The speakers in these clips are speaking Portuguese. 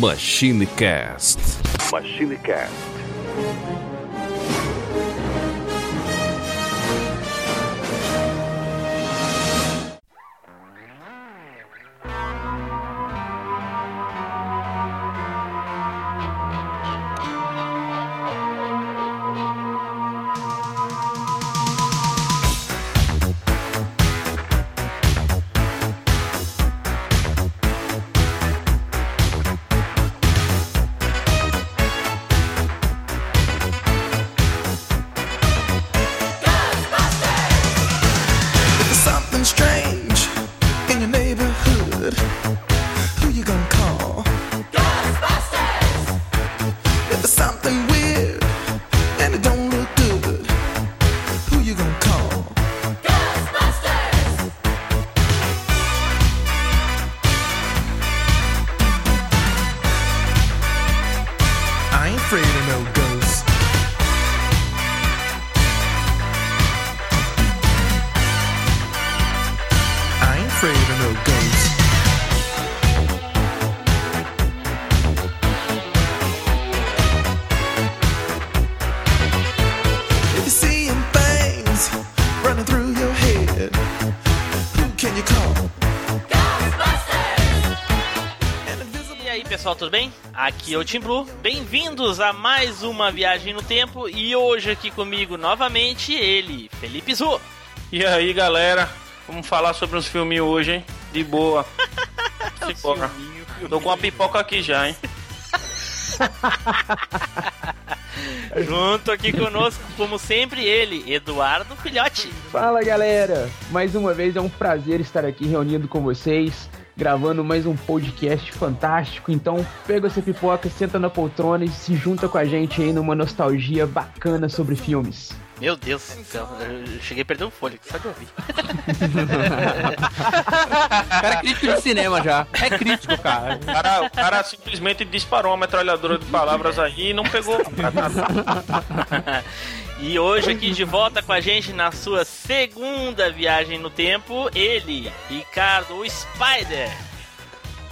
MachineCast. MachineCast. Aqui é o Tim Blue. Bem-vindos a mais uma viagem no tempo e hoje aqui comigo novamente ele, Felipe Zu. E aí, galera? Vamos falar sobre uns filminhos hoje, hein? De boa. Pipoca. Tô com uma pipoca aqui já, hein? Junto aqui conosco, como sempre, ele, Eduardo Filhote. Fala galera! Mais uma vez é um prazer estar aqui reunido com vocês, gravando mais um podcast fantástico. Então, pega essa pipoca, senta na poltrona e se junta com a gente aí numa nostalgia bacana sobre filmes. Meu Deus do céu, eu cheguei a perder o fôlego, só de ouvir. O cara é crítico de cinema já. É crítico, cara. O cara, o cara simplesmente disparou uma metralhadora de palavras aí e não pegou. E hoje aqui de volta com a gente na sua segunda viagem no tempo, ele, Ricardo o Spider.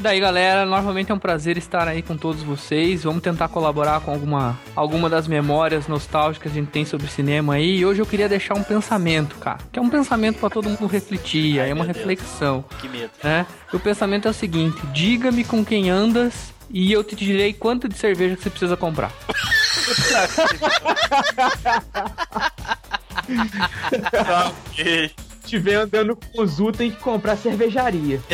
Daí, galera, novamente é um prazer estar aí com todos vocês. Vamos tentar colaborar com alguma, alguma das memórias nostálgicas que a gente tem sobre cinema aí. E hoje eu queria deixar um pensamento, cara. Que é um pensamento pra todo mundo refletir, aí é uma meu Deus. reflexão, Que medo. né? E o pensamento é o seguinte: diga-me com quem andas e eu te direi quanto de cerveja que você precisa comprar. Tá, ok. Se tiver andando com o Zu, tem que comprar cervejaria.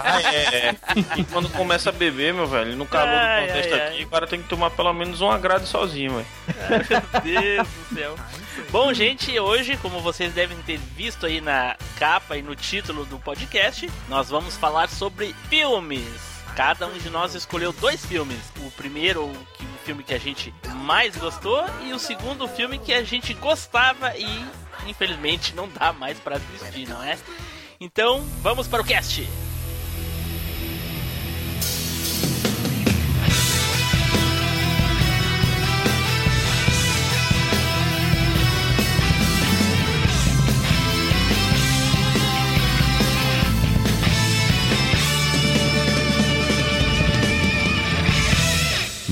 Ah, é. E quando começa a beber, meu velho, no calor Ai, do contexto ai, aqui, ai. o cara tem que tomar pelo menos uma grade sozinho, velho. Meu Deus do céu. Bom, gente, hoje, como vocês devem ter visto aí na capa e no título do podcast, nós vamos falar sobre filmes. Cada um de nós escolheu dois filmes. O primeiro, o, filme que a gente mais gostou, e o segundo o filme que a gente gostava e, infelizmente, não dá mais pra assistir, não é? Então, vamos para o cast.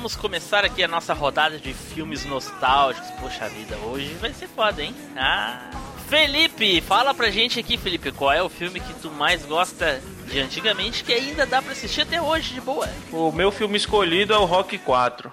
Vamos começar aqui a nossa rodada de filmes nostálgicos. Poxa vida, hoje vai ser foda, hein? Ah. Felipe, fala pra gente aqui, Felipe, qual é o filme que tu mais gosta de antigamente que ainda dá pra assistir até hoje de boa? O meu filme escolhido é o Rock 4.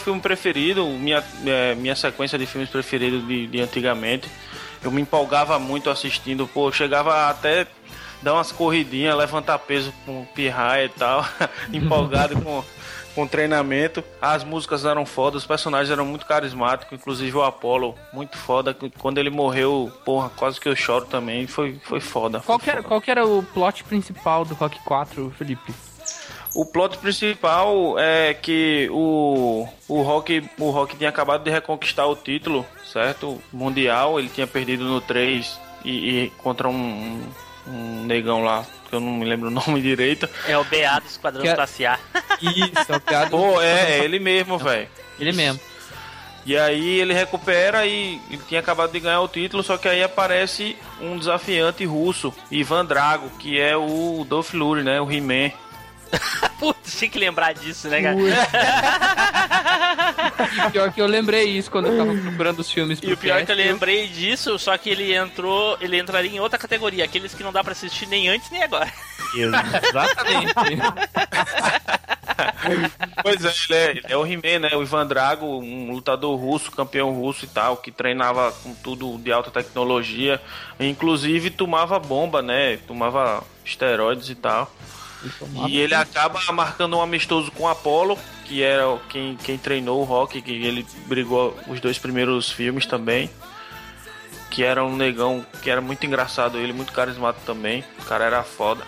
Filme preferido, minha, é, minha sequência de filmes preferidos de, de antigamente. Eu me empolgava muito assistindo, pô, chegava até dar umas corridinhas, levantar peso com pirraia e tal, empolgado com, com treinamento. As músicas eram foda, os personagens eram muito carismáticos, inclusive o Apollo, muito foda. Quando ele morreu, porra, quase que eu choro também. Foi, foi foda. Qual foi era, foda. qual que era o plot principal do Rock 4, Felipe? O plot principal é que o, o, Rock, o Rock tinha acabado de reconquistar o título, certo? Mundial, ele tinha perdido no 3 e, e contra um, um, negão lá, que eu não me lembro o nome direito. É o BA do Esquadrão Que é- Classe A. Isso, é o piada. Pô, é, é ele mesmo, velho. Ele mesmo. E aí ele recupera e ele tinha acabado de ganhar o título, só que aí aparece um desafiante russo, Ivan Drago, que é o Dolph Lundgren, né? O He-Man. Putz, tinha que lembrar disso, né, cara? E pior que eu lembrei isso quando eu tava procurando os filmes E pro o pior é que eu cast, lembrei disso, só que ele entrou, ele entraria em outra categoria, aqueles que não dá pra assistir nem antes nem agora. Exatamente. Pois é, ele é, ele é o He-Man, né? O Ivan Drago, um lutador russo, campeão russo e tal, que treinava com tudo de alta tecnologia. Inclusive tomava bomba, né? Tomava esteroides e tal. E ele acaba marcando um amistoso com o Apollo, que era quem, quem treinou o Rock, que ele brigou os dois primeiros filmes também. Que era um negão que era muito engraçado, ele muito carismático também. O cara era foda.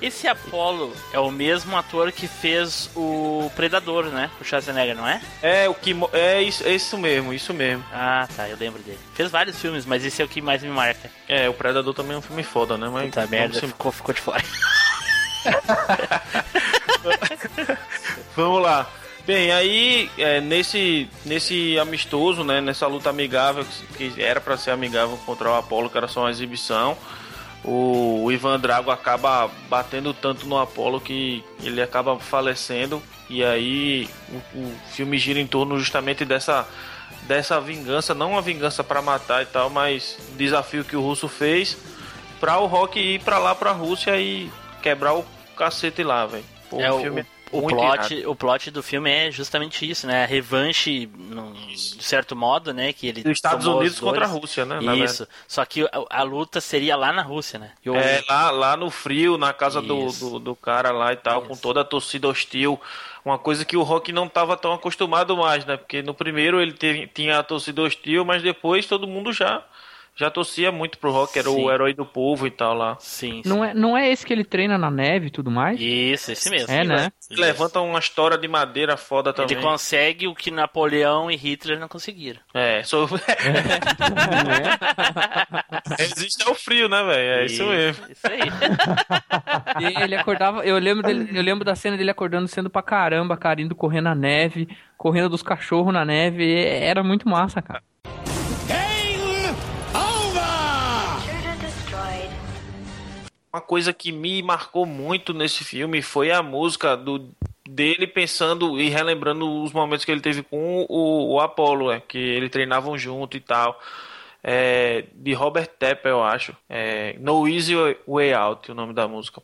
Esse Apollo é o mesmo ator que fez o Predador, né? O Schwarzenegger, não é? É, o que mo- é isso, é isso mesmo, isso mesmo. Ah, tá, eu lembro dele. Fez vários filmes, mas esse é o que mais me marca. É, o Predador também é um filme foda, né? Mas Puta vamos merda, sim- ficou, ficou de fora. Vamos lá. Bem, aí é, nesse, nesse amistoso, né, nessa luta amigável, que era pra ser amigável contra o Apollo, que era só uma exibição, o, o Ivan Drago acaba batendo tanto no Apollo que ele acaba falecendo. E aí o, o filme gira em torno justamente dessa, dessa vingança, não uma vingança pra matar e tal, mas desafio que o russo fez pra o Rock ir pra lá pra Rússia e quebrar o cacete lá, velho. É, o, filme o, muito irado. plot, o plot do filme é justamente isso, né? A revanche, num, de certo modo, né? Que ele dos Estados Unidos contra a. Rússia, né? na Isso. Só que a, a luta seria lá na Rússia, né? O- É, lá, lá no frio, na casa do, Isso. do, do cara lá e tal, com toda a torcida hostil. Uma coisa que o Rock não estava tão acostumado mais, né? Porque no primeiro ele teve, tinha a torcida hostil, mas depois todo mundo já, já torcia muito pro Rock, era Sim. o herói do povo e tal lá. Sim, sim. Não é, não é esse que ele treina na neve e tudo mais? Isso, esse mesmo. É, né? Isso. Levanta uma história de madeira foda também. Ele consegue o que Napoleão e Hitler não conseguiram. É, sou... Resiste ao frio, né, velho? É isso mesmo. Isso aí. E ele acordava, eu lembro dele, eu lembro da cena dele acordando sendo pra caramba, cara, indo correr na neve, correndo dos cachorros na neve, era muito massa, cara. Uma coisa que me marcou muito nesse filme foi a música do dele pensando e relembrando os momentos que ele teve com o, o Apollo, é, que eles treinavam junto e tal. É, de Robert Tepper, eu acho. É, no Easy Way Out, o nome da música.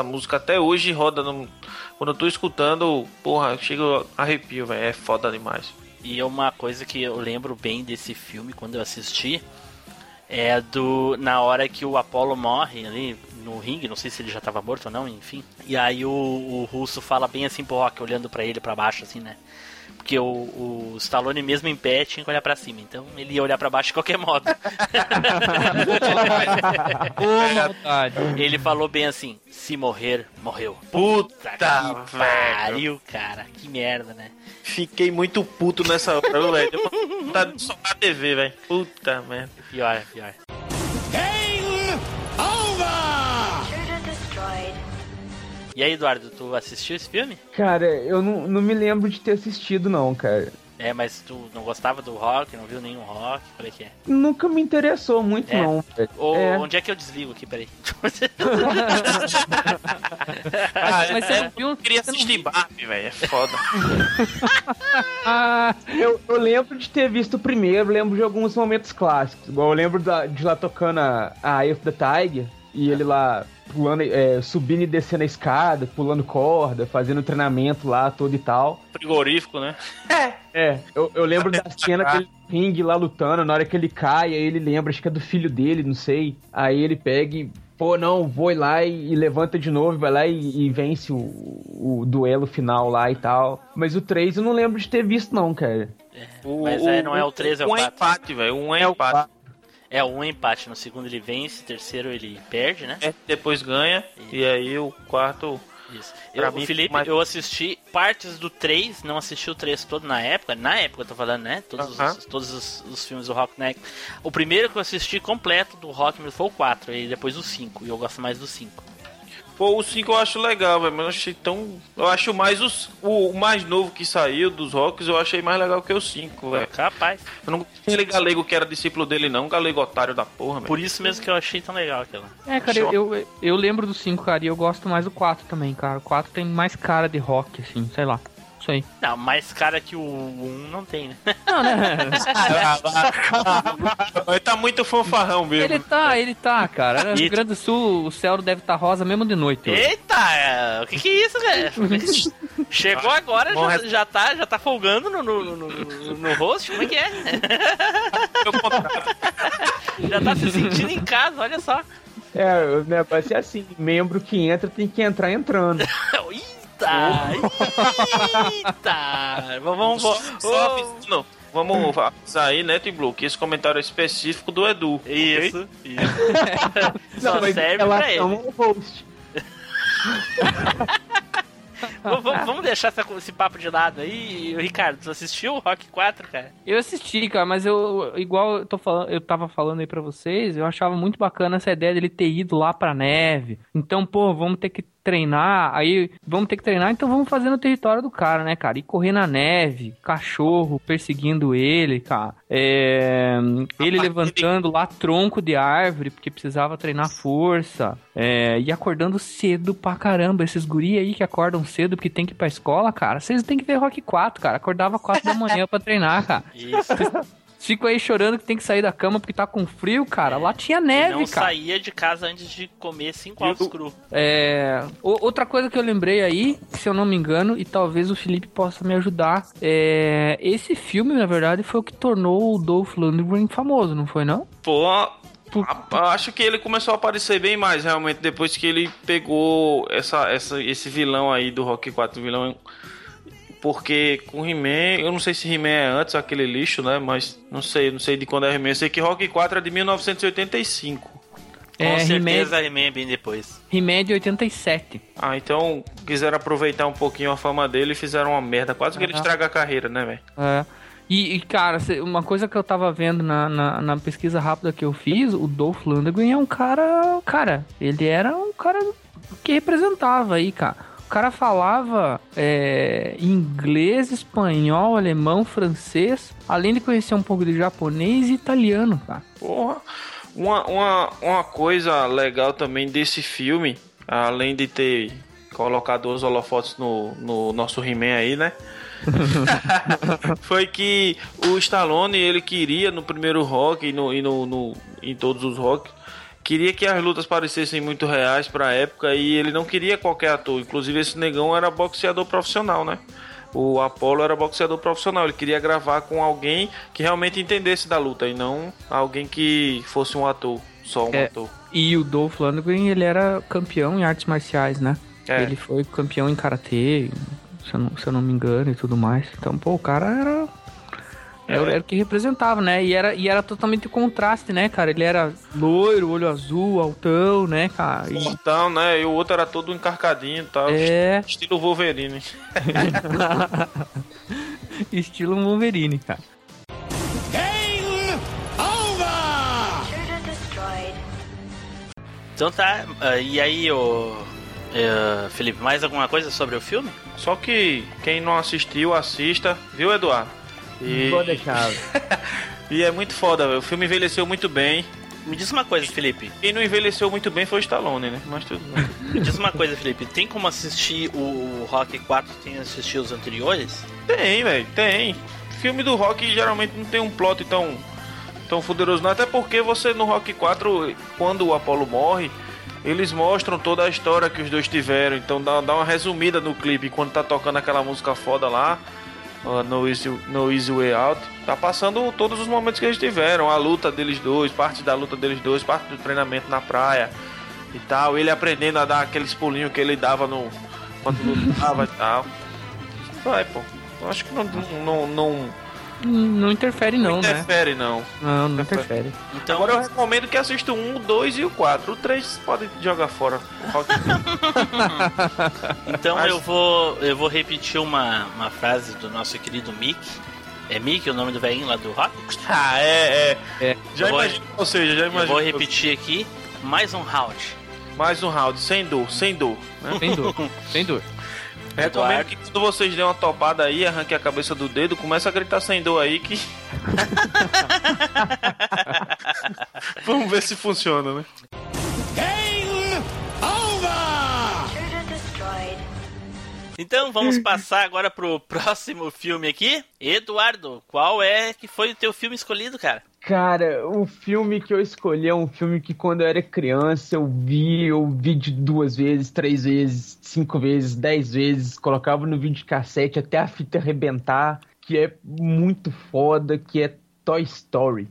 Essa música até hoje roda no... Quando eu tô escutando, porra, chega arrepio, velho. É foda demais. E é uma coisa que eu lembro bem desse filme quando eu assisti é do na hora que o Apollo morre ali no ringue, não sei se ele já tava morto ou não, enfim. E aí o, o russo fala bem assim pro Rock, olhando pra ele pra baixo assim, né? Porque o, o Stallone mesmo em pé tinha que olhar pra cima, então ele ia olhar pra baixo de qualquer modo. Ele falou bem assim: se morrer, morreu. Puta, que pariu, cara. Que merda, né? Fiquei muito puto nessa hora, velho. Deu vontade de socar a TV, velho. Puta merda. Pior, pior. E aí, Eduardo, tu assistiu esse filme? Cara, eu não, não me lembro de ter assistido, não, cara. É, mas tu não gostava do rock, não viu nenhum rock? Qual é que é? Nunca me interessou muito, É. não. velho. Ô, É. Onde é que eu desligo aqui? Peraí. Ah, Mas você não viu? eu queria não assistir Barbie, velho. É foda. Ah, Eu, eu lembro de ter visto o primeiro, lembro de alguns momentos clássicos. Igual eu lembro da- de lá tocando a, a Eye of the Tiger e ele lá pulando, é, subindo e descendo a escada, pulando corda, fazendo treinamento lá todo e tal. Frigorífico, né? É, eu, eu lembro da cena dele ringue lá lutando, na hora que ele cai, aí ele lembra, acho que é do filho dele, não sei. Aí ele pega e, pô, não, vou lá e, e levanta de novo, vai lá e, e vence o, o duelo final lá e tal. Mas o 3 eu não lembro de ter visto, não, cara. O, Mas é, não é o 3, é o um 4. empate, velho. Um é É o empate. É um empate. No segundo ele vence, terceiro ele perde, né? É, depois ganha. E aí o quarto. Isso. Eu, mim, o Felipe, mas- eu assisti partes do 3, não assisti o 3 todo na época. Na época, eu tô falando, né? Todos, Aham. os, todos os, os filmes do Rock né? O primeiro que eu assisti completo do Rock foi o 4, e depois o 5. E eu gosto mais do 5. Pô, o 5 eu acho legal, velho. Mas eu achei tão. Eu acho mais os, o, mais novo que saiu dos rocks, eu achei mais legal que o 5, velho. Capaz. Eu não daquele galego que era discípulo dele, não. Galego otário da porra, velho. Por isso mesmo que eu achei tão legal aquela. É, cara, eu, eu, eu lembro do 5, cara, e eu gosto mais do 4 também, cara. O 4 tem mais cara de rock, assim, sei lá. Isso aí. Não, mais cara que o 1 não tem, né? Não, né? Ele tá muito fanfarrão mesmo. ele tá, ele tá, cara. No Rio Grande do Sul, o céu deve estar rosa mesmo de noite. hoje. Eita, é, o que que é isso, cara? Chegou agora, Bom, já, é- já tá, já tá folgando no, no, no, no, no rosto? Como é que é? Já tá se sentindo em casa, olha só. É, o negócio é assim, membro que entra tem que entrar entrando. Eita! Eita! Vamos, vamos, Só Vamos avisar aí, né, Tim Blue, que esse comentário é específico do Edu. Isso, isso. Só mas serve pra ele. ao host. Vamos, vamos- vamos deixar essa- esse papo de lado aí. Ricardo, tu assistiu o Rock 4, cara? Eu assisti, cara, mas eu, igual eu, tô falando, eu tava falando aí pra vocês, eu achava muito bacana essa ideia dele ter ido lá pra neve. Então, pô, vamos ter que treinar, aí vamos ter que treinar, então vamos fazer no território do cara, né, cara? E correr na neve, cachorro perseguindo ele, cara. É, ele levantando lá tronco de árvore, porque precisava treinar força. É, e acordando cedo pra caramba. Esses guri aí que acordam cedo porque tem que ir pra escola, cara. Vocês têm que ver Rock 4, cara. Acordava 4 da manhã pra treinar, cara. Isso. Ficam aí chorando que tem que sair da cama porque tá com frio, cara. Lá tinha neve, não cara. saía de casa antes de comer cinco ovos cru. É, o- outra coisa que eu lembrei aí, se eu não me engano, e talvez o Felipe possa me ajudar, é esse filme, na verdade, foi o que tornou o Dolph Lundgren famoso, não foi não? Pô, Por- acho que ele começou a aparecer bem mais realmente depois que ele pegou essa, essa, esse vilão aí do Rock 4, vilão. Porque com He-Man, eu não sei se He-Man é antes aquele lixo, né? Mas não sei, não sei de quando é He-Man. Eu sei que Rock 4 é de 1985. Com é, certeza a He-Man é bem depois. He-Man de 87. Ah, então quiseram aproveitar um pouquinho a fama dele e fizeram uma merda. Quase que ele estraga a carreira, né, velho? É. E, e, cara, uma coisa que eu tava vendo na, na, na pesquisa rápida que eu fiz, o Dolph Lundgren é um cara. Cara, ele era um cara que representava aí, cara. O cara falava é, inglês, espanhol, alemão, francês, além de conhecer um pouco de japonês e italiano, cara. Porra. Uma, uma, uma coisa legal também desse filme, além de ter colocado os holofotes no, no nosso He-Man aí, né? Foi que o Stallone, ele queria no primeiro rock e, no, e no, no- em todos os rocks, queria que as lutas parecessem muito reais pra época e ele não queria qualquer ator. Inclusive esse negão era boxeador profissional, né? O Apollo era boxeador profissional, ele queria gravar com alguém que realmente entendesse da luta e não alguém que fosse um ator, só um É. ator. E o Dolph Lundgren, ele era campeão em artes marciais, né? É. Ele foi campeão em karatê, se eu, não, se eu não me engano, e tudo mais. Então, pô, o cara era. Era, era o que representava, né? E era, e era totalmente o contraste, né, cara? Ele era loiro, olho azul, altão, né, cara? E- né? E o outro era todo encarcadinho e tal. é, Estilo Wolverine. estilo Wolverine, cara. Então tá, ah, e aí, ô. eh, Felipe, mais alguma coisa sobre o filme? Só que quem não assistiu, assista, viu, Eduardo? E, Vou deixar. e é muito foda, velho. O filme envelheceu muito bem. Me diz uma coisa, Felipe. Quem não envelheceu muito bem foi o Stallone, né? Mas tudo bem. Me diz uma coisa, Felipe. Tem como assistir o, Rock 4 sem assistir os anteriores? Tem, velho, tem. Filme do Rock geralmente não tem um plot tão, tão poderoso, não. Até porque você no Rock 4, quando o Apollo morre, eles mostram toda a história que os dois tiveram. Então dá, dá uma resumida no clipe quando tá tocando aquela música foda lá. No Easy, no Easy Way Out, tá passando todos os momentos que eles tiveram, a luta deles dois, parte da luta deles dois, parte do treinamento na praia e tal, ele aprendendo a dar aqueles pulinhos que ele dava no quando lutava e tal. Vai, pô. Eu acho que não, não, não, Não interfere não, não né? interfere, não. Não, não interfere. Então, Agora eu recomendo que assista o 1, o 2 e o 4. O 3 pode jogar fora. então Mas- eu vou eu vou repetir uma, uma frase do nosso querido Mick. É Mick o nome do velhinho lá do Rock? ah, é, é. É. Já Eu vou- imagino, ou seja, já Eu imagino. vou repetir aqui. Mais um round. Mais um round, sem dor, sem dor. Né? Sem dor, sem dor. Recomendo Eduardo. que quando vocês dêem uma topada aí, arranque a cabeça do dedo, começa a gritar sem dor aí que. Vamos ver se funciona, né? Intruder destroyed. Então vamos passar agora pro próximo filme aqui. Eduardo, qual é que foi o teu filme escolhido, cara? Cara, o filme que eu escolhi é um filme que quando eu era criança eu vi, eu vi de duas vezes, três vezes, cinco vezes, dez vezes, colocava no videocassete até a fita arrebentar, que é muito foda, que é Toy Story.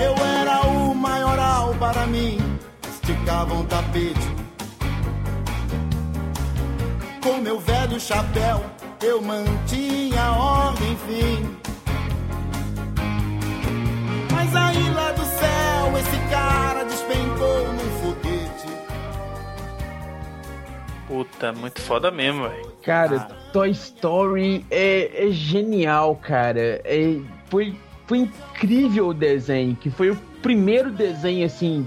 Eu era o maioral para mim, esticava um tapete. Com meu velho chapéu, eu mantinha a ordem, enfim. Mas aí lá do céu, esse cara despencou num foguete. Puta, muito foda mesmo, velho. Cara, Toy Story é, é genial, cara. É, foi, foi incrível o desenho, que foi o primeiro desenho, assim,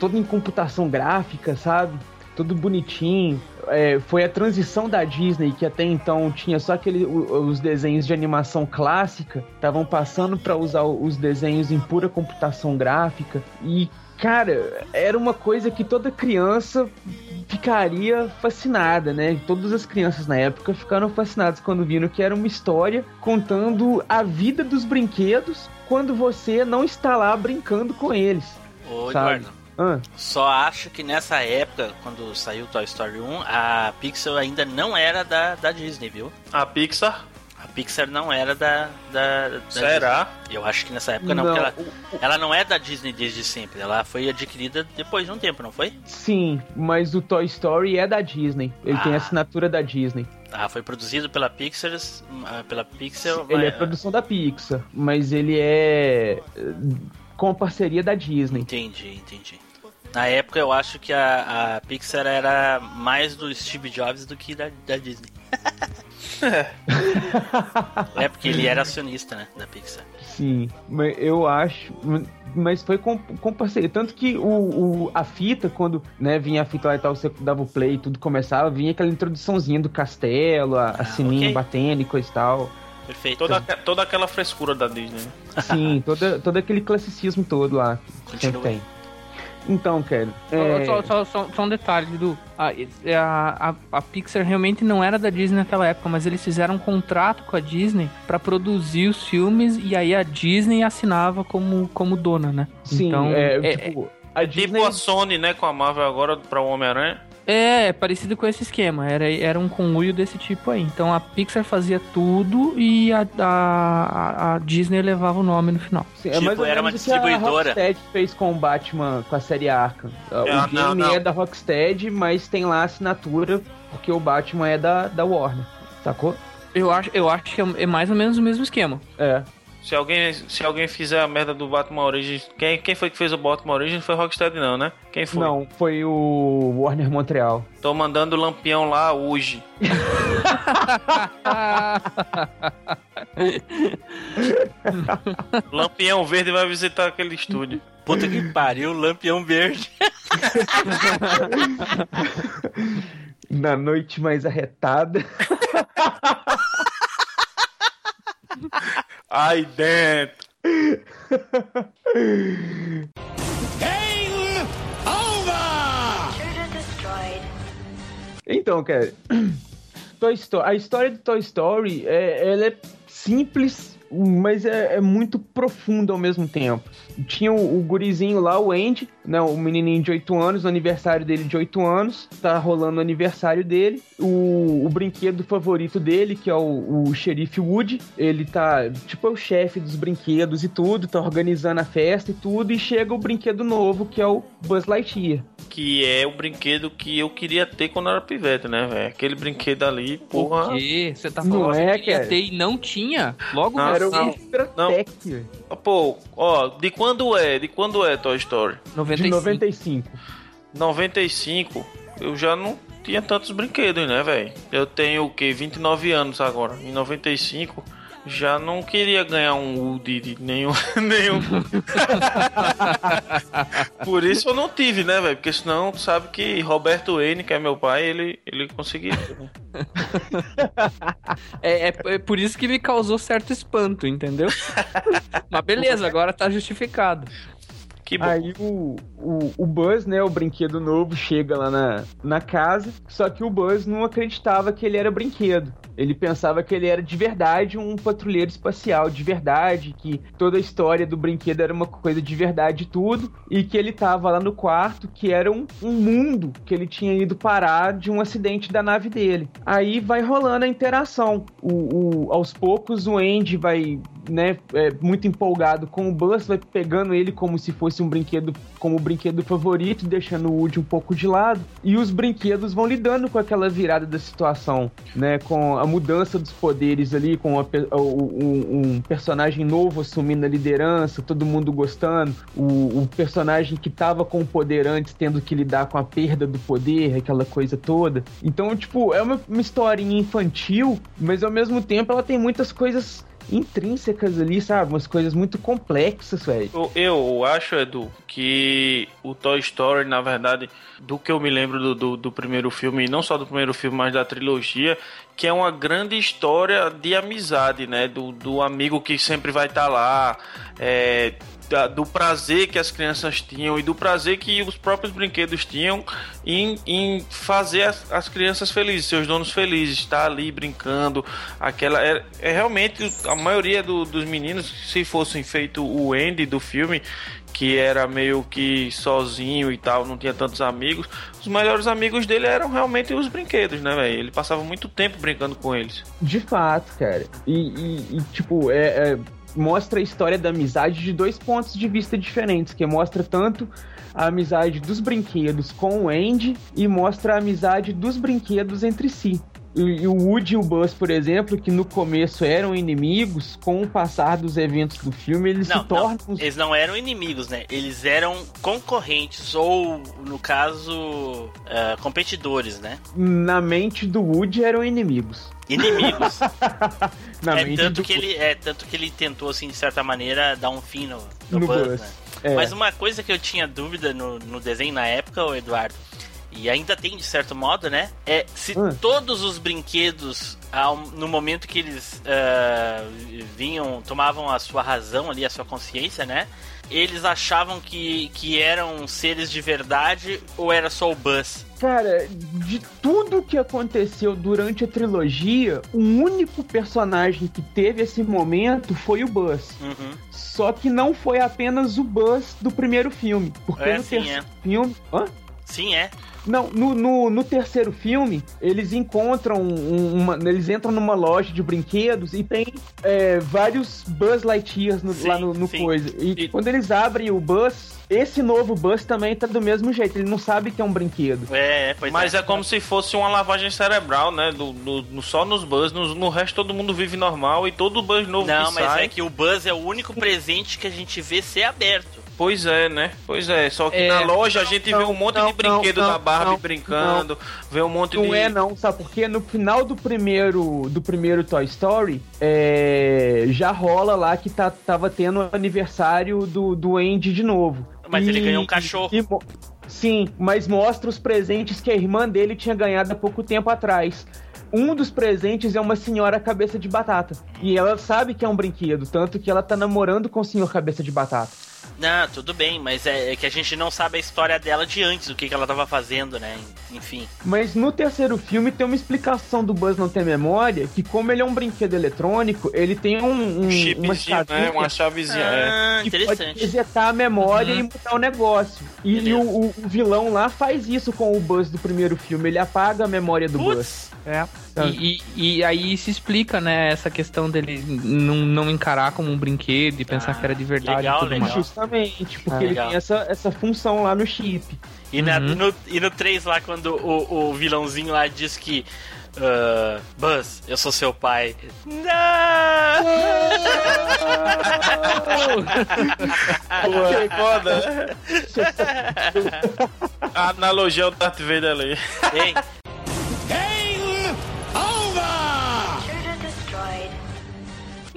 todo em computação gráfica, sabe? Todo bonitinho. É, foi a transição da Disney, que até então tinha só aquele, os desenhos de animação clássica, estavam passando para usar os desenhos em pura computação gráfica. E, cara, era uma coisa que toda criança ficaria fascinada, né? Todas as crianças na época ficaram fascinadas quando viram que era uma história contando a vida dos brinquedos quando você não está lá brincando com eles. Ô, Sabe. Eduardo, Ah, só acho que nessa época, quando saiu Toy Story 1, a Pixar ainda não era da, da Disney, viu? A Pixar? A Pixar não era da, da, da Será? Disney. Eu acho que nessa época não, Não, porque ela, ela não é da Disney desde sempre. Ela foi adquirida depois de um tempo, não foi? sim, mas o Toy Story é da Disney. Ele tem Ah. a assinatura da Disney. Ah, foi produzido pela Pixar, ah, pela Pixar. Ele é mas- produção da Pixar, mas ele é com parceria da Disney. Entendi, entendi. Na época eu acho que a, a Pixar era mais do Steve Jobs do que da, da Disney. é porque ele era acionista, né, da Pixar. Sim, mas eu acho. Mas foi com, com parceria. Tanto que o, o- a fita, quando né, vinha a fita lá e tal, você dava o play e tudo começava, vinha aquela introduçãozinha do castelo, a, a Ah, sininho ok. batendo e coisa e tal. Perfeito. Toda, toda aquela frescura da Disney. né? Sim, toda, todo aquele classicismo todo lá. Sempre Continue. tem. Então, cara. é, Só, só- só- só um detalhe, Dudu. A, a, a- a Pixar realmente não era da Disney naquela época, mas eles fizeram um contrato com a Disney pra produzir os filmes e aí a Disney assinava como, como dona, né? Sim, então, é, é, tipo, a Disney. Tipo a Sony, né, com a Marvel agora pra o Homem-Aranha. É, é parecido com esse esquema. Era, era um conluio desse tipo aí. Então a Pixar fazia tudo e a, a, a Disney levava o nome no final. Sim, é Tipo, mais ou era uma menos o que a distribuidora. Rocksteady fez com o Batman, com a série Arkham. O Ah, game não, não. é da Rocksteady, mas tem lá a assinatura, porque o Batman é da, da Warner, sacou? Eu acho, eu acho que é é mais ou menos o mesmo esquema. É. Se alguém, se alguém fizer a merda do Batman Origins. Quem, quem foi que fez o Batman Origins? Não foi Rocksteady, não, né? Quem foi? Não, foi o Warner Montreal. Tô mandando o lampião lá hoje. Lampião Verde vai visitar aquele estúdio. Puta que pariu, Lampião Verde. Na noite mais arretada. Ai, dentro. Game over! Então, cara, Toy Story, a história do Toy Story é, ela é simples, mas é, é muito profunda ao mesmo tempo. Tinha o, o gurizinho lá, o Andy, né, o menininho de 8 anos, o aniversário dele de 8 anos, tá rolando o aniversário dele. O, o brinquedo favorito dele, que é o, o xerife Woody, ele tá, tipo, é o chefe dos brinquedos e tudo, tá organizando a festa e tudo, e chega o brinquedo novo, que é o Buzz Lightyear. Que é o brinquedo que eu queria ter quando era pivete, né, velho? Aquele brinquedo ali, porra. O quê? Você tá Não falando é, que ia cara. ter e não tinha? Logo Não, Era o não. Não. Pô, ó, de quando é? De quando é Toy Story? de 95. 95. 95, eu já não tinha tantos brinquedos, né, velho? Eu tenho o quê? 29 anos agora. Em 95, já não queria ganhar um Woody de nenhum. nenhum. Por isso eu não tive, né, velho? Porque senão tu sabe que Roberto Wayne, que é meu pai, ele, ele conseguiria. né? É, é- é por isso que me causou certo espanto, entendeu? Mas beleza, agora tá justificado. Que bom. Aí o, o, o Buzz, né, o brinquedo novo, chega lá na, na casa, só que o Buzz não acreditava que ele era brinquedo. Ele pensava que ele era de verdade um patrulheiro espacial, de verdade, que toda a história do brinquedo era uma coisa de verdade tudo, e que ele tava lá no quarto, que era um, um mundo que ele tinha ido parar de um acidente da nave dele. Aí vai rolando a interação. O, o- aos poucos o Andy vai, né, é, muito empolgado com o Buzz, vai pegando ele como se fosse um brinquedo, como brinquedo favorito, deixando o Woody um pouco de lado. E os brinquedos vão lidando com aquela virada da situação, né, com a mudança dos poderes ali, com a um, um personagem novo assumindo a liderança, todo mundo gostando, o, o personagem que tava com o poder antes tendo que lidar com a perda do poder, aquela coisa toda. Então, tipo, é uma, uma historinha infantil, mas ao mesmo tempo ela tem muitas coisas intrínsecas ali, sabe? Umas coisas muito complexas, velho. Eu, eu acho, Edu, que o Toy Story, na verdade, do que eu me lembro do, do, do primeiro filme, e não só do primeiro filme, mas da trilogia, que é uma grande história de amizade, né? Do, do amigo que sempre vai estar lá. É, da- do prazer que as crianças tinham e do prazer que os próprios brinquedos tinham em, em fazer as, as crianças felizes, seus donos felizes, estar ali brincando. Aquela é, é realmente a maioria do- dos meninos, se fossem feito o Andy do filme, que era meio que sozinho e tal, não tinha tantos amigos. Os melhores amigos dele eram realmente os brinquedos, né, velho? Ele passava muito tempo brincando com eles. De fato, cara. E, e- e, tipo, é, é, mostra a história da amizade de dois pontos de vista diferentes, que mostra tanto a amizade dos brinquedos com o Andy e mostra a amizade dos brinquedos entre si. E, o Woody e o Buzz, por exemplo, que no começo eram inimigos, com o passar dos eventos do filme, eles Não, se tornam. não, eles não eram inimigos, né? Eles eram concorrentes, ou, no caso, ah, competidores, né? Na mente do Woody eram inimigos. Inimigos. Na é, tanto que ele, é tanto que ele tentou, assim, de certa maneira, dar um fim no, no, No Buzz, Buzz. né? É. Mas uma coisa que eu tinha dúvida no, no desenho na época, o Eduardo, e ainda tem de certo modo, né? É se Hum. todos os brinquedos, ao- no momento que eles ah, vinham, tomavam a sua razão ali, a sua consciência, né? Eles achavam que, que eram seres de verdade ou era só o Buzz? Cara, de tudo que aconteceu durante a trilogia, o único personagem que teve esse momento foi o Buzz. Uhum. Só que não foi apenas o Buzz do primeiro filme. Porque É, no sim, terceiro filme. Hã? Sim, é. Não, no, no, no terceiro filme, eles encontram um- uma. Eles entram numa loja de brinquedos e tem é, vários Buzz Lightyears no- Sim, lá no, no coisa. E, E- quando eles abrem o Buzz, esse novo Buzz também tá do mesmo jeito. Ele não sabe que é um brinquedo. É, pois Mas é. é. como se fosse uma lavagem cerebral, né? Do, só nos Buzz, no, no resto todo mundo vive normal e todo Buzz novo Não, que mas sai. é que o Buzz é o único presente que a gente vê ser aberto. Pois é, né? Pois é. Só que É. na loja a gente vê Não, um monte não, de brinquedo não, da Barbie não, brincando, vê um monte Não de. é não, sabe por quê? No final do primeiro do primeiro Toy Story, é, já rola lá que tá, tava tendo o aniversário do, do Andy de novo. Mas ele ganhou um cachorro. e sim, mas mostra os presentes que a irmã dele tinha ganhado há pouco tempo atrás. Um dos presentes é uma senhora cabeça de batata. E ela sabe que é um brinquedo, tanto que ela tá namorando com o senhor cabeça de batata. Não, tudo bem, mas é, é que a gente não sabe a história dela de antes, o que, que ela tava fazendo, né? Enfim. Mas no terceiro filme tem uma explicação do Buzz não ter memória, que como ele é um brinquedo eletrônico, ele tem um, um Um uma chavinha né? Uma chavezinha. é. Ah, que pode interessante. resetar a memória e mudar o negócio. E, e o, o- vilão lá faz isso com o Buzz do primeiro filme, ele apaga a memória do Buzz. Putz, É. E, e, e aí se explica, né, essa questão dele não, não encarar como um brinquedo e pensar Ah, que era de verdade legal, tudo legal. mais. Justamente, porque Ah, ele tem essa, essa função lá no chip. E, na- Uhum. no, e no 3 lá, quando o, o vilãozinho lá diz que. ah, Buzz, eu sou seu pai. Não! Que foda, analogia é o Darth Vader ali. Ei,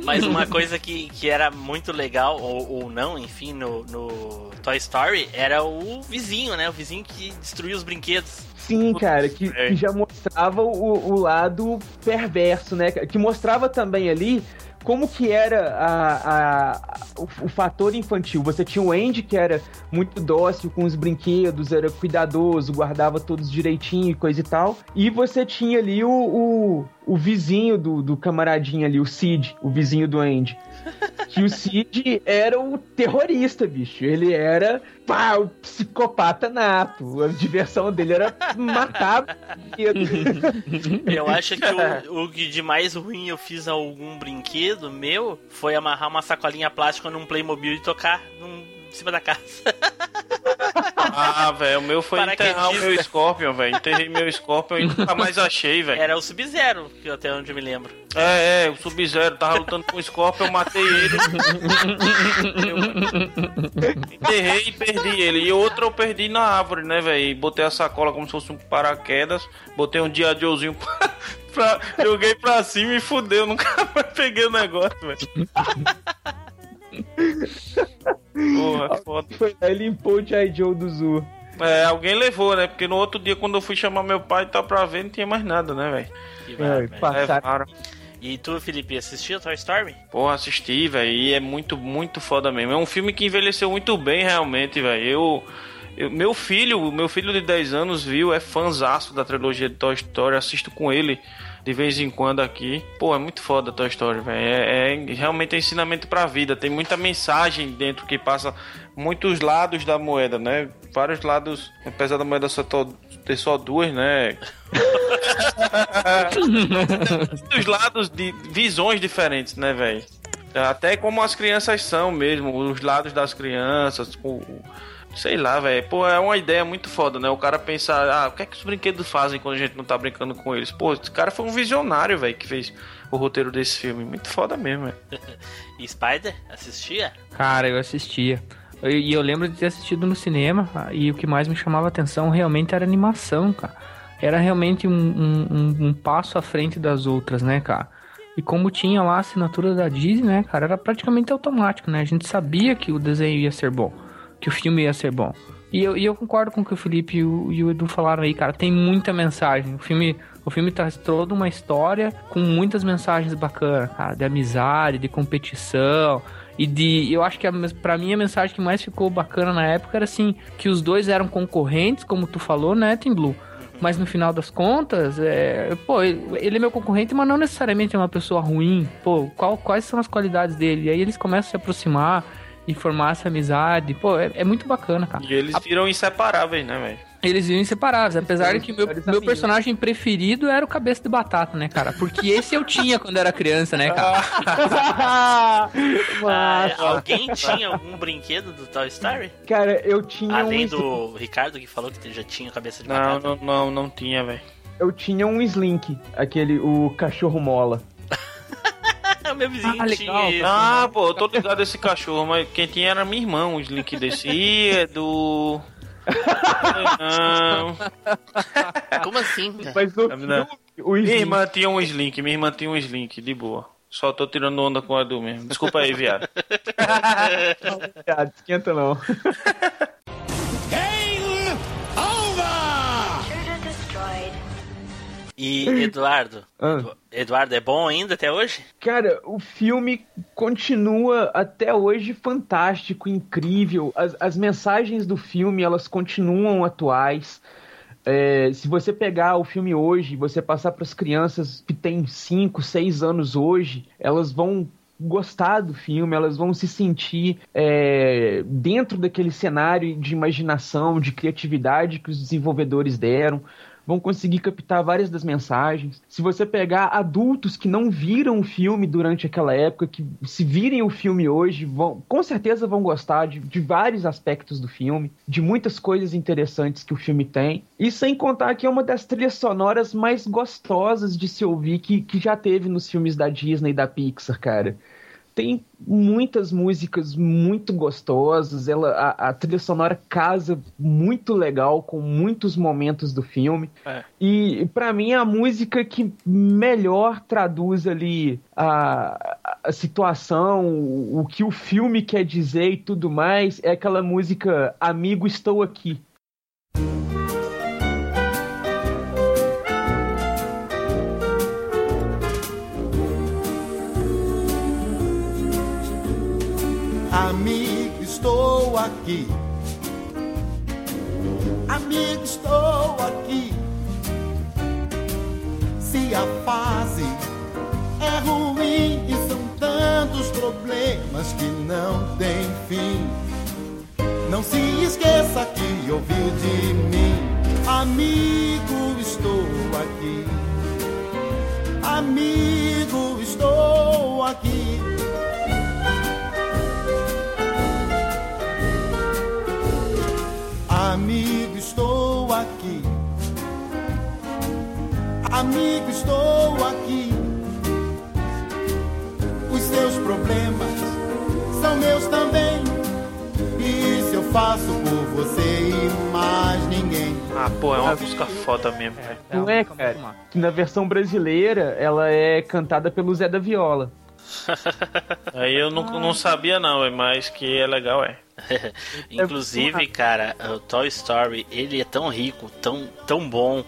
mas uma coisa que, que era muito legal, ou, ou não, enfim, no, no Toy Story, era o vizinho, né? O vizinho que destruía os brinquedos. Sim, cara, que, É. que já mostrava o, o lado perverso, né? Que mostrava também ali como que era a, a- o, o fator infantil. Você tinha o Andy, que era muito dócil com os brinquedos, era cuidadoso, guardava todos direitinho e coisa e tal. E você tinha ali o, o, o vizinho do, do camaradinho ali, o Cid, o vizinho do Andy. Que o Cid era o terrorista, bicho. Ele era pá, o psicopata nato. A diversão dele era matar. Eu acho que o, o que de mais ruim eu fiz a algum brinquedo meu foi amarrar uma sacolinha plástica num Playmobil e tocar num, em cima da casa. Ah, velho, o meu foi enterrar o meu Scorpion, velho. Enterrei meu Scorpion e nunca mais achei, velho. Era o Sub-Zero, até onde eu me lembro. É, é, o Sub-Zero tava lutando com o Scorpion, eu matei ele. Eu enterrei e perdi ele. E outro eu perdi na árvore, né, velho? Botei a sacola como se fosse um paraquedas, botei um dia Joezinho pra- Joguei pra cima e fudeu. Nunca mais peguei o negócio, velho. Porra, foda. Foi lá e limpou o G.I. Joe do Zu. É, alguém levou, né? Porque no outro dia, quando eu fui chamar meu pai, tá pra ver, não tinha mais nada, né, velho? Que É. Levaram. E tu, Felipe, assistiu Toy Story? Porra, assisti, velho, e é muito, muito foda mesmo. É um filme que envelheceu muito bem, realmente, velho. Eu, eu- meu filho, meu filho de 10 anos viu, é fãzaço da trilogia de Toy Story, assisto com ele de vez em quando aqui. Pô, é muito foda Toy Story, velho. É, é realmente é ensinamento pra vida. Tem muita mensagem dentro que passa muitos lados da moeda, né? Vários lados, apesar da moeda só ter só duas, né? dos lados de visões diferentes, né, velho? Até como as crianças são mesmo, os lados das crianças, o, sei lá, velho. Pô, é uma ideia muito foda, né? O cara pensar, ah, o que é que os brinquedos fazem quando a gente não tá brincando com eles? Pô, esse cara foi um visionário, velho, que fez o roteiro desse filme. Muito foda mesmo, velho. E Spider? Assistia? Cara, eu assistia. E eu, lembro de ter assistido no cinema, e o que mais me chamava atenção realmente era a animação, cara. Era realmente um, um- um- um passo à frente das outras, né, cara? E como tinha lá a assinatura da Disney, né, cara, era praticamente automático, né? A gente sabia que o desenho ia ser bom, que o filme ia ser bom. E eu, e eu concordo com o que o Felipe e o, e o Edu falaram aí, cara. Tem muita mensagem. O filme, o filme traz toda uma história com muitas mensagens bacanas, cara. De amizade, de competição. E de. Eu acho que a, mes- pra mim a mensagem que mais ficou bacana na época era assim: que os dois eram concorrentes, como tu falou, né, Tim Blue? Mas no final das contas, é, pô, ele é meu concorrente, mas não necessariamente é uma pessoa ruim. Pô, qual- quais são as qualidades dele? E aí eles começam a se aproximar e formar essa amizade. Pô, é, é muito bacana, cara. E eles viram inseparáveis, né, velho? Eles viram inseparáveis, apesar de que meu, meu personagem preferido era o Cabeça de Batata, né, cara? Porque esse eu tinha quando era criança, né, cara? Ah, alguém tinha algum brinquedo do Toy Story? cara, eu tinha Além um do Ricardo que falou que já tinha cabeça de Não, batata. não, não, não tinha, velho. eu tinha um Slink, aquele o cachorro mola. meu vizinho Ah, tinha legal, isso. Ah, pô, eu tô ligado esse cachorro, mas quem tinha era minha irmã, o Slink desse. Ih, é do. Não. Como assim, cara? Mas filme, o Minha irmã tinha um Slink, minha irmã tinha um Slink, de boa. Só tô tirando onda com o Edu mesmo. Desculpa aí, viado. ah, esquenta não. E Eduardo? Ah. Edu- Eduardo é bom ainda até hoje? Cara, o filme continua até hoje fantástico, incrível. As, as mensagens do filme, elas continuam atuais. É, se você pegar o filme hoje, você passar para as crianças que têm 5, 6 anos hoje, elas vão gostar do filme, elas vão se sentir é, dentro daquele cenário de imaginação, de criatividade que os desenvolvedores deram vão conseguir captar várias das mensagens. Se você pegar adultos que não viram o filme durante aquela época, que se virem o filme hoje, vão, com certeza vão gostar de, de vários aspectos do filme, de muitas coisas interessantes que o filme tem. E sem contar que é uma das trilhas sonoras mais gostosas de se ouvir que, que já teve nos filmes da Disney e da Pixar, cara tem muitas músicas muito gostosas, ela, a, a trilha sonora casa muito legal com muitos momentos do filme. É. E pra mim a música que melhor traduz ali a, a situação, o, o que o filme quer dizer e tudo mais, é aquela música Amigo Estou Aqui. Amigo, estou aqui. Amigo, estou aqui. Se a fase é ruim e são tantos problemas que não tem fim. Não se esqueça que ouviu de mim. Amigo, estou aqui. Amigo, estou aqui. Amigo, estou aqui. Amigo, estou aqui. Os seus problemas são meus também. E isso eu faço por você e mais ninguém. Ah, pô, é uma música foda mesmo, velho. Não é, música cara? massa. Que na versão brasileira ela é cantada pelo Zé da Viola. Aí eu não, não sabia não, mas que é legal, é. Inclusive, cara, o Toy Story, ele é tão rico, tão, tão bom.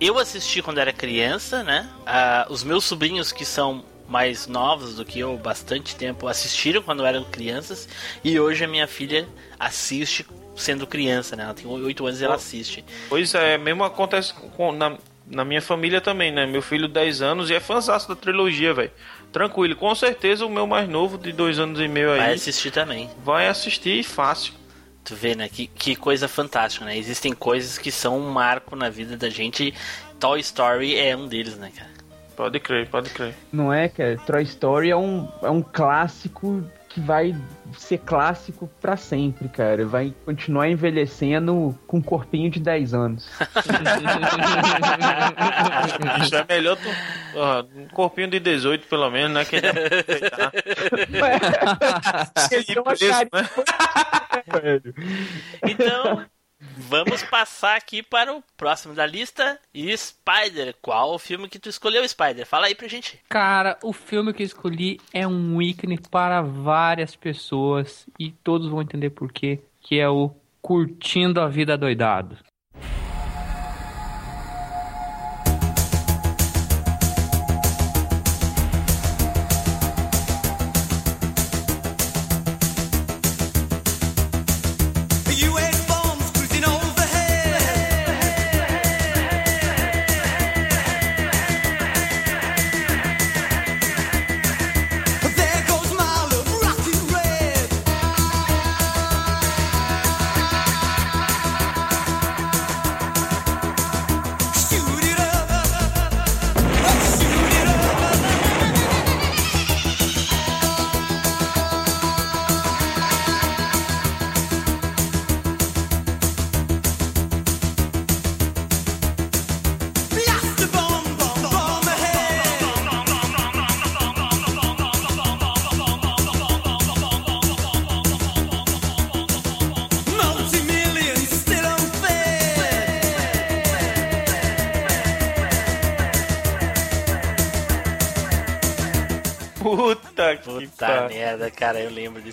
Eu assisti quando era criança, né? Ah, os meus sobrinhos que são mais novos do que eu, bastante tempo, assistiram quando eram crianças. E hoje a minha filha assiste sendo criança, né? Ela tem 8 anos e ela assiste. Pois é, mesmo acontece com, na, na minha família também, né? Meu filho 10 anos e é fãzaço da trilogia, velho. Tranquilo, com certeza o meu mais novo, de dois anos e meio aí, Vai assistir também. vai assistir fácil. Tu vê, né? Que, que coisa fantástica, né? Existem coisas que são um marco na vida da gente. Toy Story é um deles, né, cara? Pode crer, pode crer. Não é, cara? Toy Story é um, é um clássico que vai ser clássico pra sempre, cara. Vai continuar envelhecendo com um corpinho de 10 anos. Isso é melhor tu, ó, um corpinho de 18 pelo menos, né? Que ele aproveitar. Ele tem uma carinha, né? Então, vamos passar aqui para o próximo da lista. Spider. Qual o filme que tu escolheu, Spider? Fala aí pra gente. Cara, o filme que eu escolhi é um ícone para várias pessoas e todos vão entender por quê, que é o Curtindo a Vida Doidado.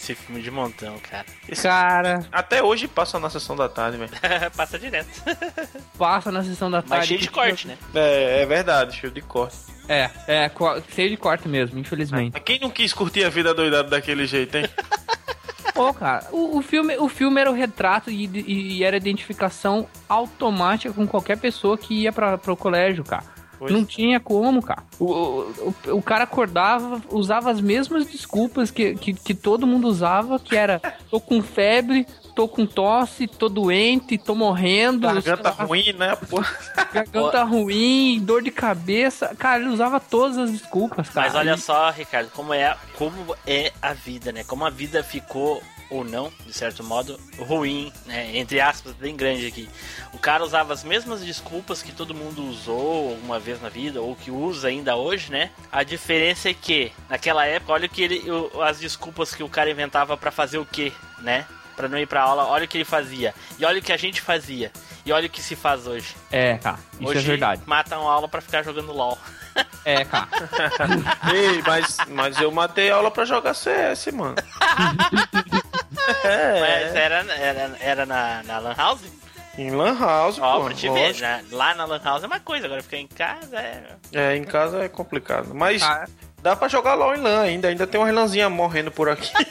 Desse filme de montão, cara. Cara, Até hoje passa na sessão da tarde, velho. Passa direto. passa na sessão da tarde. Mas cheio de corte, né? É, é verdade, cheio de corte. É, é, cheio de corte mesmo, infelizmente. Mas quem não quis curtir a vida doidada daquele jeito, hein? Pô, cara, o, o filme, o filme era o retrato e, e- e era identificação automática com qualquer pessoa que ia pra, pro colégio, cara. Pois. Não tinha como, cara. O, o, o- o cara acordava, usava as mesmas desculpas que, que, que todo mundo usava, que era tô com febre, tô com tosse, tô doente, tô morrendo, Garganta lá, ruim, né? Pô. garganta ruim, dor de cabeça. Cara, ele usava todas as desculpas, cara. Mas olha só, Ricardo, como é, como é a vida, né? Como a vida ficou, ou não, de certo modo, ruim, né? Entre aspas, bem grande aqui. O cara usava as mesmas desculpas que todo mundo usou alguma vez na vida, ou que usa ainda hoje, né? A diferença é que, naquela época, olha o que ele, as desculpas que o cara inventava pra fazer o quê, né? Pra não ir pra aula, olha o que ele fazia. E olha o que a gente fazia. E olha o que se faz hoje. É, cara, isso hoje é verdade. matam aula pra ficar jogando LOL. É, cara. Ei, mas, mas eu matei aula pra jogar CS, mano. é, Mas era, era, era na, na Lan House? em Lan House, Ó, pô. pra te ver, né? Lá na Lan House é uma coisa, agora ficar em casa é. É, em casa é complicado. Mas Ah. dá pra jogar LOL em LAN ainda. Ainda tem umas lãzinhas morrendo por aqui.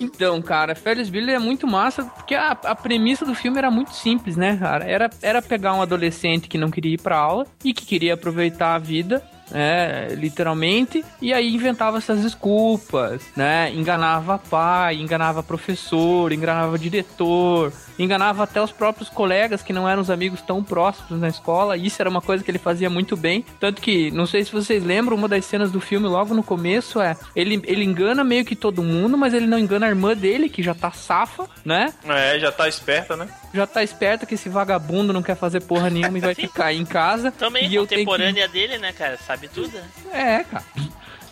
Então, cara, Ferris Bueller é muito massa, porque a, a premissa do filme era muito simples, né, cara? Era, era pegar um adolescente que não queria ir pra aula e que queria aproveitar a vida, né, literalmente, e aí inventava essas desculpas, né? Enganava pai, enganava professor, enganava diretor, enganava até os próprios colegas que não eram os amigos tão próximos na escola. Isso era uma coisa que ele fazia muito bem. Tanto que, não sei se vocês lembram, uma das cenas do filme logo no começo é ele, ele engana meio que todo mundo, mas ele não engana a irmã dele, que já tá safa, né? É, já tá esperta, né? Já tá esperto que esse vagabundo não quer fazer porra nenhuma e vai ficar aí em casa. Também e eu tenho que- contemporânea dele, né, cara? Sabe tudo. né? é, cara.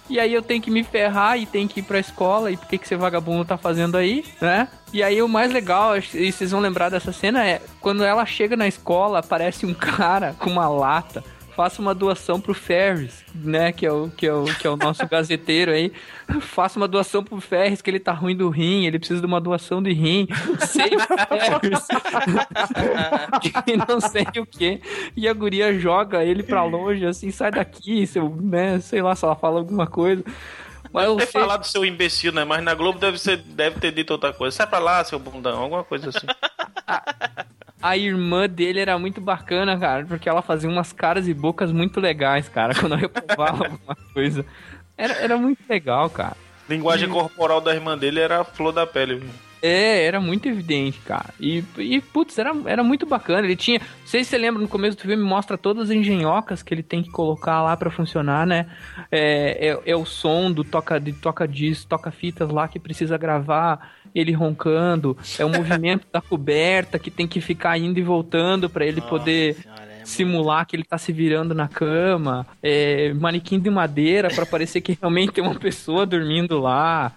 E aí eu tenho que me ferrar e tenho que ir pra escola. E por que que esse vagabundo tá fazendo aí, né? E aí o mais legal, e vocês vão lembrar dessa cena, é quando ela chega na escola, aparece um cara com uma lata faça uma doação pro Ferris, né? Que é o, que é o, que é o nosso gazeteiro aí. Faça uma doação pro Ferris, que ele tá ruim do rim, ele precisa de uma doação de rim. Save Ferris. e não sei o que. E a guria joga ele pra longe, assim, sai daqui, seu, né? Sei lá se ela fala alguma coisa. Mas eu sei- falado seu imbecil, né? Mas na Globo deve, ser, deve ter dito outra coisa. Sai pra lá, seu bundão, alguma coisa assim. a irmã dele era muito bacana, cara, porque ela fazia umas caras e bocas muito legais, cara, quando eu reprovava alguma coisa. Era, era muito legal, cara. Linguagem corporal da irmã dele era a flor da pele. viu? É, era muito evidente, cara. E, e putz, era, era muito bacana. Ele tinha. Não sei se você lembra, no começo do filme mostra todas as engenhocas que ele tem que colocar lá pra funcionar, né? É, é, é o som do toca, de toca disco, toca fitas lá que precisa gravar, ele roncando. É o movimento da coberta que tem que ficar indo e voltando pra ele poder Senhora, é simular que ele tá se virando na cama, é, manequim de madeira pra parecer que realmente tem uma pessoa dormindo lá.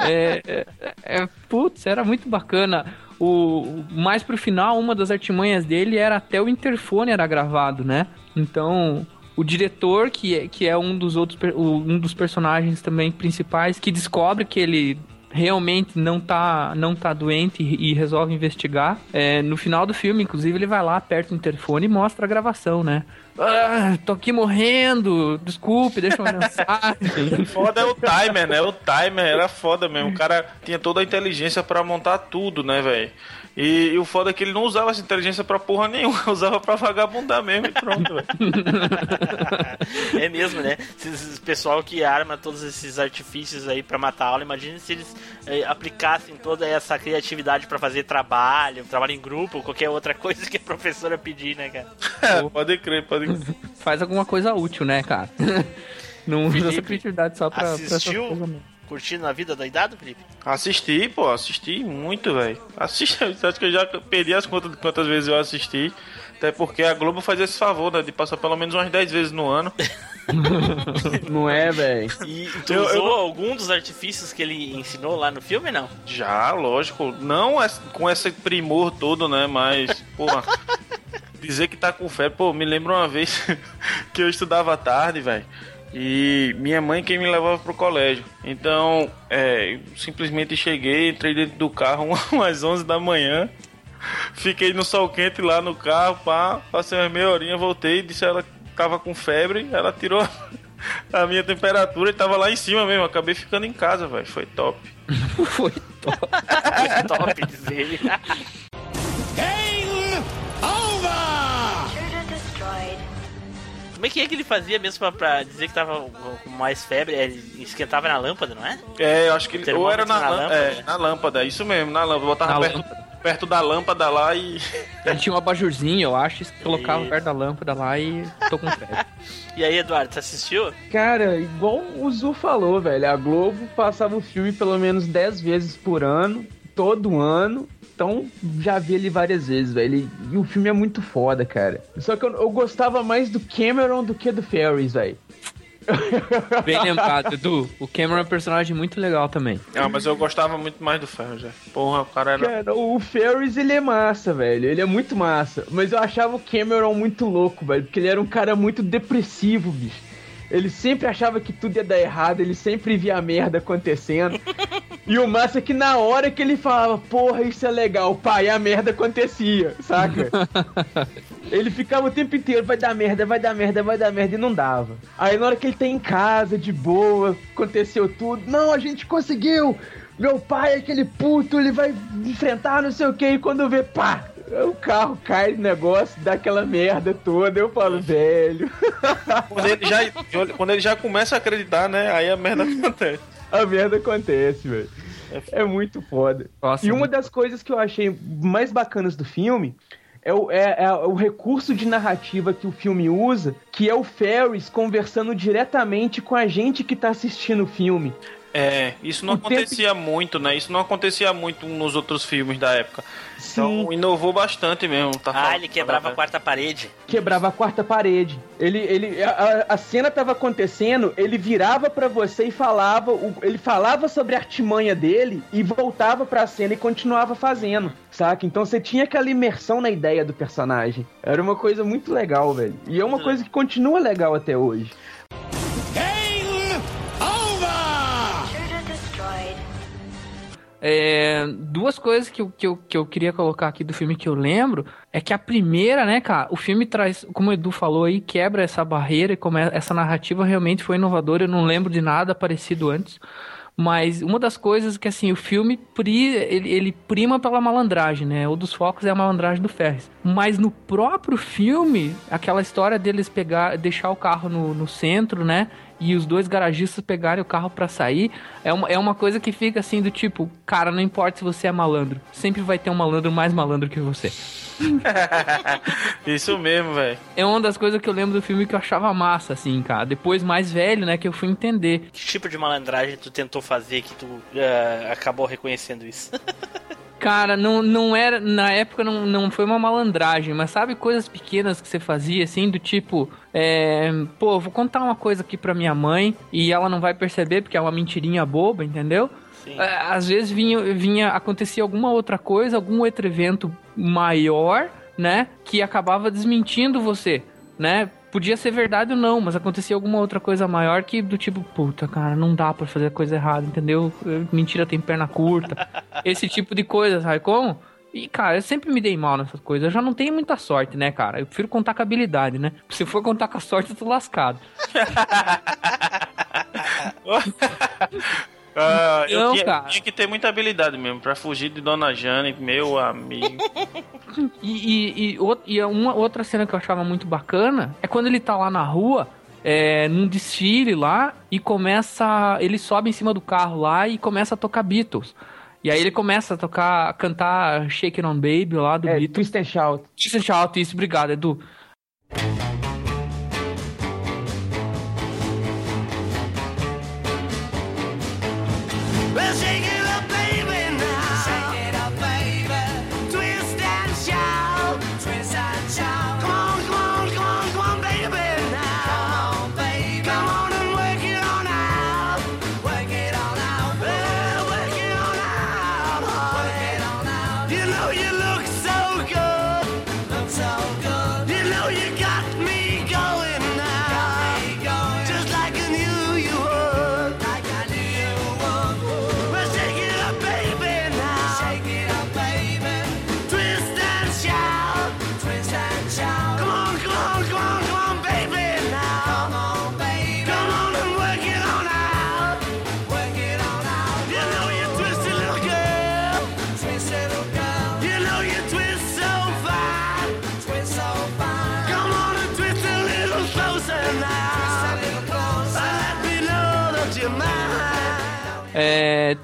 É, é, é, putz, era muito bacana. O, mais pro final, uma das artimanhas dele era até o interfone era gravado, né? Então, o diretor, que é, que é um dos outros, um dos personagens também principais, que descobre que ele realmente não tá, não tá doente e, resolve investigar. É, no final do filme, inclusive, ele vai lá, aperta o interfone e mostra a gravação, né? Ah, tô aqui morrendo, desculpe, deixa uma mensagem. Foda é o timer, né? O timer era foda mesmo. O cara tinha toda a inteligência pra montar tudo, né, velho? E, e o foda é que ele não usava essa inteligência pra porra nenhuma, usava pra vagabundar mesmo e pronto, velho. É mesmo, né? Esse pessoal que arma todos esses artifícios aí pra matar a aula, imagina se eles eh, aplicassem toda essa criatividade pra fazer trabalho, trabalho em grupo, qualquer outra coisa que a professora pedir, né, cara? É, pode crer, pode crer. Faz alguma coisa útil, né, cara? Não usa essa criatividade só pra, pra assistiu? mesmo. Curtindo a vida doidado, Felipe? Assisti, pô, assisti muito, velho. Assisti, acho que eu já perdi as contas de quantas vezes eu assisti. Até porque a Globo faz esse favor, né? De passar pelo menos umas 10 vezes no ano. Não é, velho? E tu Eu- usou eu- algum dos artifícios que ele ensinou lá no filme, não? Já, lógico. Não é- com esse primor todo, né? Mas, porra. dizer que tá com febre, pô, me lembra uma vez que eu estudava à tarde, velho. E minha mãe quem me levava pro colégio. Então, é, eu simplesmente cheguei, entrei dentro do carro umas 11 da manhã. Fiquei no sol quente lá no carro, pá, passei umas meia horinha, voltei, disse ela que tava com febre, ela tirou a minha temperatura e tava lá em cima mesmo. Acabei ficando em casa, velho. Foi top. Foi top. Top, diz ele. Como é que é que ele fazia mesmo pra, pra dizer que tava com mais febre? Ele esquentava na lâmpada, não é? É, eu acho que ele. Ou era na, na lâmpada. lâmpada. É, na lâmpada, isso mesmo, na lâmpada. Botava Na perto, perto da lâmpada lá e. Ele tinha um abajurzinho, eu acho, e colocava E- perto da lâmpada lá e tô com febre. E aí, Eduardo, você assistiu? Cara, igual o Zu falou, velho, a Globo passava o filme pelo menos 10 vezes por ano, todo ano. Então, já vi ele várias vezes, velho. E- o filme é muito foda, cara. Só que eu, eu gostava mais do Cameron do que do Ferris, velho. Bem lembrado, Edu. O Cameron é um personagem muito legal também. Ah, mas eu gostava muito mais do ferro já. Porra, o cara era. Cara, o Ferris, ele é massa, velho. Ele é muito massa. Mas eu achava o Cameron muito louco, velho. Porque ele era um cara muito depressivo, bicho. Ele sempre achava que tudo ia dar errado, ele sempre via a merda acontecendo. E o massa é que na hora que ele falava, porra, isso é legal, pai, a merda acontecia, saca? ele ficava o tempo inteiro, vai dar merda, vai dar merda, vai dar merda, e não dava. Aí na hora que ele tá em casa, de boa, aconteceu tudo, não, a gente conseguiu! Meu pai é aquele puto, ele vai enfrentar não sei o que, e quando vê, pá! O carro cai no negócio, dá aquela merda toda, eu falo, velho. Quando ele, já, quando ele já começa a acreditar, né? Aí a merda acontece. A merda acontece, velho. É muito foda. Nossa, e uma muito- das coisas que eu achei mais bacanas do filme é o, é- é o recurso de narrativa que o filme usa, que é o Ferris conversando diretamente com a gente que tá assistindo o filme. É, isso não O tempo- acontecia muito, né? Isso não acontecia muito nos outros filmes da época. Então inovou bastante mesmo. Tá Ah, falando- ele quebrava a quarta parede. quebrava a quarta parede. Ele, ele, a, a- a cena tava acontecendo, ele virava pra você e falava, ele falava sobre a artimanha dele e voltava pra cena e continuava fazendo, saca? Então você tinha aquela imersão na ideia do personagem. Era uma coisa muito legal, velho. E é uma coisa que continua legal até hoje. É, duas coisas que eu, que, eu, que eu queria colocar aqui do filme que eu lembro é que a primeira, né, cara, o filme traz, como o Edu falou aí, quebra essa barreira e come, essa narrativa realmente foi inovadora. Eu não lembro de nada parecido antes. Mas uma das coisas que, assim, o filme pri, ele, ele prima pela malandragem, né? Um dos focos é a malandragem do Ferris. Mas no próprio filme, aquela história deles pegar, deixar o carro no, no centro, né? E os dois garagistas pegarem o carro pra sair, é uma, é uma coisa que fica assim do tipo, cara, não importa se você é malandro, sempre vai ter um malandro mais malandro que você. Isso mesmo, velho. É uma das coisas que eu lembro do filme que eu achava massa, assim, cara. Depois, mais velho, né, que eu fui entender. Que tipo de malandragem tu tentou fazer que tu eh, acabou reconhecendo isso? Cara, não, não era. Na época não, não foi uma malandragem, mas sabe coisas pequenas que você fazia, assim, do tipo. É, pô, vou contar uma coisa aqui pra minha mãe e ela não vai perceber porque é uma mentirinha boba, entendeu? Sim. É, Às vezes vinha, vinha acontecia alguma outra coisa, algum outro evento maior, né? Que acabava desmentindo você, né? Podia ser verdade ou não, mas acontecia alguma outra coisa maior que do tipo, puta, cara, não dá pra fazer coisa errada, entendeu? Mentira tem perna curta. Esse tipo de coisa, sabe como? E, cara, eu sempre me dei mal nessas coisas. Eu já não tenho muita sorte, né, cara? Eu prefiro contar com habilidade, né? Se for contar com a sorte, eu tô lascado. Ah, eu Não, tinha, cara. tinha que ter muita habilidade mesmo pra fugir de Dona Jane, meu amigo. E, e, e, o- e uma outra cena que eu achava muito bacana é quando ele tá lá na rua, é, num desfile lá, e começa. Ele sobe em cima do carro lá e começa a tocar Beatles. E aí ele começa a tocar, a cantar Shaking on Baby lá do É, Beatles. twist and shout. Twist and Shout, isso, obrigado, Edu. you love.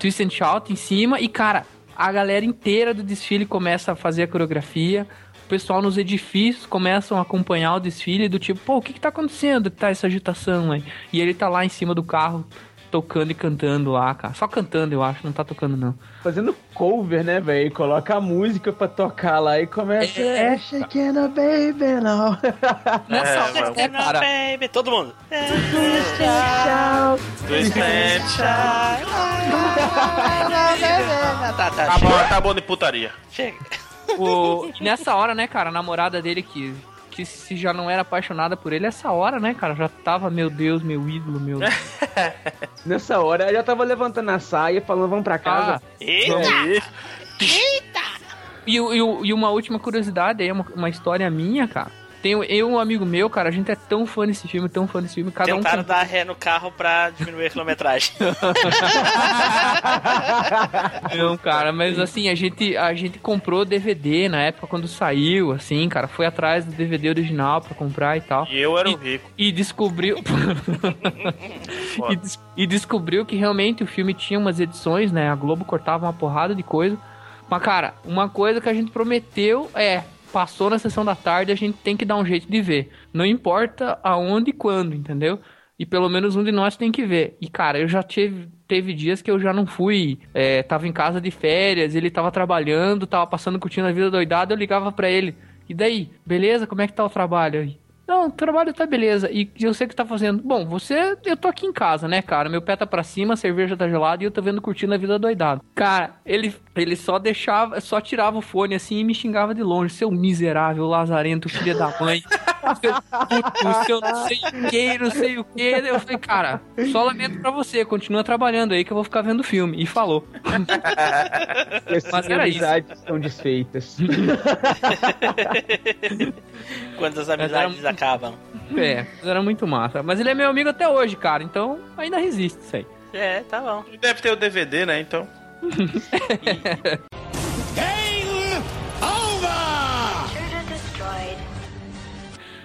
Twist and Shout em cima e, cara, a galera inteira do desfile começa a fazer a coreografia. O pessoal nos edifícios começam a acompanhar o desfile do tipo, pô, o que que tá acontecendo? Tá essa agitação aí? E ele tá lá em cima do carro tocando e cantando lá, cara. Só cantando, eu acho, não tá tocando não. Fazendo cover, né, velho? Coloca a música pra tocar lá e começa. É. É, shaking a baby now. Nessa É, hora, né, cara? baby, todo mundo. Twist and shout. Tá, tá, Acabou, acabou de putaria. chega. O- nessa hora, né, cara, a namorada dele que, que se já não era apaixonada por ele, essa hora, né, cara, já tava, meu Deus, meu ídolo, meu. Nessa hora, eu já tava levantando a saia, falando, vamos pra casa. Ah, Eita! E- E, e e uma última curiosidade aí, uma, uma história minha, cara. Tem, eu e um amigo meu, cara, a gente é tão fã desse filme, tão fã desse filme, cada um. Tentaram com- dar ré no carro pra diminuir a quilometragem. Não, cara, mas assim, a gente, a gente comprou DVD na época quando saiu, assim, cara, foi atrás do DVD original pra comprar e tal. E eu era o rico. E descobriu. e, des- e descobriu que realmente o filme tinha umas edições, né? A Globo cortava uma porrada de coisa. Mas, cara, uma coisa que a gente prometeu é. Passou na sessão da tarde, a gente tem que dar um jeito de ver. Não importa aonde e quando, entendeu? E pelo menos um de nós tem que ver. E, cara, eu já tive, teve dias que eu já não fui. É, tava em casa de férias, ele tava trabalhando, tava passando curtindo a vida doidada, eu ligava pra ele. E daí? Beleza? Como é que tá o trabalho? Não, o trabalho tá beleza. E eu sei que tá fazendo. Bom, você. Eu tô aqui em casa, né, cara? Meu pé tá pra cima, a cerveja tá gelada e eu tô vendo curtindo a vida doidada. Cara, ele, ele só deixava. Só tirava o fone assim e me xingava de longe. Seu miserável, lazarento, filho da mãe. Puto, seu não sei o que, não sei o que. Eu falei, cara, só lamento pra você. Continua trabalhando aí que eu vou ficar vendo filme. E falou. Essas Mas era isso. amizades estão desfeitas. Quando as amizades era- acabam. É, era muito massa. Mas ele é meu amigo até hoje, cara. Então ainda resiste isso aí. É, tá bom. Deve ter o DVD, né? Então.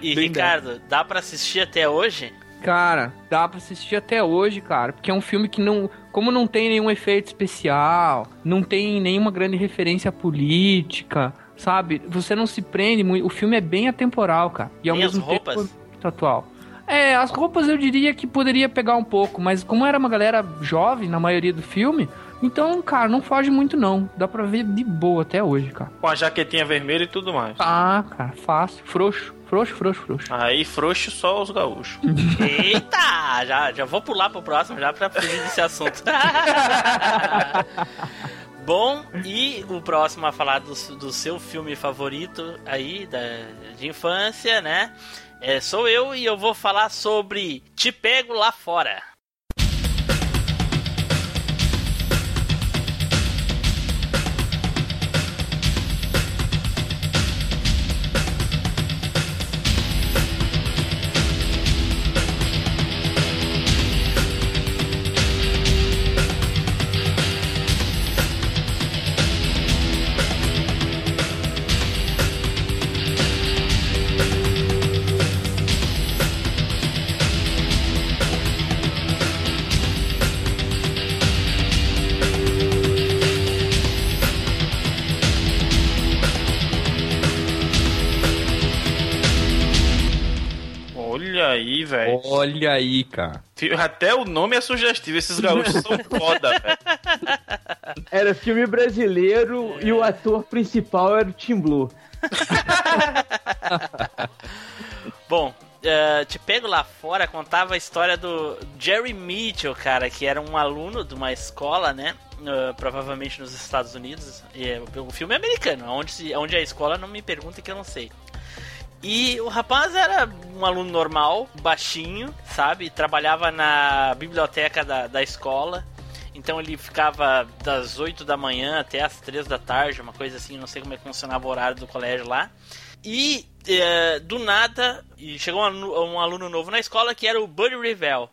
E Bem Ricardo, dá pra assistir até hoje? Cara, dá pra assistir até hoje, cara. Porque é um filme que não. Como não tem nenhum efeito especial, não tem nenhuma grande referência política, sabe? Você não se prende muito. O filme é bem atemporal, cara. E ao Nem as mesmo roupas? tempo muito atual. É, as roupas eu diria que poderia pegar um pouco, mas como era uma galera jovem na maioria do filme, então, cara, não foge muito não. Dá pra ver de boa até hoje, cara. Com a jaquetinha vermelha e tudo mais. Ah, cara, fácil. Frouxo, frouxo, frouxo, frouxo. Aí frouxo só os gaúchos. Eita! Já, já vou pular pro próximo já pra fugir desse assunto. Bom, e o próximo a falar do, do seu filme favorito aí, da, de infância, né? É, sou eu e eu vou falar sobre Te Pego Lá Fora. Olha aí, cara. Até o nome é sugestivo. Esses gaúchos são foda, velho. Era filme brasileiro e o ator principal era o Tim Blue. Bom, eh, Te Pego Lá Fora contava a história do Jerry Mitchell, cara, que era um aluno de uma escola, né? eh, provavelmente nos Estados Unidos. E, eh, o filme é americano, onde, se- onde é a escola não me perguntem que eu não sei. E o rapaz era um aluno normal, baixinho, sabe? Trabalhava na biblioteca da, da escola. Então ele ficava das 8 da manhã até as 3 da tarde, uma coisa assim, não sei como é que funcionava o horário do colégio lá. E eh, do nada, chegou um aluno, um aluno novo na escola que era o Buddy Revell.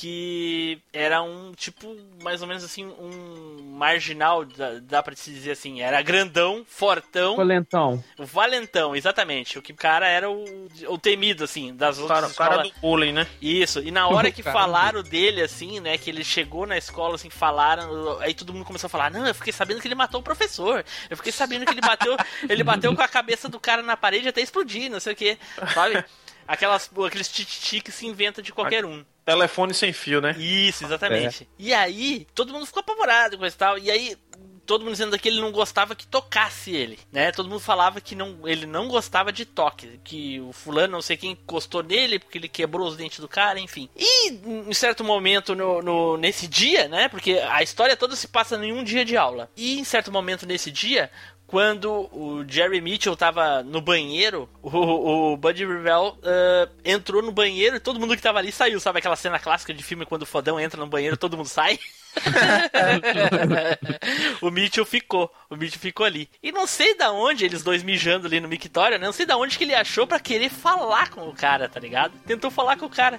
Que era um tipo, mais ou menos assim, um marginal, dá, dá pra se dizer assim. Era grandão, fortão. Valentão. O Valentão, exatamente. O que o cara era o, o temido, assim, das outras cara, o cara escolas. do bullying, né? Isso, e na hora que falaram dele, assim, né, que ele chegou na escola, assim, falaram, aí todo mundo começou a falar, não, eu fiquei sabendo que ele matou o professor, eu fiquei sabendo que ele bateu, ele bateu com a cabeça do cara na parede até explodir, não sei o que, sabe? Aquelas, aqueles tititi que se inventa de qualquer um. Telefone sem fio, né? Isso, exatamente. E aí, todo mundo ficou apavorado com isso e tal. E aí, todo mundo dizendo que ele não gostava que tocasse ele, né? Todo mundo falava que não, ele não gostava de toque, que o fulano, não sei quem, encostou nele porque ele quebrou os dentes do cara, enfim. E em certo momento no, no- nesse dia, né? Porque a história toda se passa em um dia de aula. E em certo momento nesse dia, quando o Jerry Mitchell tava no banheiro, o, o Buddy Revell ah, entrou no banheiro e todo mundo que tava ali saiu. Sabe aquela cena clássica de filme quando o fodão entra no banheiro todo mundo sai? o Mitchell ficou. O Mitchell ficou ali. E não sei da onde, eles dois mijando ali no mictório, né? Não sei da onde que ele achou pra querer falar com o cara, tá ligado? Tentou falar com o cara.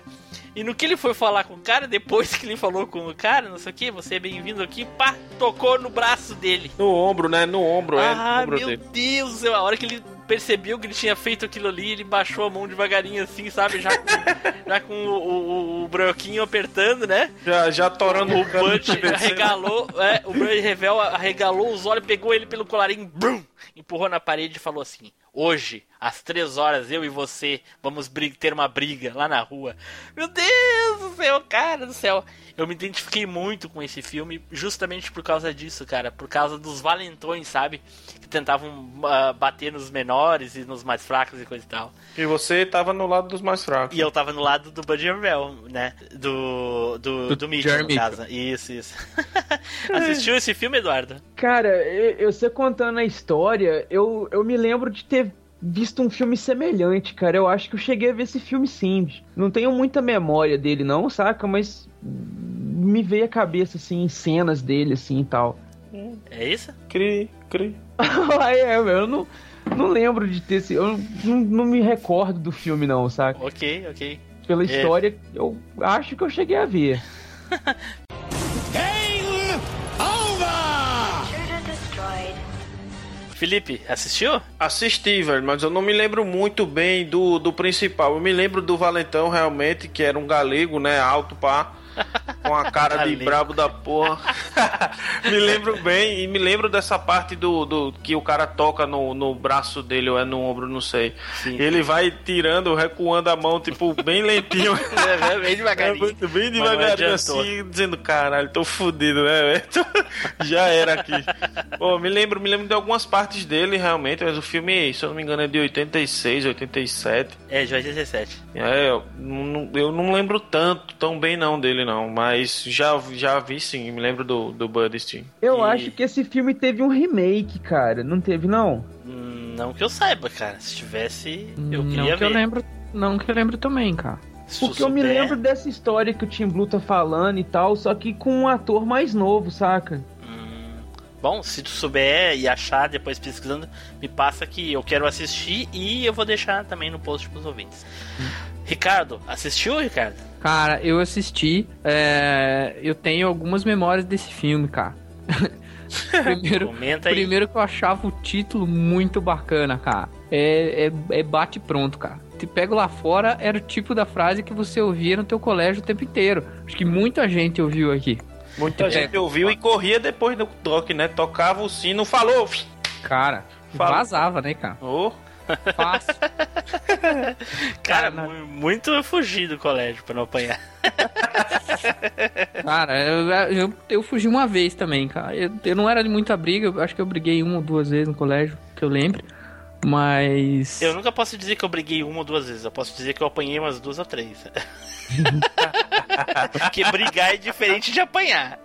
E no que ele foi falar com o cara, depois que ele falou com o cara, não sei o que, você é bem-vindo aqui, pá, tocou no braço dele. No ombro, né? No ombro, é. Ah, ombro meu dele. Deus do céu. A hora que ele percebeu que ele tinha feito aquilo ali, ele baixou a mão devagarinho assim, sabe? Já com, já com o, o, o broquinho apertando, né? Já, já torando O o arregalou, é, o Buddy Revel arregalou os olhos, pegou ele pelo colarinho, brum, empurrou na parede e falou assim: hoje, às três horas, eu e você vamos ter uma briga lá na rua. Meu Deus do céu, cara do céu. Eu me identifiquei muito com esse filme justamente por causa disso, cara. Por causa dos valentões, sabe? Que tentavam ah, bater nos menores e nos mais fracos e coisa e tal. E você tava no lado dos mais fracos. E eu tava no lado do Buddy Rebel, né? Do. Do, Do do, Mitchell, no caso. Isso, isso. Assistiu esse filme, Eduardo? Cara, eu, eu você contando a história, eu, eu me lembro de ter visto um filme semelhante, cara. Eu acho que eu cheguei a ver esse filme sim. Não tenho muita memória dele, não, saca? Mas me veio a cabeça, assim, cenas dele, assim e tal. É isso? Cri, cri. Ah, é, meu, eu não, não lembro de ter esse. Eu não, não me recordo do filme, não, saca? Ok, ok. Pela É. história, eu acho que eu cheguei a ver. Felipe, assistiu? Assisti, velho, mas eu não me lembro muito bem do, do principal. Eu me lembro do Valentão, realmente, que era um galego, né? Alto, pá. Com a cara de Galego. brabo da porra. me lembro bem, e me lembro dessa parte do, do que o cara toca no, no braço dele, ou é no ombro, não sei. Sim. Ele vai tirando, recuando a mão, tipo, bem lentinho. É, bem É devagarinho. muito bem devagarinho assim, dizendo, caralho, tô fudido, né? Já era aqui. Pô, me lembro, me lembro de algumas partes dele, realmente, mas o filme, se eu não me engano, é de 86, 87. É, de 87. É, eu eu não lembro tanto, tão bem não dele, não. Mas já, já vi sim, me lembro do, do Buddy Steam. Eu E- acho que esse filme teve um remake, cara. Não teve, não? Hum, Não que eu saiba, cara. Se tivesse, eu não queria que eu ver. lembro, não que eu lembro também, cara. Se Porque eu me lembro dessa história que o Tim Blue tá falando e tal, só que com um ator mais novo, saca? Hum, Bom, se tu souber e achar depois pesquisando, me passa que eu quero assistir e eu vou deixar também no post pros ouvintes. Ricardo, assistiu, Ricardo? Cara, eu assisti. é, eu tenho algumas memórias desse filme, cara. primeiro, Comenta aí. primeiro que eu achava o título muito bacana, cara. É, é, é bate pronto, cara. Te pego lá fora era o tipo da frase que você ouvia no teu colégio o tempo inteiro. Acho que muita gente ouviu aqui. Muita É. gente ouviu e corria depois do toque, né? Tocava o sino, falou. Cara, Fala. vazava, né, cara? Ô, Fácil. Cara, Cara, mu- muito fugir do colégio pra não apanhar. Cara, eu, eu, eu fugi uma vez também, cara. Eu, eu não era de muita briga, eu acho que eu briguei uma ou duas vezes no colégio, que eu lembro. Mas. Eu nunca posso dizer que eu briguei uma ou duas vezes. Eu posso dizer que eu apanhei umas duas ou três. Porque brigar é diferente de apanhar.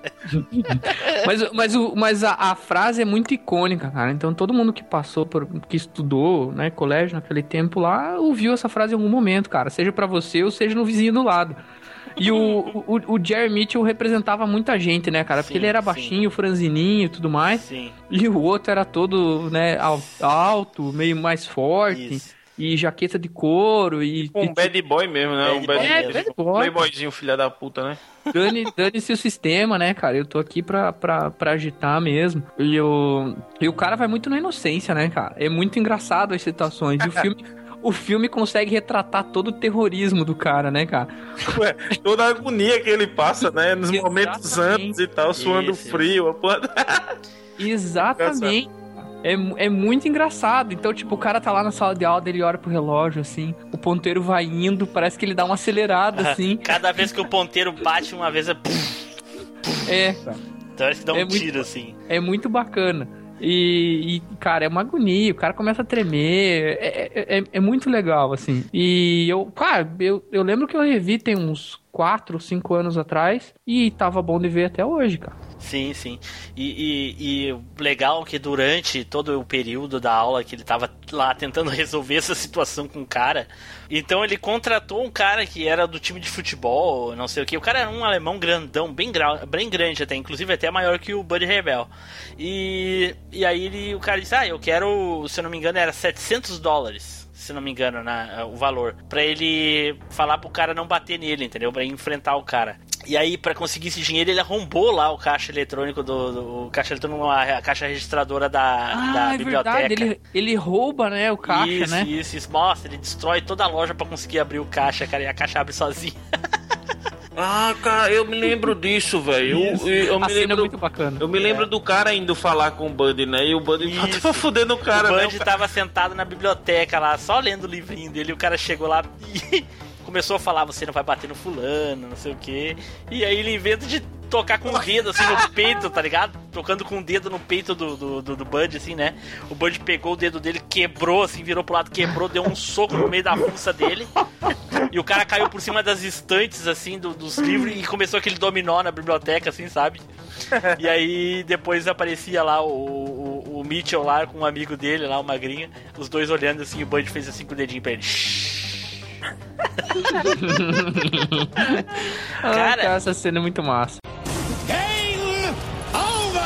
Mas, mas, mas a, a frase é muito icônica, cara. Então todo mundo que passou por. que estudou, né, colégio naquele tempo lá, ouviu essa frase em algum momento, cara. Seja pra você ou seja no vizinho do lado. E o, o, o Jerry Mitchell representava muita gente, né, cara? Porque Sim, ele era sim. baixinho, franzininho e tudo mais. Sim. E o outro era todo, né, al- alto, meio mais forte. Isso. E jaqueta de couro e. um e bad boy mesmo, né? Bad um bad boy É, bad boy. Playboyzinho, filha da puta, né? Dane, dane-se o sistema, né, cara? Eu tô aqui pra, pra, pra agitar mesmo. E o, e o cara vai muito na inocência, né, cara? É muito engraçado as situações. E o filme, o filme consegue retratar todo o terrorismo do cara, né, cara? Ué, toda a agonia que ele passa, né? Nos momentos antes e tal, suando Isso, frio. a porra- Exatamente. É, é muito engraçado. Então, tipo, o cara tá lá na sala de aula, ele olha pro relógio, assim, o ponteiro vai indo, parece que ele dá uma acelerada, assim. Cada vez que o ponteiro bate uma vez é. É, cara. Parece que dá um É muito- tiro assim. É muito bacana. E, e, cara, é uma agonia, o cara começa a tremer, é, é, é- é muito legal, assim. E eu, cara, eu, eu lembro que eu revi tem uns 4 ou 5 anos atrás e tava bom de ver até hoje, cara. Sim, sim. E, e, e legal que durante todo o período da aula que ele tava lá tentando resolver essa situação com o cara, então ele contratou um cara que era do time de futebol, não sei o que. O cara era um alemão grandão, bem, gra- bem grande até, inclusive até maior que o Buddy Rebel. E, e aí ele, o cara disse: Ah, eu quero, se eu não me engano, era 700 dólares. Se não me engano, na, o valor. Pra ele falar pro cara não bater nele, entendeu? Pra enfrentar o cara. E aí, pra conseguir esse dinheiro, ele arrombou lá o caixa eletrônico do. do o caixa eletrônico, a, a caixa registradora da, da é biblioteca. verdade, ele, ele rouba, né, o caixa, isso, né? isso, isso. Nossa, ele destrói toda a loja pra conseguir abrir o caixa, cara, e a caixa abre sozinha. Ah, cara, eu me lembro disso, velho. Eu, eu, eu me é lembro. muito bacana. Eu me lembro do cara indo falar com o Buddy, né? E o Buddy Isso. tava fudendo o cara, o né? Bud tava sentado na biblioteca lá, só lendo o livrinho dele, e o cara chegou lá e começou a falar, você não vai bater no fulano, não sei o quê. E aí ele inventa de tocar com o dedo assim no peito, tá ligado? Tocando com o dedo no peito do, do, do, do Bud, assim, né? O Bud pegou o dedo dele, quebrou, assim, virou pro lado, quebrou, deu um soco no meio da fuça dele. E o cara caiu por cima das estantes, assim, do- dos livros e começou aquele dominó na biblioteca, assim, sabe? E aí depois aparecia lá o, o, o Mitchell lá com um amigo dele lá, o Magrinho, os dois olhando assim, o Bud fez assim com o dedinho pra ele. Ah, Cara. cara, essa cena é muito massa. Game over!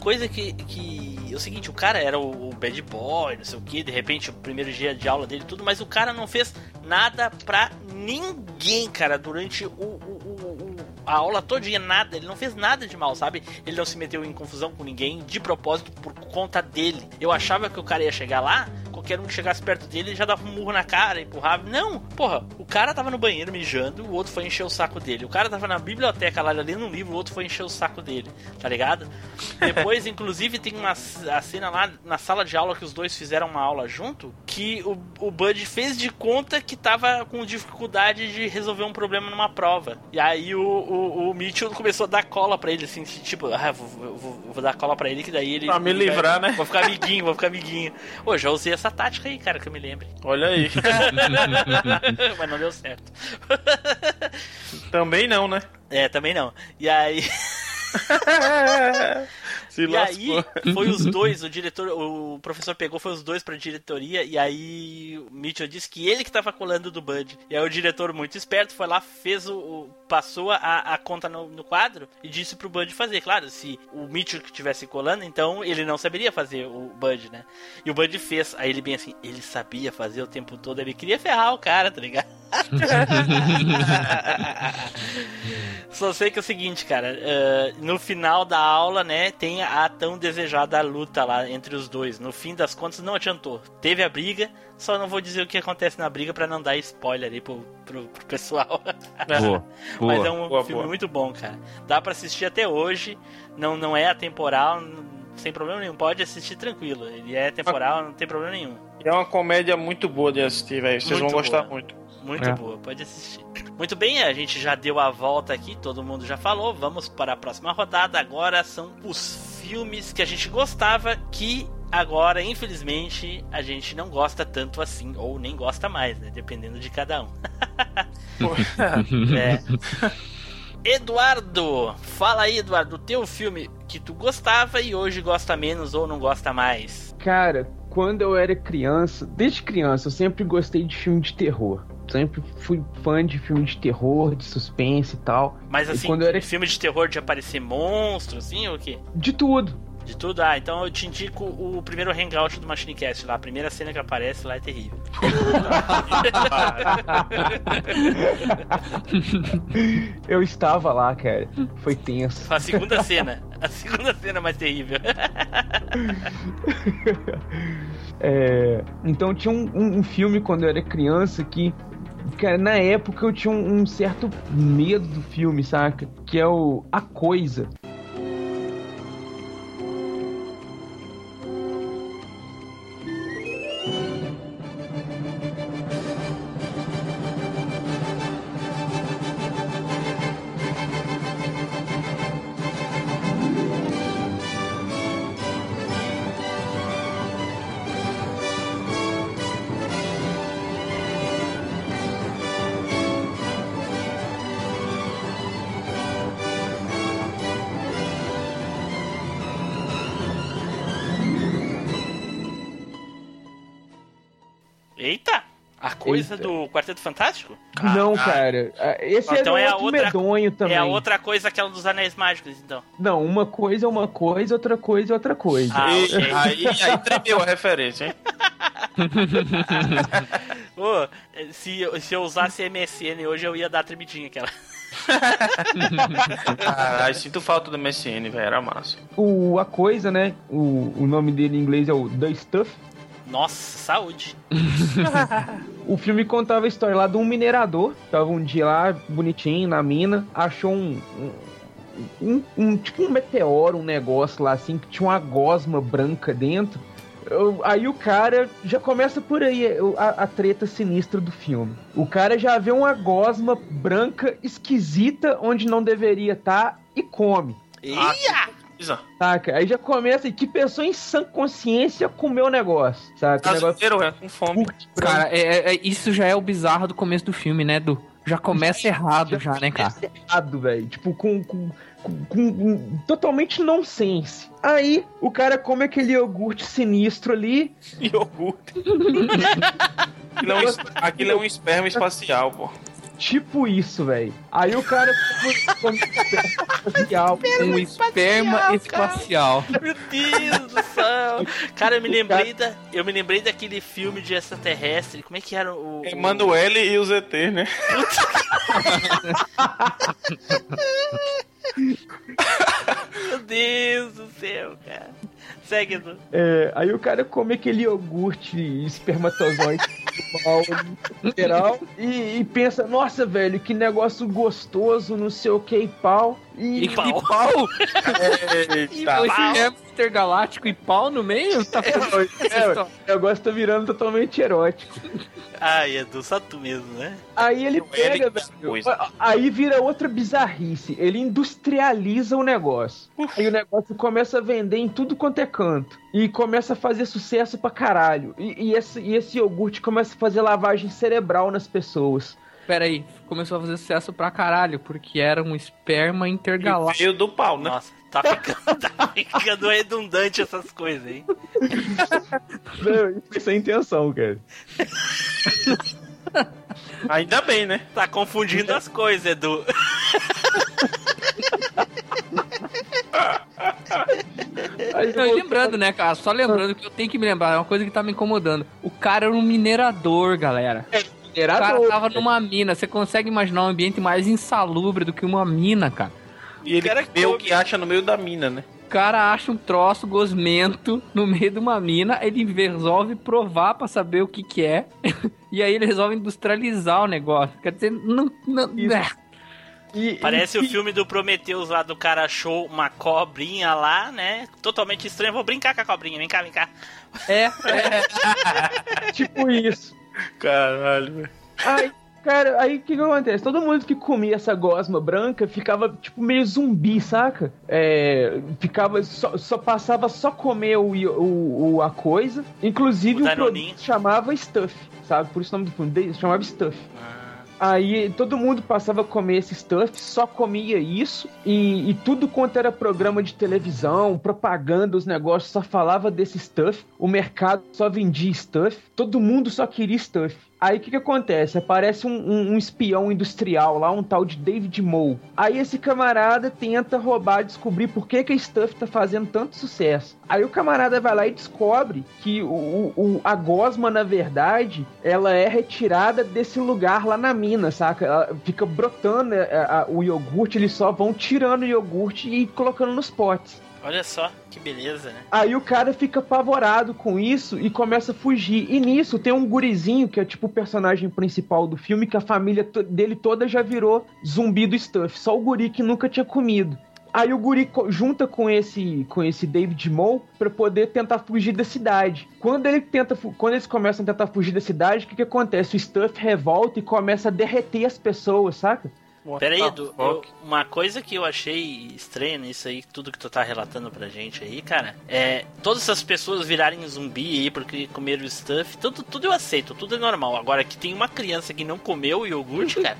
Coisa que, que. É o seguinte, o cara era o, o bad boy, não sei o que, de repente o primeiro dia de aula dele e tudo, mas o cara não fez nada pra ninguém, cara, durante o, o- o- o- a aula todinha, nada. Ele não fez nada de mal, sabe? Ele não se meteu em confusão com ninguém de propósito por conta dele. Eu achava que o cara ia chegar lá, qualquer um que chegasse perto dele ele já dava um murro na cara, empurrava. Não, porra, o cara tava no banheiro mijando, o outro foi encher o saco dele. O cara tava na biblioteca lá lendo um livro, o outro foi encher o saco dele, tá ligado? Depois, inclusive, tem uma a cena lá na sala de aula que os dois fizeram uma aula junto, que o, o Bud fez de conta que tava com dificuldade de resolver um problema numa prova. E aí o, o, o Mitchell começou a dar cola pra ele, assim, tipo, ah, vou, vou, vou- dar cola pra ele, que daí ele. Pra me ele vai- livrar, né? Vou ficar amiguinho, vou ficar amiguinho. Pô, já usei essa tática aí, cara, que eu me lembre. Olha aí. Mas não deu certo. Também não, né? É, também não. E aí. E lascou. aí, foi os dois, o diretor, o professor pegou, foi os dois pra diretoria, e aí o Mitchell disse que ele que tava colando do Bud. E aí o diretor, muito esperto, foi lá, fez o. o- passou a, a conta no, no quadro e disse pro Bud fazer. Claro, se o Mitchell que tivesse colando, então ele não saberia fazer o Bud, né? E o Bud fez. Aí ele bem assim, ele sabia fazer o tempo todo, ele queria ferrar o cara, tá ligado? Só sei que é o seguinte, cara. eh, no final da aula, né, tem a tão desejada luta lá entre os dois. No fim das contas, não adiantou. Teve a briga, só não vou dizer o que acontece na briga pra não dar spoiler aí pro, pro, pro pessoal. Boa, Mas boa. é um boa, filme boa. muito bom, cara. Dá pra assistir até hoje. Não, não é atemporal, sem problema nenhum. Pode assistir tranquilo. Ele é temporal, não tem problema nenhum. É uma comédia muito boa de assistir, velho. Vocês Muito vão gostar boa. muito. Muito É. boa, pode assistir. Muito bem, a gente já deu a volta aqui, todo mundo já falou. Vamos para a próxima rodada. Agora são os filmes que a gente gostava que agora, infelizmente, a gente não gosta tanto assim, ou nem gosta mais, né? Dependendo de cada um. É. Eduardo, fala aí, Eduardo, o teu filme que tu gostava e hoje gosta menos ou não gosta mais. Cara, quando eu era criança, desde criança, eu sempre gostei de filme de terror. Sempre fui fã de filme de terror, de suspense e tal. Mas E assim, quando eu era- filme de terror de aparecer monstro, assim, ou o quê? De tudo. De tudo? Ah, então eu te indico o primeiro hangout do Machinecast lá. A primeira cena que aparece lá é terrível. Eu estava lá, cara. Foi tenso. A segunda cena. A segunda cena mais terrível. É, então tinha um, um- um filme quando eu era criança que. Cara, na época eu tinha um, um certo medo do filme, saca? Que é o A Coisa. Coisa do Quarteto Fantástico? Não, cara. ah, Esse Então é, é a outro outra- medonho também. É a outra coisa, aquela dos Anéis Mágicos, então. Não, uma coisa é uma coisa, outra coisa é outra coisa. Ah, E- ok. aí, aí tremeu a referência, hein? Se, eu- se eu usasse MSN hoje, eu ia dar a tremidinha aquela. Ah, aí sinto falta do MSN, velho. Era massa. O A Coisa, né? O, o nome dele em inglês é o The Stuff. Nossa, saúde. O filme contava a história lá de um minerador. Tava um dia lá, bonitinho, na mina. Achou um. um, um- um- tipo um meteoro, um negócio lá assim, que tinha uma gosma branca dentro. Eu- aí o cara já começa por aí eu- a, a treta sinistra do filme. O cara já vê uma gosma branca esquisita onde não deveria estar e come. Ia! Isa. Saca? Aí já começa, e que pessoa em sã consciência comeu o negócio, saca? O negócio é com fome. Cara, é- é- é- isso já é o bizarro do começo do filme, né, Du? Já começa errado já, né, cara? errado, velho. Tipo, com, com, com- com- com- totalmente nonsense. Aí, o cara come aquele iogurte sinistro ali. Iogurte. Aquilo é um Aquilo é um esperma espacial, pô. Tipo isso, velho. Aí o cara come, come espacial. Um esperma espacial. Meu Deus do céu. Cara, eu me lembrei da. Eu me lembrei daquele filme de extraterrestre. Como é que era o. o- Emanuele e os ET, né? Meu Deus do céu, cara. Segue, Edu. É, aí o cara come aquele iogurte espermatozoide literal, e, e pensa, nossa, velho, que negócio gostoso, não sei o que e pau. E, E pau. pau? Eita. O esperma intergaláctico e pau no meio? Tá é, o negócio tá virando totalmente erótico. Ai, Edu, só tu mesmo, né? Aí ele pega, Ele velho. Aí vira outra bizarrice. Ele industrializa o negócio. Aí o negócio começa a vender em tudo quanto é canto. E começa a fazer sucesso pra caralho. E, e esse, e esse iogurte começa a fazer lavagem cerebral nas pessoas. Pera aí, começou a fazer sucesso pra caralho, porque era um esperma intergaláctico. Veio do pau, né? Nossa, tá ficando, tá ficando redundante essas coisas, hein? Não, é sem intenção, cara. Ainda bem, né? Tá confundindo as coisas, Edu. Não, lembrando, né, cara? Só lembrando que eu tenho que me lembrar, é uma coisa que tá me incomodando. O cara era um minerador, galera. O cara tava numa mina. Você consegue imaginar um ambiente mais insalubre do que uma mina, cara? E ele cara vê o que acha no meio da mina, né? O cara acha um troço gosmento no meio de uma mina, ele resolve provar pra saber o que que é. e aí ele resolve industrializar o negócio. Quer dizer, não... não Isso. é. E- Parece e- o filme do Prometheus lá do cara achou uma cobrinha lá, né? Totalmente estranho. Vou brincar com a cobrinha. Vem cá, vem cá. É, é. Tipo isso. Caralho, velho. Aí, cara, aí o que que acontece? Todo mundo que comia essa gosma branca ficava, tipo, meio zumbi, saca? É, ficava, só, só passava só comer o, o, o- a coisa. Inclusive O o, produto chamava Stuff, sabe? Por isso o nome do filme, chamava Stuff. Ah, Aí todo mundo passava a comer esse stuff, só comia isso, e, e tudo quanto era programa de televisão, propaganda, os negócios só falava desse stuff, o mercado só vendia stuff, todo mundo só queria stuff. Aí o que, que acontece? Aparece um, um- um espião industrial lá, um tal de David Moe. Aí esse camarada tenta roubar, descobrir por que, que a Stuff tá fazendo tanto sucesso. Aí o camarada vai lá e descobre que o, o- a gosma, na verdade, ela é retirada desse lugar lá na mina, saca? Ela fica brotando é, a- a- o iogurte, eles só vão tirando o iogurte e colocando nos potes. Olha só, que beleza, né? Aí o cara fica apavorado com isso e começa a fugir. E nisso tem um gurizinho, que é tipo o personagem principal do filme, que a família dele toda já virou zumbi do stuff. Só o guri que nunca tinha comido. Aí o guri junta com esse com esse David Moe pra poder tentar fugir da cidade. Quando ele tenta quando eles começam a tentar fugir da cidade, o que que acontece? O Stuff revolta e começa a derreter as pessoas, saca? Pera aí, Ah, Edu. eu- uma coisa que eu achei estranha nisso aí, tudo que tu tá relatando pra gente aí, cara, é todas essas pessoas virarem zumbi aí porque comeram stuff, tudo, tudo eu aceito, tudo é normal. Agora que tem uma criança que não comeu o iogurte, cara,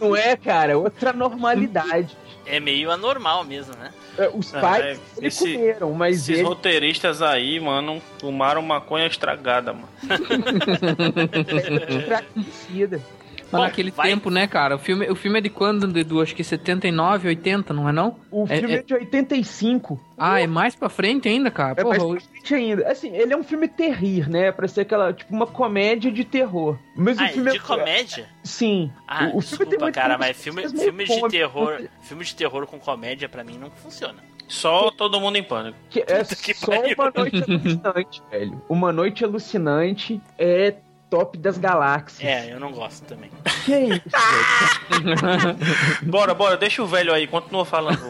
Não é, cara, é outra normalidade. é meio anormal mesmo, né? É, Os Ah, pais é, ele esse- comeram, mas Esses ele roteiristas aí, mano, fumaram maconha estragada, mano. Mas Bom, naquele vai- tempo, né, cara? O filme, o filme é de quando, Edu? Acho que 79, 80, não é não? O É- filme é, é- de 85. Ah, é mais pra frente ainda, cara? É Porra, mais pra frente ainda. Assim, ele é um filme terrir, né? Pra ser aquela, tipo, uma comédia de terror. Mas Ah, o filme de é... comédia? Sim. Ah, o, o filme desculpa, cara, mas filme, coisas meio filme de terror, muito- filme de terror com comédia pra mim não funciona. Só todo mundo em pânico. Que é que só pariu. uma noite alucinante, velho. Uma noite alucinante é top das galáxias. É, eu não gosto também. Que isso? Bora, bora, deixa o velho aí, continua falando.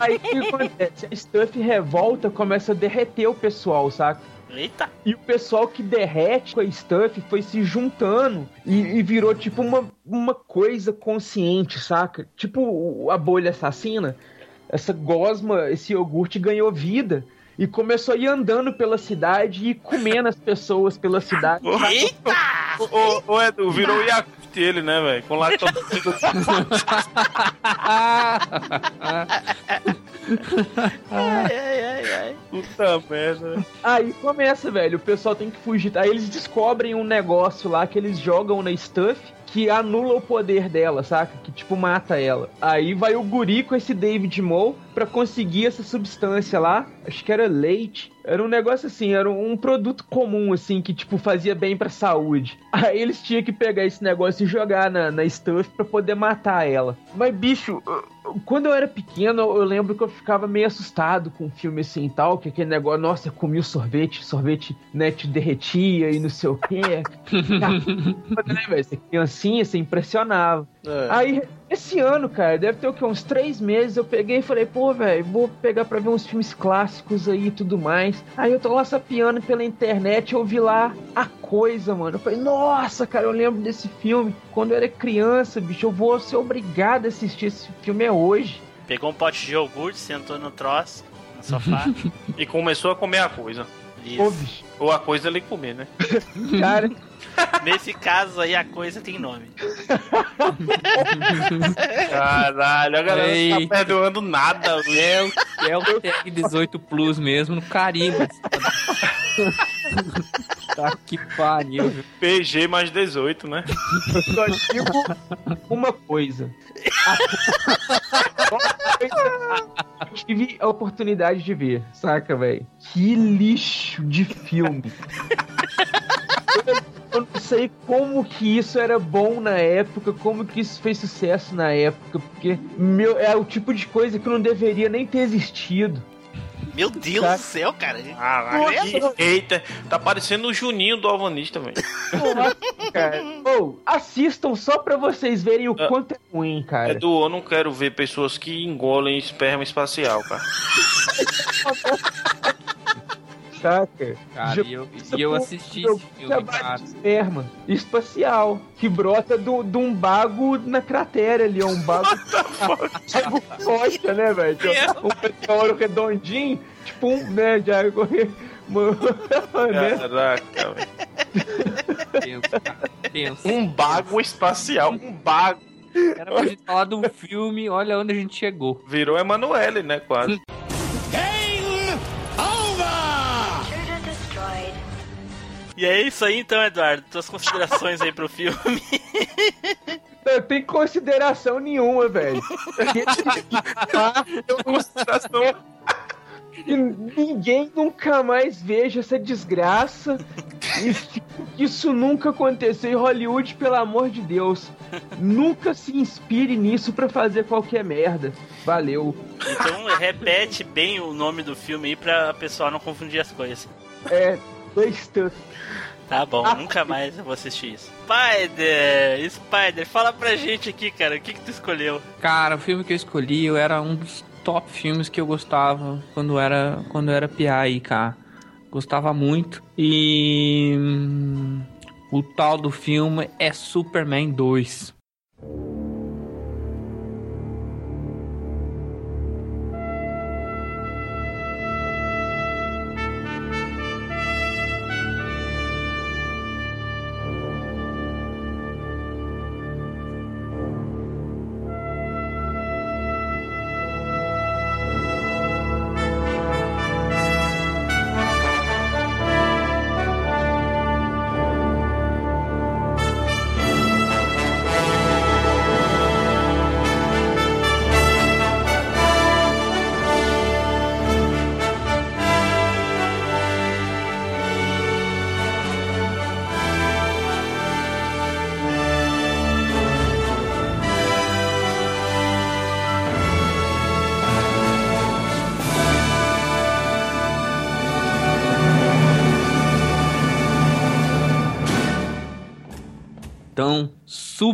Aí o que acontece? A Stuff revolta, começa a derreter o pessoal, saca? Eita! E o pessoal que derrete com a Stuff foi se juntando e, e virou tipo uma, uma coisa consciente, saca? Tipo a bolha assassina. Essa gosma, esse iogurte ganhou vida e começou a ir andando pela cidade e comendo as pessoas pela cidade. Eita! ô, ô, Edu, virou o Yakult ele, né, velho? Com lactose. Ai, ai, ai, ai. Puta merda. Aí começa, velho, o pessoal tem que fugir. Aí eles descobrem um negócio lá que eles jogam na Stuff que anula o poder dela, saca? Que tipo mata ela. Aí vai o guri com esse David Moe pra conseguir essa substância lá. Acho que era leite. Era um negócio assim, era um produto comum, assim, que tipo fazia bem pra saúde. Aí eles tinham que pegar esse negócio e jogar na, na Stuff pra poder matar ela. Mas, bicho, quando eu era pequeno, eu lembro que eu ficava meio assustado com o filme assim e tal, que aquele negócio, nossa, eu comi o sorvete, sorvete, né, te derretia e não sei o quê. né, velho? Você criancinha, você impressionava. Aí, esse ano, cara, deve ter o quê? Uns três meses, eu peguei e falei, pô, velho, vou pegar pra ver uns filmes clássicos aí e tudo mais. Aí eu tô lá sapiando pela internet, eu vi lá a coisa, mano. Eu falei, nossa, cara, eu lembro desse filme. Quando eu era criança, bicho, eu vou ser obrigado a assistir esse filme é hoje. Pegou um pote de iogurte, sentou no troço, no sofá. E começou a comer a coisa. Ô, Isso. bicho, Ou a coisa ele comer, né? cara, Nesse caso aí, a coisa tem nome. Caralho, a galera não Eita. tá perdoando nada, velho. É o, é o tag 18 Plus mesmo, no carimbo. tá que pariu? PG mais 18, né? só digo uma coisa. Eu tive a oportunidade de ver, saca, velho? Que lixo de filme. Eu não sei como que isso era bom na época, como que isso fez sucesso na época, porque meu, é o tipo de coisa que não deveria nem ter existido. Meu Deus Tá. do céu, cara. Caralho, que- eita, tá parecendo o Juninho do Alvanista, velho. Ou, assistam só pra vocês verem o Ah. quanto é ruim, cara. Edu, eu não quero ver pessoas que engolem esperma espacial, cara. Saca? Cara, Já- e eu, e eu assisti esse filme, cara. de esperma espacial que brota do, de um bago na cratera ali, é um bago. rocha, né, velho? É Um meteoro redondinho, tipo um, né, de água. né? Caraca, velho. Um bago espacial, um bago. Era pra gente falar de um filme, olha onde a gente chegou. Virou Emanuele, né, quase. E é isso aí então, Eduardo. Tuas considerações aí pro filme. Não tem consideração nenhuma, velho. Consideração. E ninguém nunca mais veja essa desgraça. Que isso nunca aconteceu em Hollywood, pelo amor de Deus. Nunca se inspire nisso pra fazer qualquer merda. Valeu. Então repete bem o nome do filme aí pra pessoal não confundir as coisas. É, dois stuff. Tá bom, nunca mais eu vou assistir isso. Spider! Spider, fala pra gente aqui, cara, o que, que tu escolheu? Cara, o filme que eu escolhi eu era um dos top filmes que eu gostava quando era quando eu era piá aí, cara. Gostava muito. E hum, o tal do filme é Superman 2.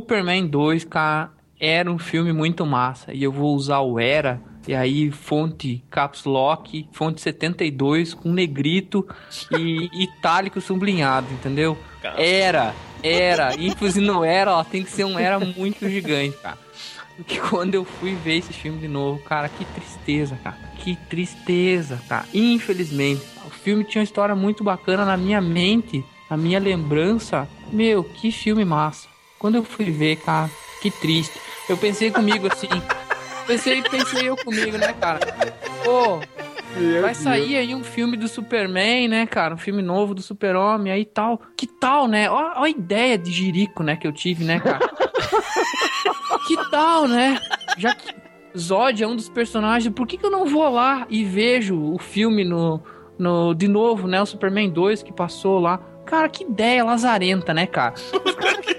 Superman 2, cara, era um filme muito massa. E eu vou usar o era, e aí fonte caps lock, fonte 72 com negrito e itálico sublinhado, entendeu? Era, era, ênfase no era, ela tem que ser um era muito gigante, cara. Porque quando eu fui ver esse filme de novo, cara, que tristeza, cara. Que tristeza, cara. Infelizmente, o filme tinha uma história muito bacana na minha mente, na minha lembrança. Meu, que filme massa. Quando eu fui ver, cara, que triste. Eu pensei comigo assim. Pensei, pensei eu comigo, né, cara? Pô, vai sair aí um filme do Superman, né, cara? Um filme novo do Super-Homem aí tal. Que tal, né? Ó, ó a ideia de jirico, né, que eu tive, né, cara? que tal, né? Já que Zod é um dos personagens, por que, que eu não vou lá e vejo o filme no, no de novo, né? O Superman 2 que passou lá. Cara, que ideia lazarenta, né, cara?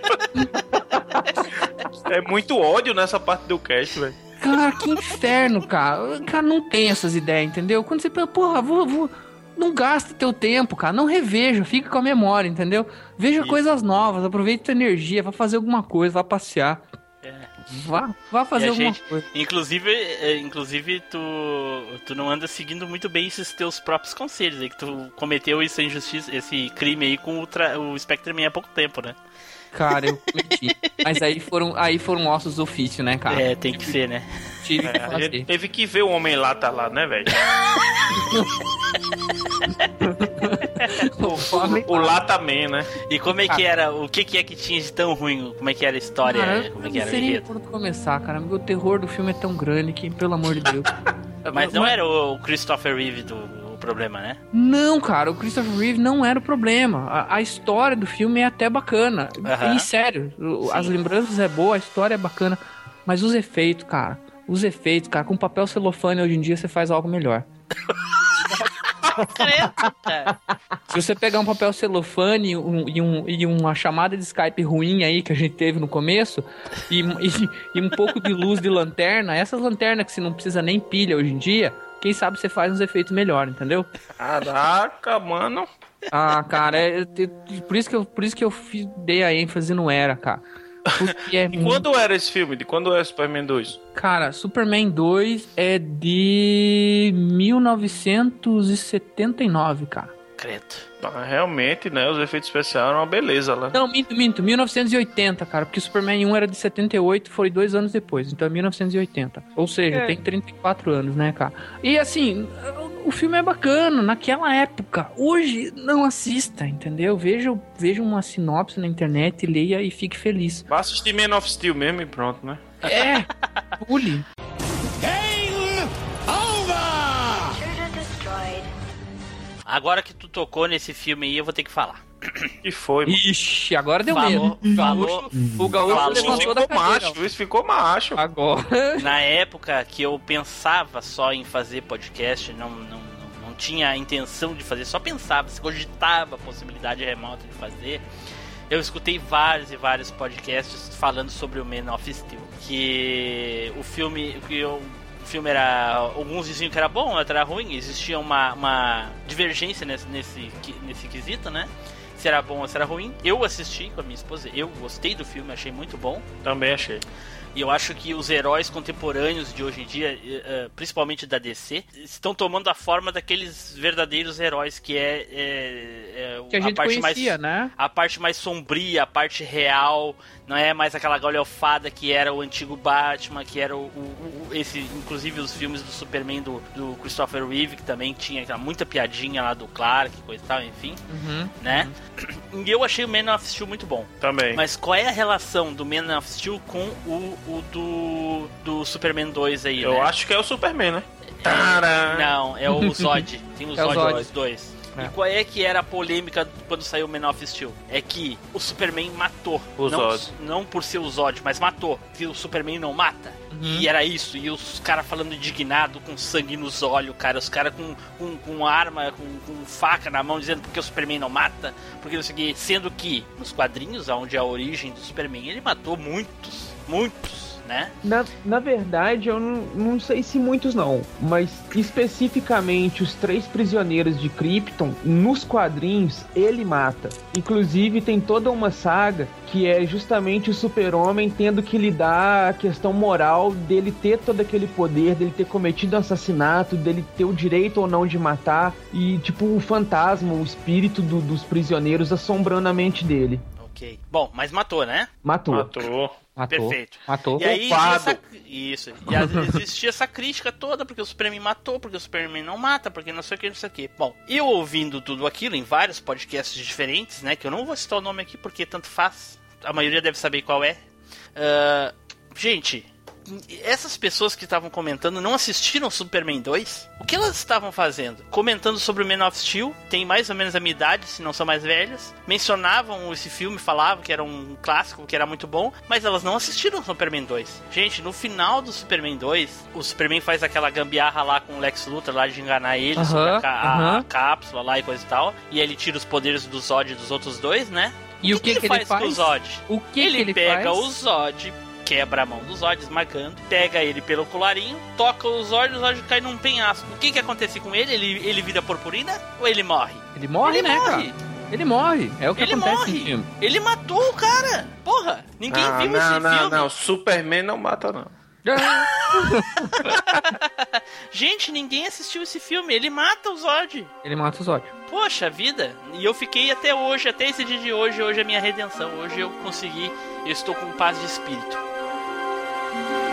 É muito ódio nessa parte do cast, velho. Cara, que inferno, cara. Cara, não tem essas ideias, entendeu? Quando você pensa, porra, vou, vou. Não gasta teu tempo, cara. Não reveja, fica com a memória, entendeu? Veja coisas novas, aproveita tua energia, vá fazer alguma coisa, vá passear. Vá, vá fazer alguma gente- coisa. Inclusive, é, inclusive tu, tu não anda seguindo muito bem esses teus próprios conselhos aí, que tu cometeu essa injustiça, esse crime aí com o, tra- o Spectreman há pouco tempo, né? Cara, eu cometi. Mas aí foram, aí foram ossos do ofício, né, cara? É, tem que ser, né? Tive que É, fazer. teve que ver o homem lá, tá lá, né, velho? O Lata Man, né? E como é que era, o que que é que tinha de tão ruim? Como é que era a história? Cara, como eu é que não era o sei onde começar, cara. O terror do filme é tão grande que, pelo amor de Deus. Mas não era o Christopher Reeve do o problema, né? Não, cara, o Christopher Reeve não era o problema. A, a história do filme é até bacana. Aham. E sério, Sim. as lembranças é boa, a história é bacana. Mas os efeitos, cara. Os efeitos, cara, com papel celofane hoje em dia você faz algo melhor. Se você pegar um papel celofane e, um- e um- e uma chamada de Skype ruim aí que a gente teve no começo, e, e- e um pouco de luz de lanterna, essas lanternas que você não precisa nem pilha hoje em dia, quem sabe você faz uns efeitos melhor, entendeu? Caraca, mano. Ah, cara, é- é- por, isso que eu, por isso que eu fiz- dei a ênfase no era, cara. Porque é E quando era esse filme? De quando é Superman 2? Cara, Superman 2 é de 1979, cara. Credo. Ah, realmente, né? Os efeitos especiais eram uma beleza lá. Não, minto, minto, 1980, cara, porque Superman 1 era de 78, foi dois anos depois, então é 1980. Ou seja, É. tem 34 anos, né, cara? E assim, o filme é bacana naquela época. Hoje, não assista, entendeu? Veja, veja uma sinopse na internet, leia e fique feliz. Vai assistir Man of Steel mesmo e pronto, né? É, pule. Agora que tu tocou nesse filme aí, eu vou ter que falar. E foi, mano. Ixi, agora deu Falou, medo. falou. O gaúcho Falou. levantou Isso da ficou cadeira. macho, isso ficou macho. Agora. Na época que eu pensava só em fazer podcast, não, não, não, não tinha a intenção de fazer, só pensava, se cogitava a possibilidade remota de fazer. Eu escutei vários e vários podcasts falando sobre o Man of Steel. Que o filme. Que eu, o filme era. Alguns diziam que era bom, outros era ruim. Existia uma, uma divergência nesse, nesse, nesse quesito, né? Se era bom ou se era ruim. Eu assisti com a minha esposa, eu gostei do filme, achei muito bom. Também achei. E eu acho que os heróis contemporâneos de hoje em dia, eh, eh, principalmente da DC, estão tomando a forma daqueles verdadeiros heróis que é, é- é Que a gente parte conhecia, mais né? a parte mais sombria, a parte real, não é mais aquela galhofada que era o antigo Batman, que era o, o- o- esse, inclusive os filmes do Superman do, do Christopher Reeve, que também tinha aquela muita piadinha lá do Clark, coisa e tal, enfim, Uhum. né? E eu achei o Man of Steel muito bom. Também. Mas qual é a relação do Man of Steel com o, o do, do Superman 2 aí, Eu né? acho que é o Superman, né? Taran. Não, é o Zod. Tem o É o Zod, Zod. os dois. É. E qual é que era a polêmica quando saiu o Man of Steel? É que o Superman matou. O não, Zod. não por ser o Zod, mas matou. Que o Superman não mata. Uhum. E era isso. E os caras falando indignado, com sangue nos olhos, cara. Os caras com, com, com arma, com, com faca na mão, dizendo porque o Superman não mata. Porque não sei o quê. Sendo que nos quadrinhos, onde é a origem do Superman, ele matou muitos, muitos. Né? Na, na verdade, eu não, não sei se muitos não, mas especificamente os três prisioneiros de Krypton, nos quadrinhos, ele mata. Inclusive, tem toda uma saga que é justamente o super-homem tendo que lidar a questão moral dele ter todo aquele poder, dele ter cometido um assassinato, dele ter o direito ou não de matar, e tipo, o fantasma, o espírito do- dos prisioneiros assombrando a mente dele. Ok. Bom, mas matou, né? Matou. Matou. Matou. Perfeito. Matou. E aí essa... Isso. E existia essa crítica toda, porque o Superman matou, porque o Superman não mata, porque não sei o que, não sei o que. Bom, eu ouvindo tudo aquilo em vários podcasts diferentes, né? Que eu não vou citar o nome aqui porque tanto faz. A maioria deve saber qual é. Ah, gente, essas pessoas que estavam comentando não assistiram Superman 2? O que elas estavam fazendo? Comentando sobre o Man of Steel, tem mais ou menos a minha idade, se não são mais velhas. Mencionavam esse filme, falavam que era um clássico, que era muito bom, mas elas não assistiram Superman 2. Gente, no final do Superman 2, o Superman faz aquela gambiarra lá com o Lex Luthor lá de enganar ele sobre a, a aham. cápsula lá e coisa e tal. E ele tira os poderes do Zod e dos outros dois, né? E o que, que ele com o faz? Zod? O que ele, que ele pega faz? o Zod, quebra a mão do Zod, esmagando, pega ele pelo colarinho, toca o Zod e o Zod cai num penhasco. O que que acontece com ele? Ele, ele vira purpurina ou ele morre? Ele morre, ele né, morre. cara? Ele morre. É o que Ele acontece morre. no filme. Ele matou o cara. Porra, ninguém Ah, viu não, esse não, filme. não. Superman não mata, não. Gente, ninguém assistiu esse filme. Ele mata o Zod. Ele mata os ódios. Poxa vida, e eu fiquei até hoje, até esse dia de hoje, hoje é minha redenção, hoje eu consegui, eu estou com paz de espírito. thank you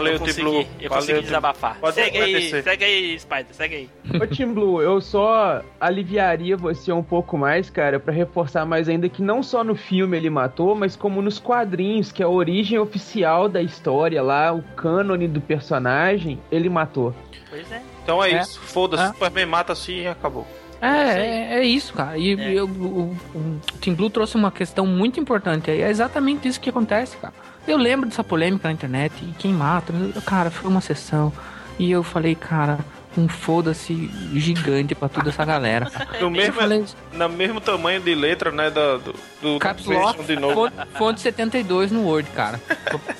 Valeu, eu Tim consegui, Blue. eu Valeu, consegui desabafar. Pode segue aí, segue aí, Spider, segue aí. Ô Tim Blue, eu só aliviaria você um pouco mais, cara, pra reforçar mais ainda que não só no filme ele matou, mas como nos quadrinhos, que é a origem oficial da história lá, o cânone do personagem, ele matou. Pois é. Então é, É. isso. Foda-se. É. Superman mata assim e acabou. É, é, é isso, cara. E É. eu- o, o Tim Blue trouxe uma questão muito importante aí. É exatamente isso que acontece, cara. Eu lembro dessa polêmica na internet e quem mata, eu- cara, foi uma sessão. E eu falei, cara, um foda-se gigante pra toda essa galera. No Eu mesmo, falei, no mesmo tamanho de letra, né? Do, do, do Caps Lock, de novo. fonte, fonte 72 no Word, cara.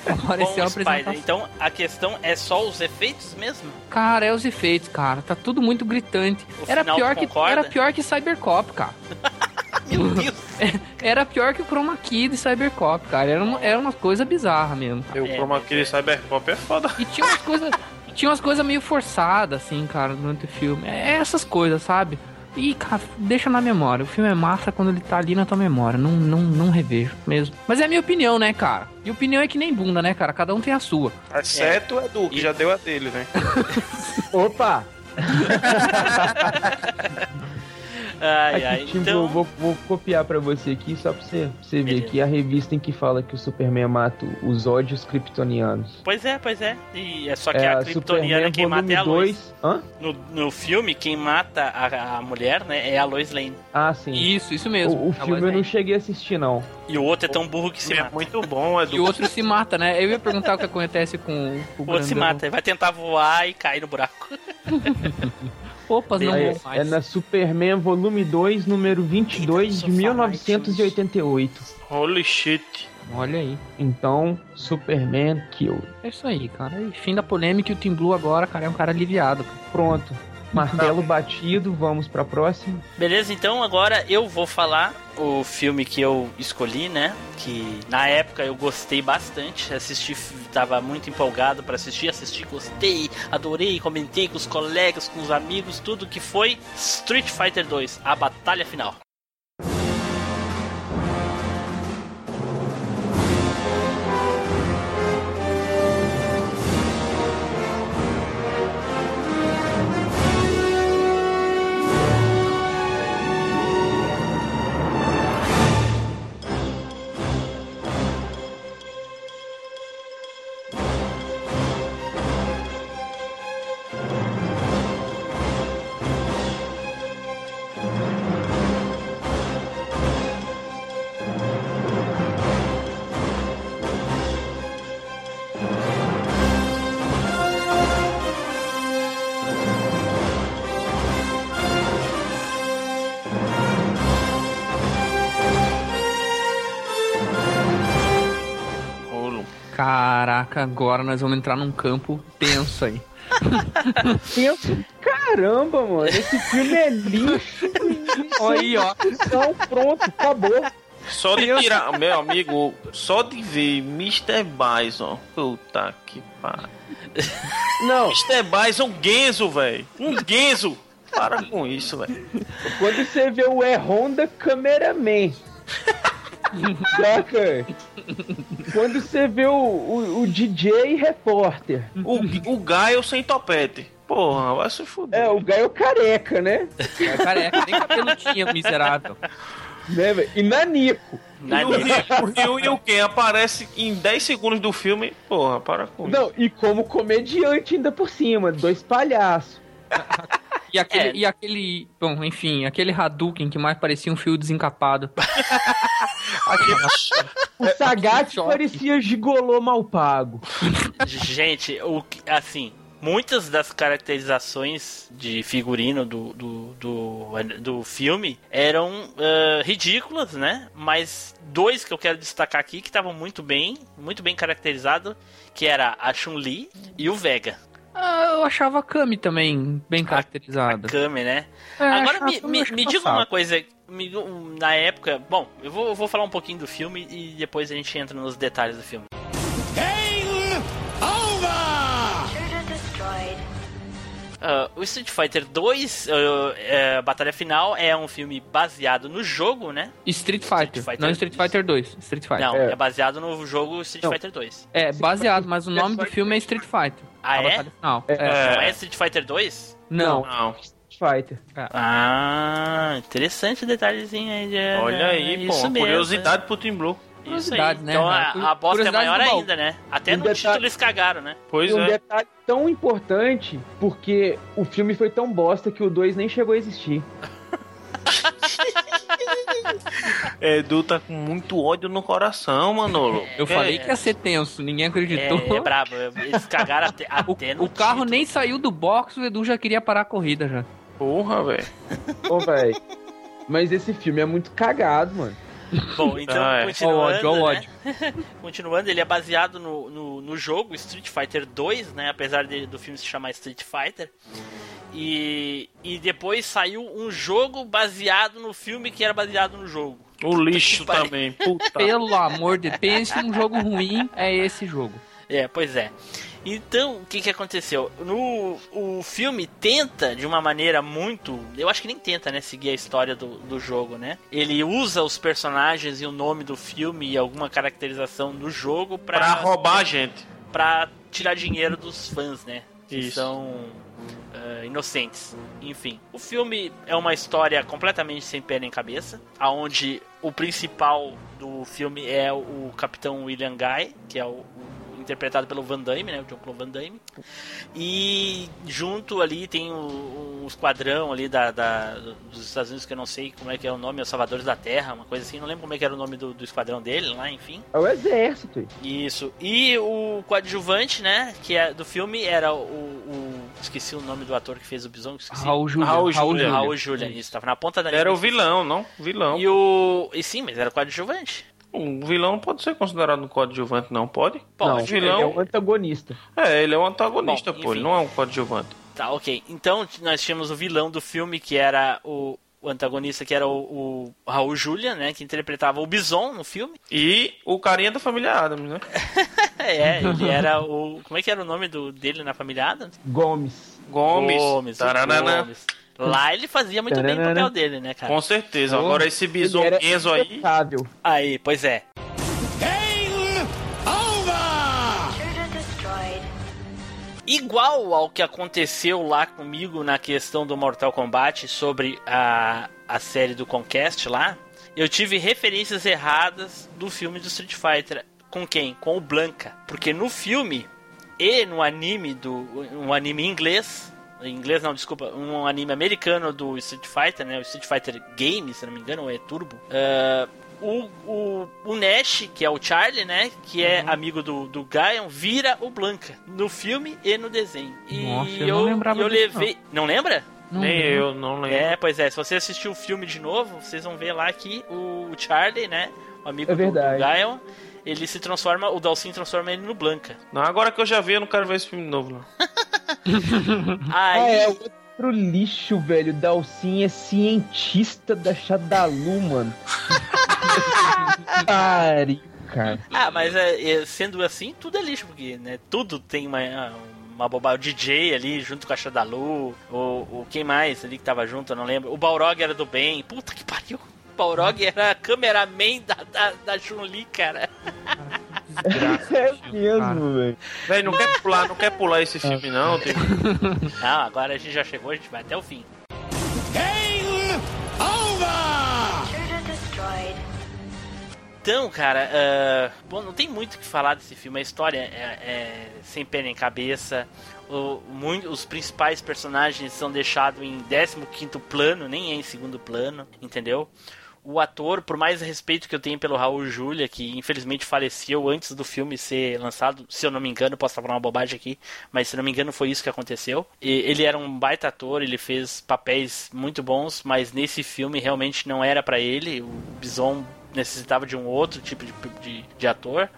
Apareceu Bom, a então a questão é só os efeitos mesmo? Cara, é os efeitos, cara. Tá tudo muito gritante. O Era final pior, que, concorda? era pior que Cybercop, cara. Deus! Era pior que o Chroma Key de Cybercop, cara. Era uma, era uma coisa bizarra mesmo. Eu, É, como aquele Cyberpop é foda. E tinha umas coisas. Tinha umas coisas meio forçadas, assim, cara, durante o filme. É essas coisas, sabe? E, cara, deixa na memória. O filme é massa quando ele tá ali na tua memória. Não, não, não revejo mesmo. Mas é a minha opinião, né, cara? E opinião é que nem bunda, né, cara? Cada um tem a sua. Exceto o Edu, que E- já deu a dele, né? Opa! Ai, Aqui, ai, Tim então... Blue, vou, vou copiar pra você aqui, só pra você, pra você ver aqui a revista em que fala que o Superman mata os ódios kryptonianos. Pois é, pois é. E é só que é a Kryptoniana Superman quem mata é a Lois. 2. Hã? No, no filme, quem mata a, a mulher, né, é a Lois Lane. Ah, sim. Isso, isso mesmo. O, o filme eu não cheguei a assistir, não. E o outro é tão burro que se é mata. muito bom, Edu. E o outro se mata, né? Eu ia perguntar o que acontece com o O outro se mata, vai tentar voar e cair no buraco. Opa, não É, mais. é na Superman volume 2, número 22 Eita, de só 1988. Holy shit. Olha aí. Então, Superman Kill. É isso aí, cara. E fim da polêmica e o Team Blue agora, cara, é um cara aliviado. Pronto. Martelo batido, vamos pra próxima. Beleza, então agora eu vou falar o filme que eu escolhi, né? Que na época eu gostei bastante, assisti, tava muito empolgado pra assistir, assisti, gostei, adorei, comentei com os colegas, com os amigos, tudo que foi Street Fighter 2, a batalha final. Caraca, agora nós vamos entrar num campo tenso aí. Penso, caramba, mano, esse filme é lixo. Olha aí, ó. Então, pronto, acabou. Só de tirar, meu amigo, só de ver Mr. Bison. Puta que pariu. Não, Mr. Bison, um Genzo, velho. Um Genzo. Para com isso, velho. quando você vê o E Honda Cameraman. Saca? Quando você vê o, o, o DJ Repórter. O, o Gaio sem topete. Porra, vai se fuder. É, o Gaio Careca, né? É careca, nem cabelo tinha, miserável. né e Nanico. Na E o Ryu- e o Ken aparece em 10 segundos do filme. Porra, para com isso. Não, e como comediante ainda por cima, dois palhaços. E aquele, É. e aquele. Bom, enfim, aquele Hadouken que mais parecia um fio desencapado. O Sagat parecia gigolô mal pago. Gente, o assim, muitas das caracterizações de figurino do, do, do, do filme eram ah, ridículas, né? Mas dois que eu quero destacar aqui que estavam muito bem, muito bem caracterizados, que era a Chun-Li e o Vega. Ah, eu achava a Kami também bem caracterizada. Kami, né? É, Agora me, me, me diga uma coisa, me- na época, bom, eu vou, eu vou falar um pouquinho do filme e depois a gente entra nos detalhes do filme. Game over! Destroyed. Ah, o Street Fighter 2, ah, é, Batalha Final, é um filme baseado no jogo, né? Street Fighter, Street Fighter não Street Fighter 2. Street Fighter. Não, É. é. baseado no jogo Street Não. Fighter 2. É, baseado, mas o nome do filme é Street Fighter. Ah, A é? batalha final. É. É. Não é Street Fighter 2? Não. Não. Fighter. Ah, interessante o detalhezinho aí. De, Olha aí, pô. mesmo, curiosidade pro Team Blue. Isso aí. Curiosidade, né, Então a, a bosta é maior ainda, né? Até Um no detalhe- título eles cagaram, né? Pois E um é. detalhe tão importante, porque o filme foi tão bosta que o 2 nem chegou a existir. Edu tá com muito ódio no coração, Manolo. Eu falei é? que ia ser tenso, ninguém É, acreditou. é brabo. Eles cagaram até, O, até no o carro título. nem saiu do box, o Edu já queria parar a corrida já. Porra, velho. Ô, velho. Mas esse filme é muito cagado, mano. Bom, então, Ah, é. O continuando, ódio, ó o né? ódio. Continuando, ele é baseado no, no, no jogo Street Fighter 2, né? Apesar de- do filme se chamar Street Fighter. E, e depois saiu um jogo baseado no filme que era baseado no jogo. O lixo Que também. Puta. Pelo amor de pense num jogo ruim, é esse jogo. É, pois é. Então, o que que aconteceu? No o filme tenta de uma maneira muito, eu acho que nem tenta, né, seguir a história do, do jogo, né? Ele usa os personagens e o nome do filme e alguma caracterização do jogo pra, Pra roubar a gente. pra tirar dinheiro dos fãs, né? Que Isso. são eh, inocentes. Enfim, o filme é uma história completamente sem pé nem cabeça, aonde o principal do filme é o Capitão William Guy, que é o, o- interpretado pelo Van Damme, né, o John Claude Van Damme. E junto ali tem o, um esquadrão ali da, da- dos Estados Unidos que eu não sei como é que é o nome, os Salvadores da Terra, uma coisa assim, não lembro como é que era o nome do, do esquadrão dele lá, enfim. É o exército. Isso. E o coadjuvante, né? Que é do filme era o. o- esqueci o nome do ator que fez o Bison. Esqueci. Raul Julia. Raul Julia. Raul Julia. Isso, tava na ponta da Era o vilão, não? Vilão. E o. E sim, mas era o coadjuvante. O vilão não pode ser considerado um coadjuvante, não pode? Pode. Não, vilão- ele é o antagonista. É, ele é um antagonista, Bom, pô. Ele não é um coadjuvante. Tá, ok. Então nós tínhamos o vilão do filme, que era o, o antagonista, que era o, o Raul Julia, né? Que interpretava o Bison no filme. E o carinha da família Adams, né? É, ele era o. Como é que era o nome do, dele na família Adams? Gomes. Gomes. Gomes. Taranana. Gomes. Lá ele fazia muito bem o papel dele, né, cara? Com certeza. Agora esse Enzo aí. impecável. Aí, pois é. Igual ao que aconteceu lá comigo na questão do Mortal Kombat sobre a, a série do Conquest lá, eu tive referências erradas do filme do Street Fighter. Com quem? Com o Blanca. Porque no filme e no anime do. um anime inglês. Em inglês não, desculpa, um anime americano do Street Fighter, né? O Street Fighter Game, se não me engano, ou é Turbo. ah, o, o, o Nash, que é o Charlie, né? Que é amigo do, do Gaon, vira o Blanca no filme e no desenho. E Nossa, eu não lembrava eu disso, levei. Não lembra? Não Nem lembro. eu, não lembro. É, pois é. Se você assistir o filme de novo, vocês vão ver lá que o Charlie, né? O amigo É do, do verdade. Ele se transforma, o Dalsin transforma ele no Blanca. Não, agora que eu já vi, eu não quero ver esse filme novo, não. Ah, Aí, é outro lixo, velho. Dalsin é cientista da Shadalu, mano. Pariu, cara. Ah, mas é, é, sendo assim, tudo é lixo, porque né, tudo tem uma, uma bobagem. O DJ ali junto com a Shadalu, o, o quem mais ali que tava junto, eu não lembro. O Balrog era do bem. Puta que pariu. Balrog era cameraman da, da, da Chun-Li, cara. É mesmo, velho. Véi, não quer pular, não quer pular esse filme, não. Tem... Não, agora a gente já chegou, a gente vai até o fim. Game over! Destroyed. Então, cara, ah, bom, não tem muito o que falar desse filme. A história é, é sem pé nem cabeça. O, muito, os principais personagens são deixados em 15 plano, nem é em segundo plano, entendeu? O ator, por mais respeito que eu tenho pelo Raul Julia, que infelizmente faleceu antes do filme ser lançado, se eu não me engano, posso estar falando uma bobagem aqui, mas se eu não me engano foi isso que aconteceu. E ele era um baita ator, ele fez papéis muito bons, mas nesse filme realmente não era pra ele. O Bison necessitava de um outro tipo de, de, de ator.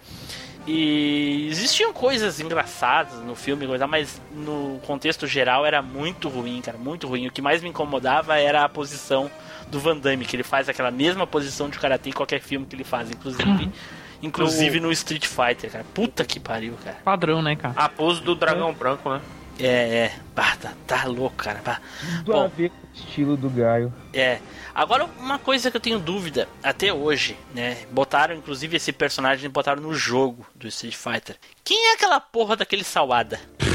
E existiam coisas engraçadas no filme, mas no contexto geral era muito ruim, cara, muito ruim. O que mais me incomodava era a posição do Van Damme, que ele faz aquela mesma posição de karatê em qualquer filme que ele faz, inclusive, inclusive no Street Fighter, cara. Puta que pariu, cara. Padrão, né, cara? A pose do dragão branco, né? É, é, bah, tá, tá louco, cara. bah. Tudo Bom. a ver com o estilo do Gaio. É. Agora, uma coisa que eu tenho dúvida até hoje, né? Botaram, inclusive, esse personagem botaram no jogo do Street Fighter. Quem é aquela porra daquele Sawada?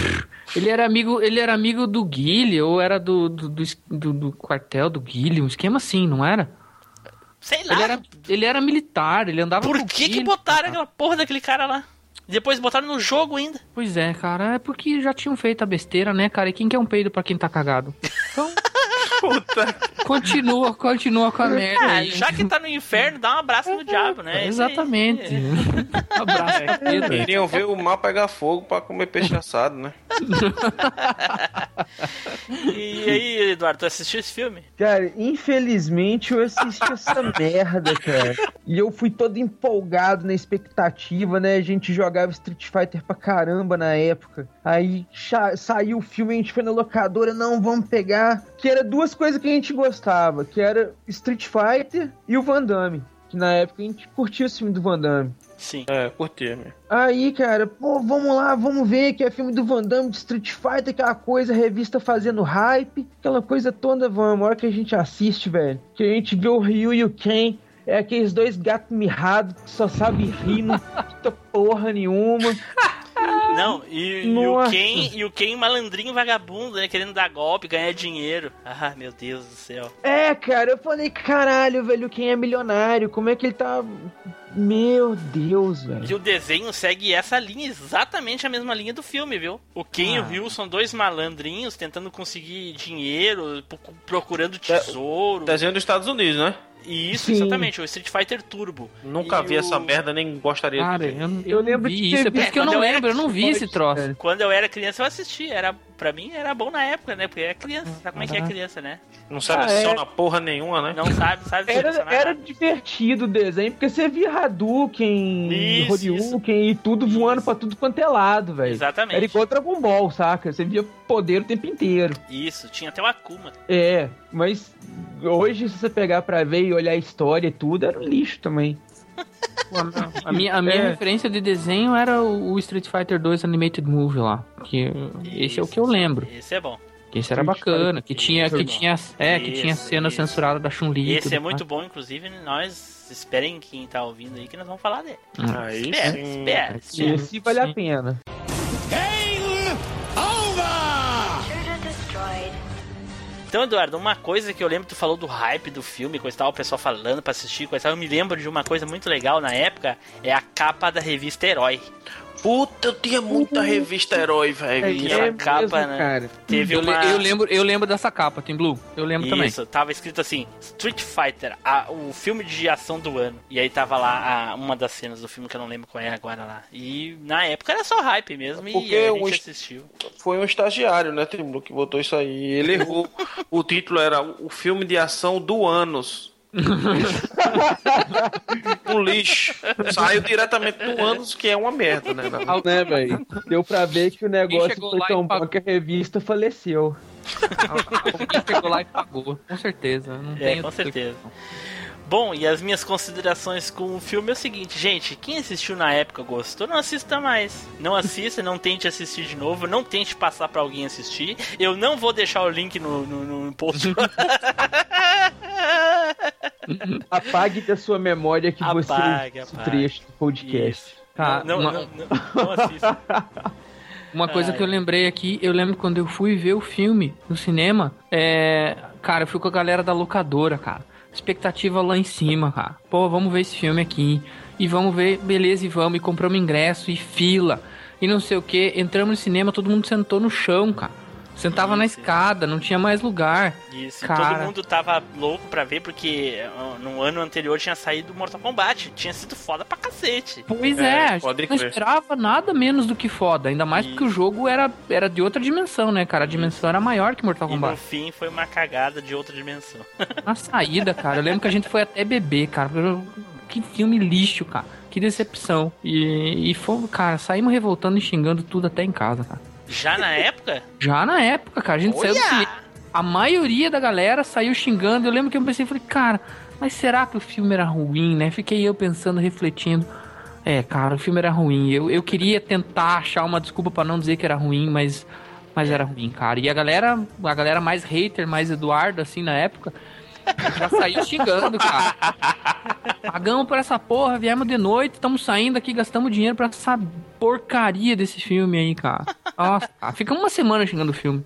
Ele era amigo, ele era amigo do Guile, ou era do, do, do, do- do quartel do Guile, um esquema assim, não era? Sei lá. Ele era, ele era militar, ele andava Por que que Guile, botaram cara. aquela porra daquele cara lá? Depois botaram no jogo ainda. Pois é, cara, é porque já tinham feito a besteira, né, cara? E quem quer um peido pra quem tá cagado? Então, Puta. continua, continua com a merda Ah, aí. já que tá no inferno, dá um abraço no diabo, né? Isso aí. Exatamente. Abraço, capeta. Queriam ver o mal pegar fogo pra comer peixe assado, né? E aí, Eduardo, tu assistiu esse filme? Cara, infelizmente eu assisti essa merda, cara. E eu fui todo empolgado na expectativa, né? A gente jogava Street Fighter pra caramba na época. Aí saiu o filme, a gente foi na locadora, não, vamos pegar. Que era duas coisas que a gente gostava, que era Street Fighter e o Van Damme. Que na época a gente curtia o filme do Van Damme. Sim. É, curti, meu. Aí, cara, pô, vamos lá, vamos ver que é filme do Van Damme de Street Fighter, aquela coisa, revista fazendo hype, aquela coisa toda, vamos, a hora que a gente assiste, velho, que a gente vê o Ryu e o Ken, é aqueles dois gatos mirrados que só sabem rir, não puta porra nenhuma. Não, e, e o. Ken, e o Ken malandrinho vagabundo, né? Querendo dar golpe, ganhar dinheiro. Ah, meu Deus do céu. É, cara, eu falei, caralho, velho, o Ken é milionário, como é que ele tá... Meu Deus, E velho. o desenho segue essa linha, exatamente a mesma linha do filme, viu? O Ken e o Ah. Ryu são dois malandrinhos tentando conseguir dinheiro, pro- procurando tesouro. Desenho dos Estados Unidos, né? E isso, Sim. exatamente, o Street Fighter Turbo. Nunca E vi o- essa merda, nem gostaria Cara, de ver. eu, eu, lembro vi isso, é por isso visto que eu não era lembro, eu não vi esse troço. cara. Quando eu era criança eu assisti, era pra mim era bom na época, né? Porque é criança, sabe como é que é criança, né? Não sabe Ah, é. só na porra nenhuma, né? Não sabe, sabe Era, era divertido o desenho, porque você via Hadouken, Isso, Horyuken e tudo voando pra tudo quanto é lado, velho. Exatamente. Era igual Dragon Ball, saca? Você via poder o tempo inteiro. Isso, tinha até o Akuma. É, mas hoje, se você pegar pra ver e olhar a história e tudo, era um lixo também. A minha, a minha É. referência de desenho era o Street Fighter 2 Animated Movie lá. Que, esse é o que eu lembro. Esse é bom. Que esse era bacana, que tinha, que Turbo. tinha, é, que tinha cena isso. censurada da Chun-Li. Esse tudo é muito bom, inclusive, nós esperem quem tá ouvindo aí que nós vamos falar dele. Aí Espera, espera. Sim. Esse vale a sim. pena. Então, Eduardo, uma coisa que eu lembro, tu falou do hype do filme, coisa tal, o pessoal falando pra assistir, coisa tal. Eu me lembro de uma coisa muito legal na época, é a capa da revista Herói. Puta, eu tinha muita revista herói, velho. É, E a capa, né? cara. Teve Eu, uma... eu lembro, eu lembro dessa capa, Tem Blue. Eu lembro também. Isso, tava escrito assim, Street Fighter, a- o filme de ação do ano. E aí tava lá a- uma das cenas do filme que eu não lembro qual é agora lá. E na época era só hype mesmo Porque e a o gente est- assistiu. Foi um estagiário, né, Timbu, que botou isso aí. Ele errou. o título era O Filme de Ação do Anos. Um lixo. Saiu diretamente do Anos, que é uma merda, né? Né, velho? Deu pra ver que o negócio foi tão bom que a revista faleceu. Alguém chegou lá e pagou, com certeza. Não É, tem com certeza. Bom, e as minhas considerações com o filme é o seguinte, gente, quem assistiu na época gostou, não assista mais. Não assista, não tente assistir de novo, não tente passar pra alguém assistir. Eu não vou deixar o link no, no, no post. Apague da sua memória que você Apague, o apague. trecho do podcast. Tá, não, uma- não, não, não assista. Uma coisa Ai. que eu lembrei aqui, eu lembro quando eu fui ver o filme no cinema, é. Cara, eu fui com a galera da locadora, cara. Expectativa lá em cima, cara. Pô, vamos ver esse filme aqui. E vamos ver, beleza, e vamos. E compramos ingresso e fila. E não sei o que. Entramos no cinema, todo mundo sentou no chão, cara. Sentava na Isso. escada, não tinha mais lugar. Isso, Cara. todo mundo tava louco pra ver, porque no ano anterior tinha saído Mortal Kombat. Tinha sido foda pra cacete. Pois É, é, a gente pode não esperava nada menos do que foda. Ainda mais porque o jogo era, era de outra dimensão, né, cara? A dimensão era maior que Mortal E no Kombat. fim foi uma cagada de outra dimensão. Na saída, cara, eu lembro que a gente foi até beber, cara. Que filme lixo, cara. Que decepção. E, e foi, cara, saímos revoltando e xingando tudo até em casa, cara. Já na época, Já na época, cara, a gente saiu do olha! cinema. A maioria da galera saiu xingando. Eu lembro que eu pensei, falei, cara, mas será que o filme era ruim, né? Fiquei eu pensando, refletindo. É, cara, o filme era ruim. Eu, eu queria tentar achar uma desculpa pra não dizer que era ruim, mas, mas era ruim, cara. E a galera, a galera mais hater, mais Eduardo, assim, na época, já saiu xingando, cara. Pagamos por essa porra, viemos de noite, estamos saindo aqui, gastamos dinheiro pra essa porcaria desse filme aí, cara. Nossa, cara, fica uma semana xingando o filme.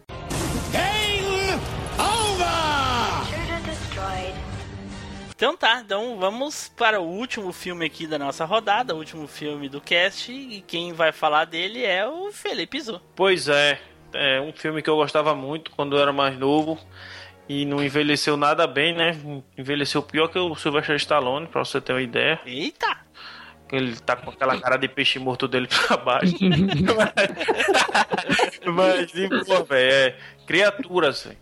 Então tá, então vamos para o último filme aqui da nossa rodada, o último filme do cast, e quem vai falar dele é o Felipe Zu. Pois é, é um filme que eu gostava muito quando eu era mais novo e não envelheceu nada bem, né? Envelheceu pior que o Sylvester Stallone, pra você ter uma ideia. Eita! Ele tá com aquela cara de peixe morto dele pra baixo. Mas, de boa, velho, é criaturas, velho.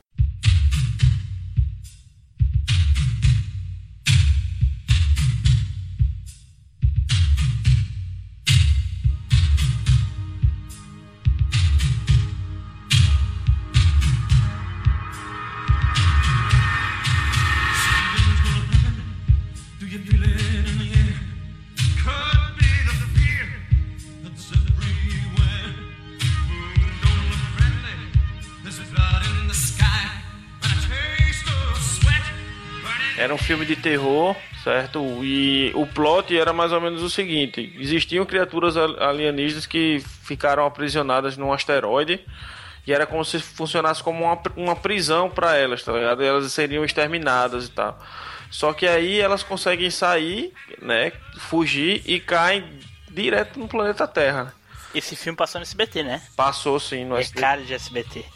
Era um filme de terror, certo? E o plot era mais ou menos o seguinte: existiam criaturas al- alienígenas que ficaram aprisionadas num asteroide. E era como se funcionasse como uma, uma prisão para elas, tá ligado? E elas seriam exterminadas e tal. Só que aí elas conseguem sair, né? Fugir e caem direto no planeta Terra. Esse filme passou no SBT, né? Passou sim no É SBT. cara de SBT.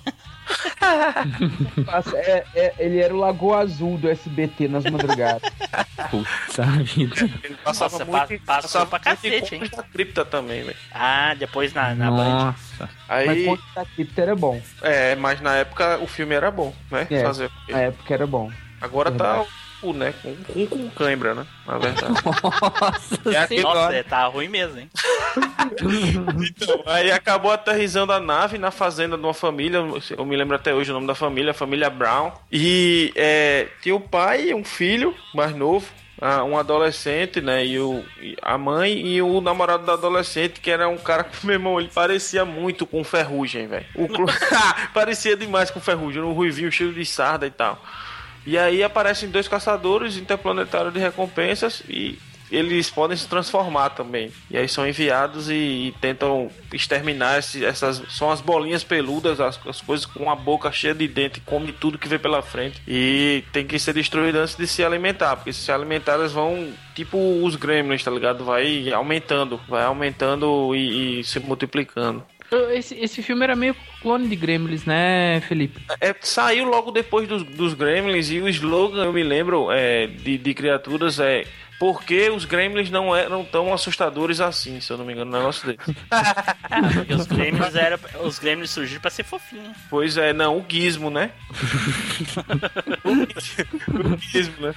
É- é- ele era o Lagoa Azul do SBT nas madrugadas. Puta vida. Ele passava Nossa, muito, pa- passou pra cacete, da cripta também, velho. Ah, depois na, na Band. Nossa. Mas Aí, conta da cripta era bom. é, mas na época o filme era bom, né? É. Fazer? Na época era bom. Agora Verdade. tá o né? Com, com, com cãibra, né? Na verdade. Nossa É aquele- Nossa, é, tá ruim mesmo, hein? Então, aí acabou aterrizando a nave na fazenda de uma família, eu me lembro até hoje o nome da família, a família Brown. E é, tinha o pai, um filho mais novo, ah, um adolescente, né? E, o, e a mãe e o namorado do adolescente, que era um cara que, meu irmão, ele parecia muito com ferrugem, velho. Clu- parecia demais com ferrugem, um ruivinho cheio de sarda e tal. E aí aparecem dois caçadores interplanetários de recompensas e eles podem se transformar também. E aí são enviados e, e tentam exterminar esse- essas. São as bolinhas peludas, as, as coisas com a boca cheia de dente, come tudo que vê pela frente. E tem que ser destruído antes de se alimentar, porque se se alimentar elas vão. Tipo os gremlins, tá ligado? Vai aumentando, vai aumentando e, e se multiplicando. Esse, esse filme era meio clone de Gremlins, né, Felipe? É, saiu logo depois dos, dos Gremlins e o slogan, eu me lembro, é, de, de criaturas é. Porque os Gremlins não eram tão assustadores assim, se eu não me engano, um negócio. Porque os Gremlins, era, os Gremlins surgiram pra ser fofinho. Pois é, não, o Gizmo, né? o Gizmo, né?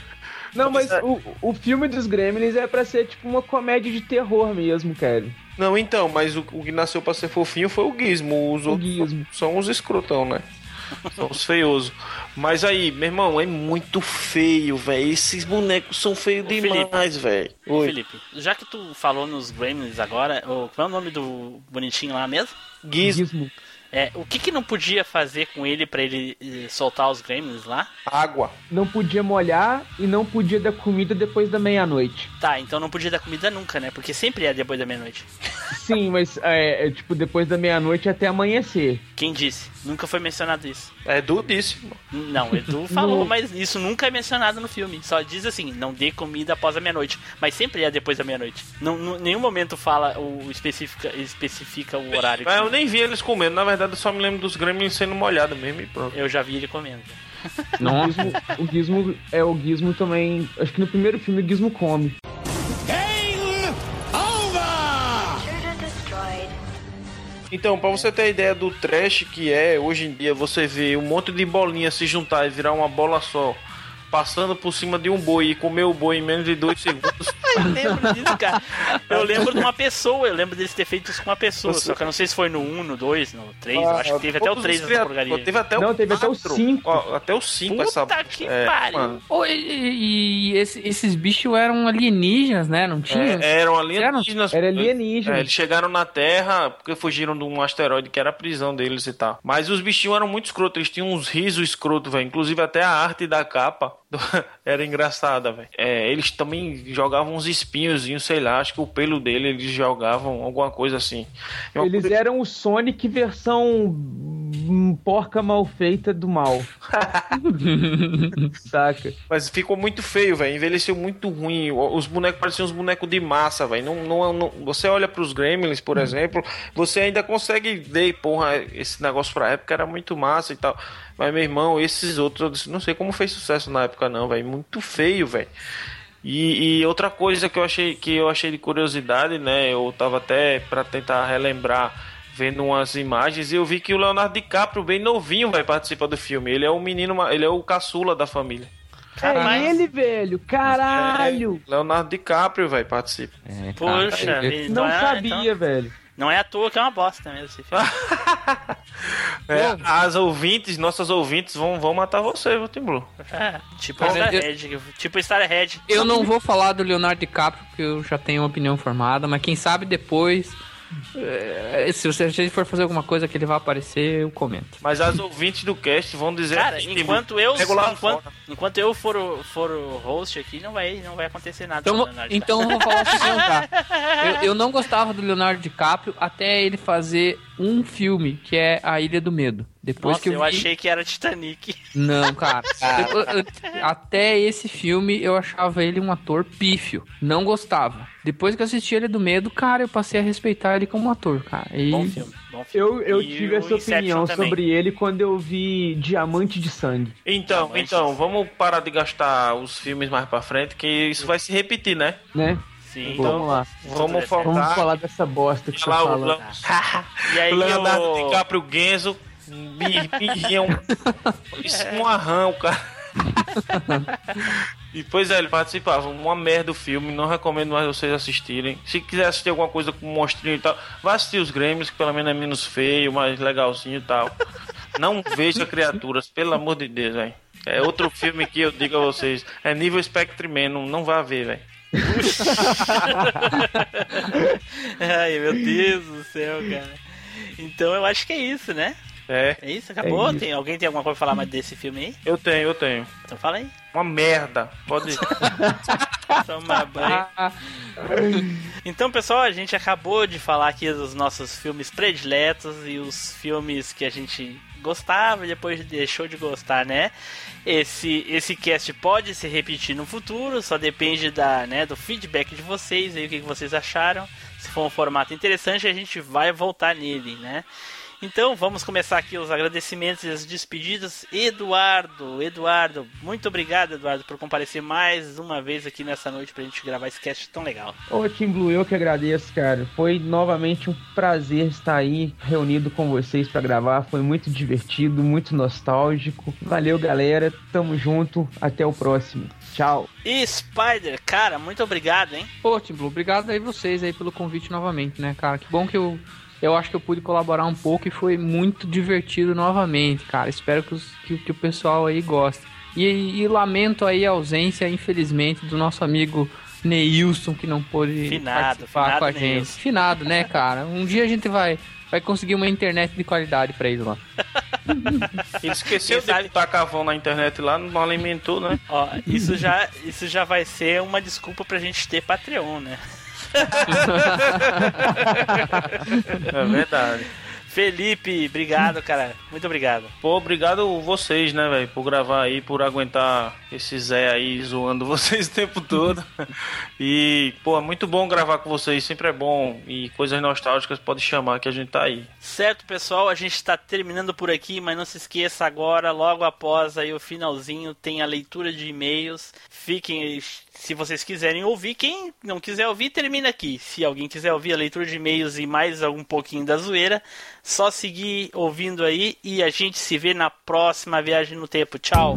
Não, mas o, o filme dos Gremlins é pra ser tipo uma comédia de terror mesmo, cara. Não, então, mas o, o que nasceu pra ser fofinho foi o Gizmo. Os O Gizmo. são os escrotão, né? São os feiosos. Mas aí, meu irmão, é muito feio, velho. Esses bonecos são feios Ô, demais, velho. Ô, Oi, Felipe, já que tu falou nos Gremlins agora, qual é o nome do bonitinho lá mesmo? Gizmo, Gizmo. É, o que que não podia fazer com ele pra ele eh, soltar os Gremlins lá? água. Não podia molhar e não podia dar comida depois da meia-noite. Tá, então não podia dar comida nunca, né? Porque sempre é depois da meia-noite. Sim, mas é, é, tipo depois da meia-noite até amanhecer. Quem disse? Nunca foi mencionado isso. É dudíssimo. Não, Edu falou, Não. mas isso nunca é mencionado no filme. Só diz assim, não dê comida após a meia-noite. Mas sempre é depois da meia-noite. Não, não- nenhum momento fala o especifica, especifica o horário. Mas eu nem vi eles comendo. Na verdade, eu só me lembro dos Gremlins sendo molhados mesmo e pronto. Eu já vi ele comendo. O. Gizmo, o Gizmo é o Gizmo também. Acho que no primeiro filme o Gizmo come. Então, pra você ter a ideia do trash que é hoje em dia, você vê um monte de bolinha se juntar e virar uma bola só, passando por cima de um boi e comer o boi em menos de dois segundos. Eu lembro disso, cara. Eu lembro de uma pessoa, eu lembro deles ter feito isso com uma pessoa. Você- Só que eu não sei se foi no 1, no 2, no 3. eu acho que teve até o Todos 3 os nessa porcaria. Teve até Não, o teve até o quatro. cinco. Ó, até o 5 Puta essa que é, pariu. Ô, e, e esse- esses bichos eram alienígenas, né? Não tinha? É, eram alienígenas. Era alienígena. É, eles chegaram na Terra porque fugiram de um asteroide que era a prisão deles e tal. Mas os bichinhos eram muito escrotos, eles tinham uns risos escrotos, velho. Inclusive até a arte da capa era engraçada, velho. É, eles também jogavam uns espinhozinhos, sei lá, acho que o pelo dele eles jogavam alguma coisa assim. Uma Eles coisa- eram o Sonic versão hum, porca mal feita do mal. Saca? Mas ficou muito feio, velho. Envelheceu muito ruim. O- Os bonecos pareciam uns bonecos de massa, velho. Não, não, não- você olha pros Gremlins, por exemplo, você ainda consegue ver, porra, esse negócio pra época era muito massa e tal. Mas, meu irmão, esses outros, não sei como fez sucesso na época, não, velho. Muito feio, velho. E, e outra coisa que eu achei que eu achei de curiosidade, né? Eu tava até pra tentar relembrar vendo umas imagens e eu vi que o Leonardo DiCaprio, bem novinho, vai participar do filme. Ele é o menino, ele é o caçula da família. Caralho. É ele, velho! Caralho! É, Leonardo DiCaprio, vai participar. É, Poxa, vida, Não é- sabia, então- velho. Não é à toa que é uma bosta mesmo esse filme. É, as ouvintes, nossas ouvintes vão, vão matar você, viu, Tim Blue? É, tipo Cara, Star eu- Red, tipo Star Red. Eu não vou falar do Leonardo DiCaprio, porque eu já tenho uma opinião formada, mas quem sabe depois, se você- se a gente for fazer alguma coisa que ele vai aparecer, eu comento. Mas as ouvintes do cast vão dizer Cara, assim, enquanto eu, enquanto, enquanto eu for, o- for o host aqui, não vai, não vai acontecer nada. Então, com o Leonardo então eu vou falar o seguinte, tá? Eu, eu não gostava do Leonardo DiCaprio até ele fazer um filme, que é A Ilha do Medo. Depois Nossa, que eu, eu vi... achei que era Titanic. Não, cara. Eu- eu- até esse filme eu achava ele um ator pífio. Não gostava. Depois que eu assisti ele do medo, cara, eu passei a respeitar ele como ator, cara. E... Bom filme, bom filme. Eu, eu E tive essa Inception opinião também. sobre ele quando eu vi Diamante de Sangue. Então, Mas- então, vamos parar de gastar os filmes mais pra frente, que isso vai se repetir, né? Né? Sim. Vamos lá. Vamos Vamos focar. falar dessa bosta que você lá o, fala. Leonardo- E aí Leonardo o... DiCaprio Genzo, birriam, isso um arrão, cara. E pois é, ele participava. Uma merda o filme, não recomendo mais vocês assistirem. Se quiser assistir alguma coisa com monstrinho e tal, vá assistir os Grêmios, que pelo menos é menos feio, mais legalzinho e tal. Não veja criaturas, pelo amor de Deus, velho. É outro filme que eu digo a vocês. É nível Spectre Man, não, não vá ver, velho. Ai, meu Deus do céu, cara. Então eu acho que é isso, né? É, É isso? Acabou? É isso. Tem, alguém tem alguma coisa pra falar mais desse filme aí? eu tenho, eu tenho. Então fala aí. Uma merda. Pode. Toma banho. Então, pessoal, a gente acabou de falar aqui dos nossos filmes prediletos e os filmes que a gente gostava e depois deixou de gostar, né? Esse, esse cast pode se repetir no futuro, só depende da, né, do feedback de vocês aí, o que vocês acharam. Se for um formato interessante, a gente vai voltar nele, né? Então vamos começar aqui os agradecimentos e as despedidas. Eduardo, Eduardo, muito obrigado, Eduardo, por comparecer mais uma vez aqui nessa noite pra gente gravar esse cast tão legal. Ô, Tim Blue, eu que agradeço, cara. Foi novamente um prazer estar aí reunido com vocês pra gravar. Foi muito divertido, muito nostálgico. Valeu, galera. Tamo junto. Até o próximo. Tchau. E Spider, cara, muito obrigado, hein? Pô, Tim Blue, obrigado aí vocês aí pelo convite novamente, né, cara? Que bom que eu, eu acho que eu pude colaborar um pouco e foi muito divertido novamente, cara. Espero que, os- que- que o pessoal aí goste. E, e lamento aí a ausência, infelizmente, do nosso amigo Neilson, que não pôde Finado, participar finado com a gente. Neilson. Finado, né, cara? Um dia a gente vai, vai conseguir uma internet de qualidade pra ele lá. Ele esqueceu de botar cavão na internet lá, não alimentou, né? Ó, isso já, isso já vai ser uma desculpa pra gente ter Patreon, né? É verdade. Felipe, obrigado, cara. Muito obrigado. Pô, obrigado vocês, né, velho, por gravar aí, por aguentar esse Zé aí zoando vocês o tempo todo. E, pô, é muito bom gravar com vocês, sempre é bom. E coisas nostálgicas pode chamar que a gente tá aí. Certo, pessoal, a gente está terminando por aqui, mas não se esqueça agora, logo após aí o finalzinho, tem a leitura de e-mails. Fiquem, se vocês quiserem ouvir, quem não quiser ouvir, termina aqui. Se alguém quiser ouvir a leitura de e-mails e mais um pouquinho da zoeira, só seguir ouvindo aí e a gente se vê na próxima viagem no tempo. Tchau.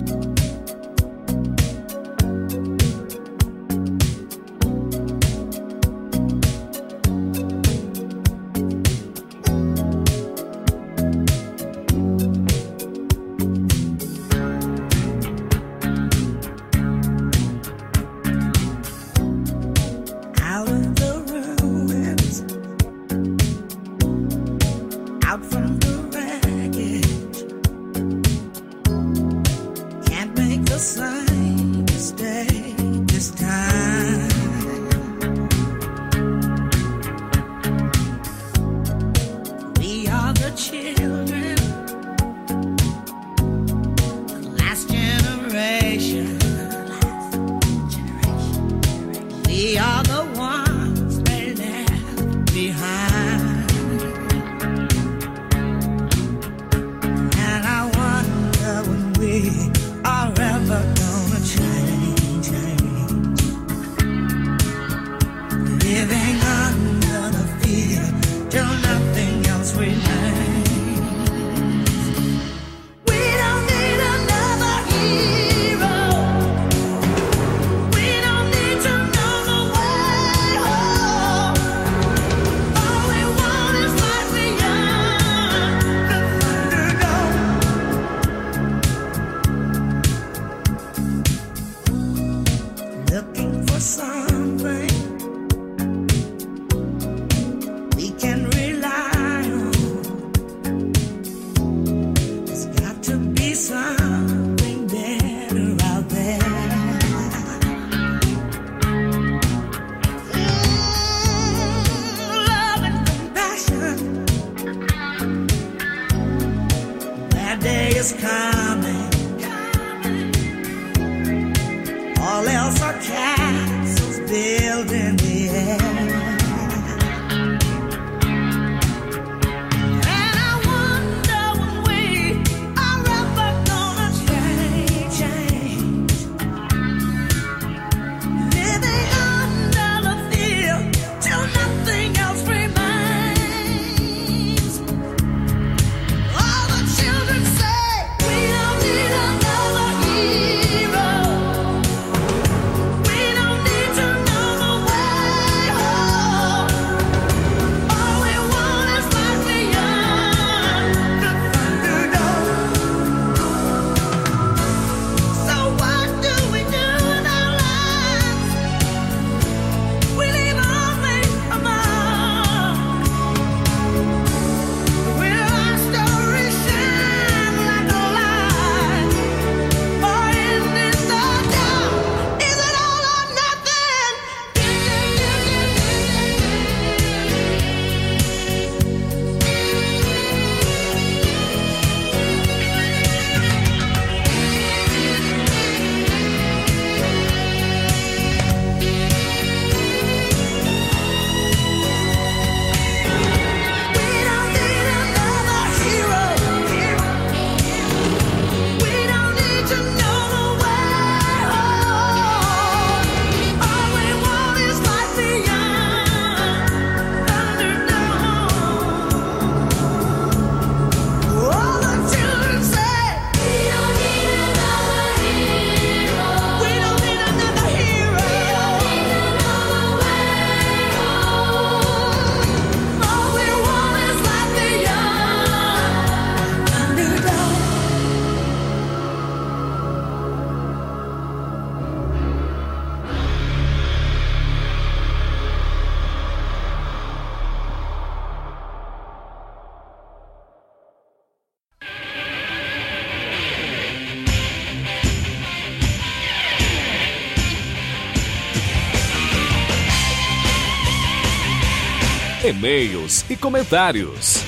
E-mails e comentários.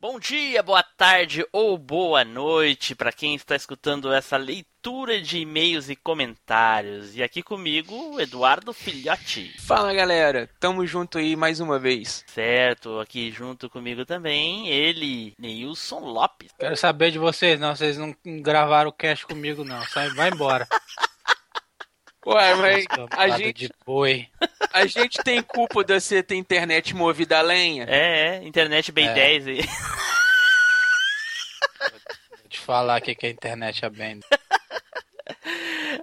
Bom dia, boa tarde ou boa noite para quem está escutando essa leitura de e-mails e comentários. E aqui comigo, o Eduardo Filhote. Fala galera, tamo junto aí mais uma vez. Certo, aqui junto comigo também, ele, Neilson Lopes. Quero saber de vocês, não. Vocês não gravaram o cast comigo, não. Sai, vai embora. Ué, mas a Campada gente, de boi. a gente tem culpa de você ter internet movida a lenha? É, é, internet bem É. 10 aí. Vou te falar o que que a internet é bem.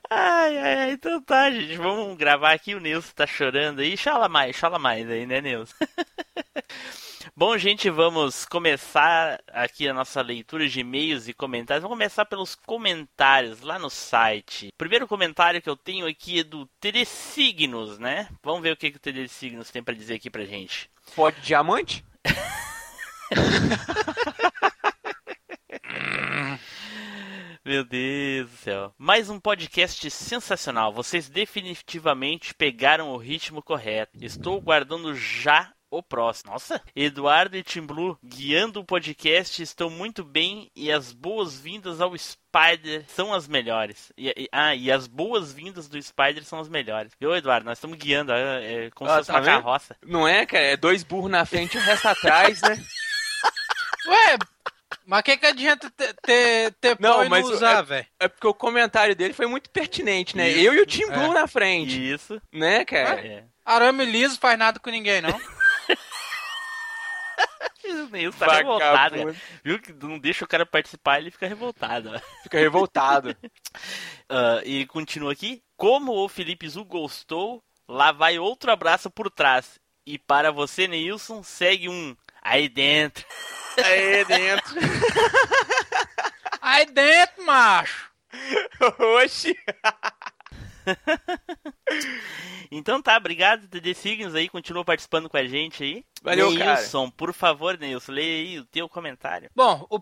Ai, ai, ai, então tá, gente. Vamos gravar aqui. O Nilson tá chorando aí. Chala mais, chala mais aí, né, Nilson? Bom, gente, vamos começar aqui a nossa leitura de e-mails e comentários. Vamos começar pelos comentários lá no site. Primeiro comentário que eu tenho aqui é do Telesignos, né? Vamos ver o que, que o Telesignos tem pra dizer aqui pra gente. Pode diamante? Meu Deus do céu. Mais um podcast sensacional. Vocês definitivamente pegaram o ritmo correto. Estou guardando já o próximo. Nossa! Eduardo e Tim Blue guiando o podcast estão muito bem e as boas-vindas ao Spider são as melhores. E, e- ah, e as boas-vindas do Spider são as melhores. Viu, Eduardo? Nós estamos guiando, é, é como se Ah, fosse tá uma vendo? carroça. Não é, cara? É dois burros na frente e o resto atrás, né? Ué, mas o que, que adianta ter, ter, ter Não, pão e mas não o- usar, velho? É porque o comentário dele foi muito pertinente, né? Isso. Eu e o Tim Blue É. na frente, Isso. né, cara? É. Arame liso faz nada com ninguém, não. O Neilson tá revoltado, cara. Vagabundo. Viu que não deixa o cara participar, ele fica revoltado. Fica revoltado. Ah, e continua aqui. Como o Felipe Zu gostou, lá vai outro abraço por trás. E para você, Neilson, segue um aí dentro. Aí dentro. Aí dentro, macho. Oxi. Então tá, obrigado, TD Signos aí, continua participando com a gente aí. Valeu, cara. Neilson, por favor, Neilson, leia aí o teu comentário. Bom, o,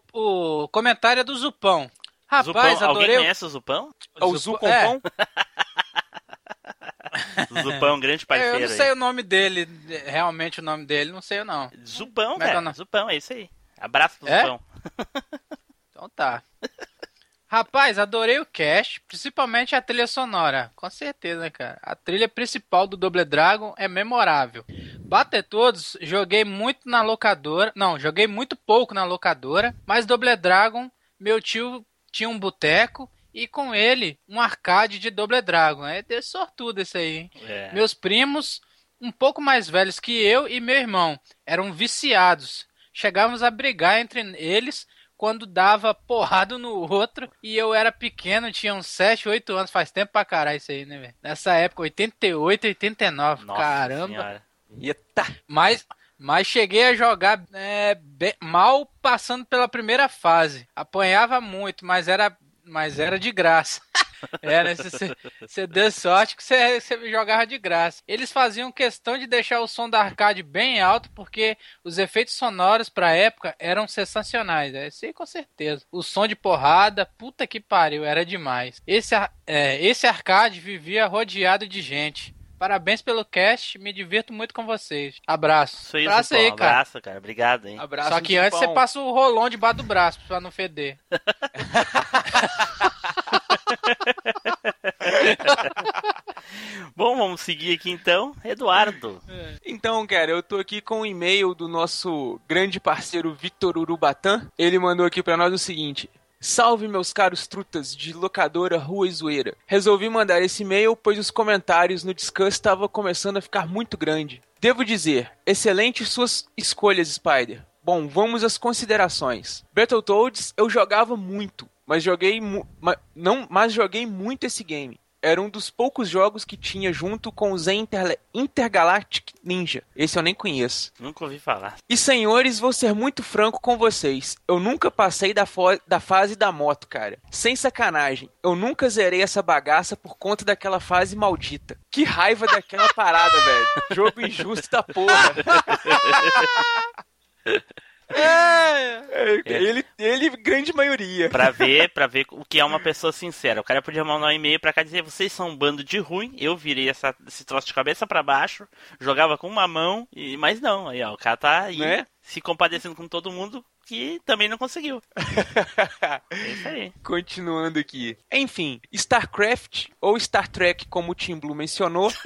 o comentário é do Zupão. Rapaz, Zupão, alguém adorei. o- conhece o Zupão? O Zu com pão? O Zupão, é um grande É, parceiro eu não sei aí. o nome dele, realmente o nome dele, não sei não. Zupão, Como é é o cara, nome? Zupão, é isso aí. Abraço do É? Zupão. tá. Rapaz, adorei o cast, principalmente a trilha sonora. Com certeza, cara. A trilha principal do Double Dragon é memorável. Bater todos, joguei muito na locadora. Não, joguei muito pouco na locadora. Mas Double Dragon, meu tio tinha um boteco e com ele um arcade de Double Dragon. É de sortudo esse aí. hein? É. Meus primos, um pouco mais velhos que eu e meu irmão, eram viciados. Chegávamos a brigar entre eles quando dava porrada no outro e eu era pequeno, tinha uns 7, 8 anos, faz tempo pra caralho isso aí, né, velho? Nessa época, 88, 89, Nossa caramba. Senhora. Eita! Mas, mas cheguei a jogar é, be- mal passando pela primeira fase. Apanhava muito, mas era, mas era de graça. Era, você, você deu sorte que você, jogava de graça. Eles faziam questão de deixar o som da arcade bem alto, porque os efeitos sonoros pra época eram sensacionais. É, isso aí com certeza. O som de porrada, puta que pariu, era demais. Esse, é, esse arcade vivia rodeado de gente. Parabéns pelo cast, me divirto muito com vocês. Abraço. Isso Abraço aí, cara. Abraço, cara. Obrigado, hein? Abraço, Só que antes você passa o rolão debaixo do braço pra não feder. Bom, vamos seguir aqui então. Eduardo. Então, cara, eu tô aqui com o e-mail do nosso grande parceiro Victor Urubatã. Ele mandou aqui pra nós o seguinte: Salve, meus caros trutas de locadora Rua e Zoeira. Resolvi mandar esse e-mail pois os comentários no Discuss estavam começando a ficar muito grande. Devo dizer, excelentes suas escolhas, Spider. Bom, vamos às considerações. Battletoads eu jogava muito, mas joguei ma não, mas joguei muito esse game. Era um dos poucos jogos que tinha junto com o Zen Interle- Intergalactic Ninja. Esse eu nem conheço. Nunca ouvi falar. E senhores, vou ser muito franco com vocês. Eu nunca passei da, da fase da moto, cara. Sem sacanagem. Eu nunca zerei essa bagaça por conta daquela fase maldita. Que raiva daquela parada, velho. Jogo injusto da porra. É, ele, ele, grande maioria. Pra ver, pra ver o que é uma pessoa sincera. O cara podia mandar um e-mail pra cá e dizer, vocês são um bando de ruim, eu virei essa, esse troço de cabeça pra baixo, jogava com uma mão, e mas não, aí ó, o cara tá aí Né? se compadecendo com todo mundo que também não conseguiu. É isso aí. Continuando aqui. Enfim, StarCraft, ou Star Trek, como o Tim Blue mencionou.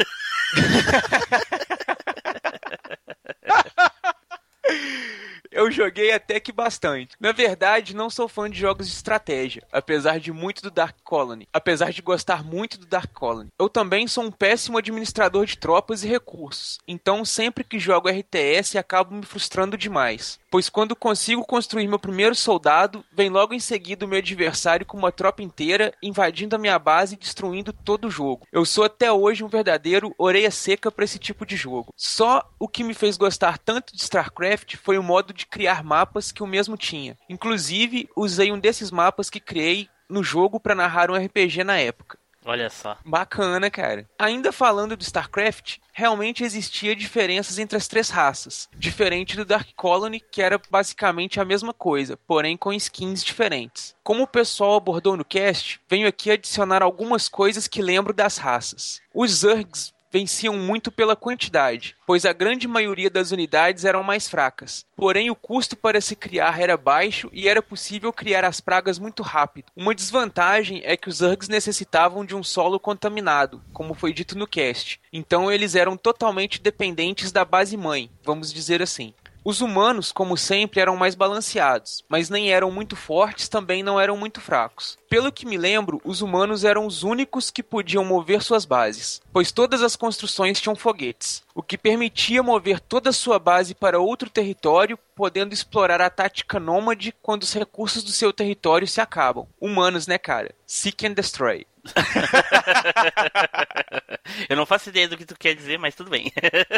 Eu joguei até que bastante. Na verdade, não sou fã de jogos de estratégia, apesar de muito do Dark Colony. Apesar de gostar muito do Dark Colony. Eu também sou um péssimo administrador de tropas e recursos, então sempre que jogo RTS acabo me frustrando demais. Pois quando consigo construir meu primeiro soldado, vem logo em seguida o meu adversário com uma tropa inteira invadindo a minha base e destruindo todo o jogo. Eu sou até hoje um verdadeiro orelha seca para esse tipo de jogo. Só o que me fez gostar tanto de StarCraft foi o modo de criar mapas que o mesmo tinha. Inclusive, usei um desses mapas que criei no jogo para narrar um RPG na época. Olha só. Bacana, cara. Ainda falando do StarCraft, realmente existia diferenças entre as três raças, diferente do Dark Colony, que era basicamente a mesma coisa, porém com skins diferentes. Como o pessoal abordou no cast, venho aqui adicionar algumas coisas que lembro das raças. Os Zergs venciam muito pela quantidade, pois a grande maioria das unidades eram mais fracas. Porém, o custo para se criar era baixo e era possível criar as pragas muito rápido. Uma desvantagem é que os Zergs necessitavam de um solo contaminado, como foi dito no cast. Então eles eram totalmente dependentes da base mãe, vamos dizer assim. Os humanos, como sempre, eram mais balanceados, mas nem eram muito fortes, também não eram muito fracos. Pelo que me lembro, os humanos eram os únicos que podiam mover suas bases, pois todas as construções tinham foguetes, o que permitia mover toda a sua base para outro território, podendo explorar a tática nômade quando os recursos do seu território se acabam. Humanos, né, cara? Seek and destroy. Eu não faço ideia do que tu quer dizer, mas tudo bem.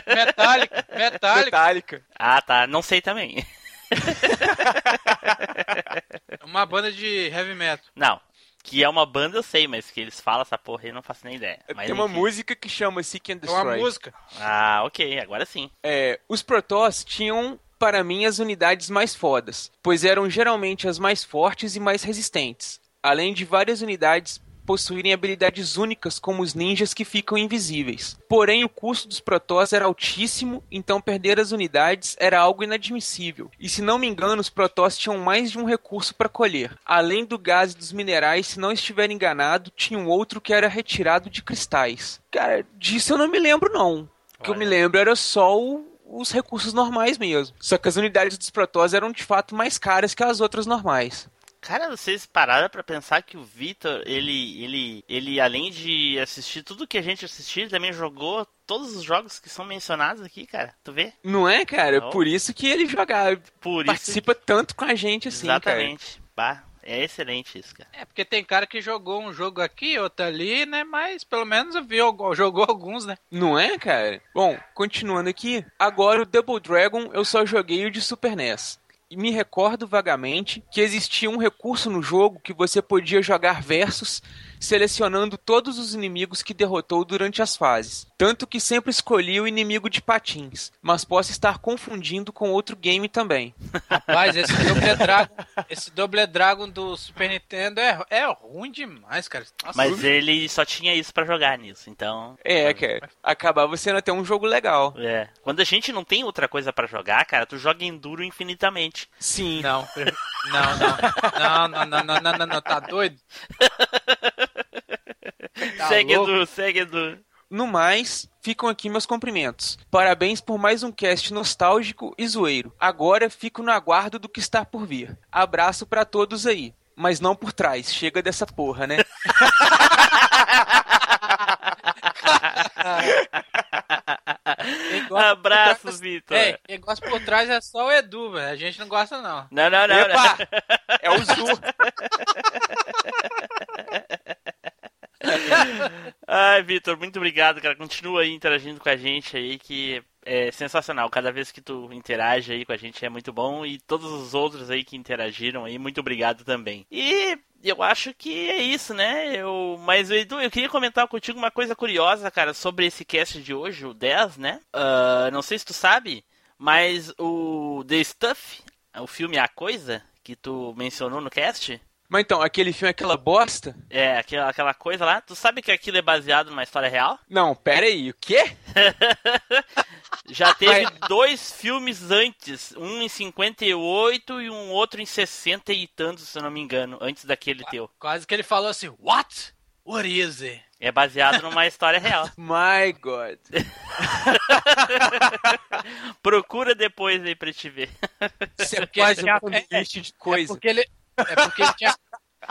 Metálica, metálica. Metallica. ah, tá. Não sei também. Uma banda de heavy metal. Não. Que é uma banda eu sei, mas que eles falam essa porra aí eu não faço nem ideia. Mas, Tem uma enfim. música que chama Seek and É uma Destroy. música. Ah, ok. Agora sim. É, os Protoss tinham, para mim, as unidades mais fodas, pois eram geralmente as mais fortes e mais resistentes, além de várias unidades possuírem habilidades únicas como os ninjas que ficam invisíveis. Porém, o custo dos Protoss era altíssimo, então perder as unidades era algo inadmissível. E se não me engano, os Protoss tinham mais de um recurso para colher. Além do gás e dos minerais, se não estiver enganado, tinha um outro que era retirado de cristais. Cara, disso eu não me lembro não. O que eu me lembro era só o- os recursos normais mesmo. Só que as unidades dos Protoss eram de fato mais caras que as outras normais. Cara, vocês pararam pra pensar que o Vitor, ele, ele, ele, além de assistir tudo que a gente assistiu, ele também jogou todos os jogos que são mencionados aqui, cara. Tu vê? Não é, cara? Não. Por isso que ele joga, Por isso. participa tanto com a gente assim, cara. Exatamente. Bah, é excelente isso, cara. É, porque tem cara que jogou um jogo aqui, outro ali, né? Mas pelo menos viu, jogou alguns, né? Não é, cara? Bom, continuando aqui, agora o Double Dragon eu só joguei o de Super NES. E me recordo vagamente que existia um recurso no jogo que você podia jogar versus selecionando todos os inimigos que derrotou durante as fases tanto que sempre escolhi o inimigo de patins, mas posso estar confundindo com outro game também. Rapaz, esse Double Dragon, esse Double Dragon do Super Nintendo é, é ruim demais, cara. Nossa, mas ruim. ele só tinha isso para jogar nisso, então. É, é cara. Acabava sendo até um jogo legal. É. Quando a gente não tem outra coisa para jogar, cara, tu joga enduro infinitamente. Sim. Não. Não, não. Não, não, não, não, não, não, não. tá doido? Tá segue, louco? Edu, segue, Edu. No mais, ficam aqui meus cumprimentos. Parabéns por mais um cast nostálgico e zoeiro. Agora fico no aguardo do que está por vir. Abraço pra todos aí. Mas não por trás, chega dessa porra, né? Gosta Abraços, Vitor. É, quem gosta por trás é só o Edu, velho. A gente não gosta, não. Não, não, não. não. Epa! É o Zu. Ai, Vitor, muito obrigado, cara. Continua aí interagindo com a gente aí, que é sensacional. Cada vez que tu interage aí com a gente é muito bom. E todos os outros aí que interagiram aí, muito obrigado também. E eu acho que é isso, né? Eu... Mas, Edu, eu queria comentar contigo uma coisa curiosa, cara, sobre esse cast de hoje, o 10, né? Ah, não sei se tu sabe, mas o The Stuff, o filme A Coisa, que tu mencionou no cast... Mas então, aquele filme, aquela bosta? É, aquela, aquela coisa lá. Tu sabe que aquilo é baseado numa história real? Não, pera aí, o quê? Já teve dois filmes antes, um em 58 e um outro em 60 e tantos, se eu não me engano, antes daquele teu. Quase que ele falou assim, what? What is it? É baseado numa história real. My God. Procura depois aí pra te ver. Isso é quase um tinha- sanduíche de É coisa. porque ele, é porque ele tinha...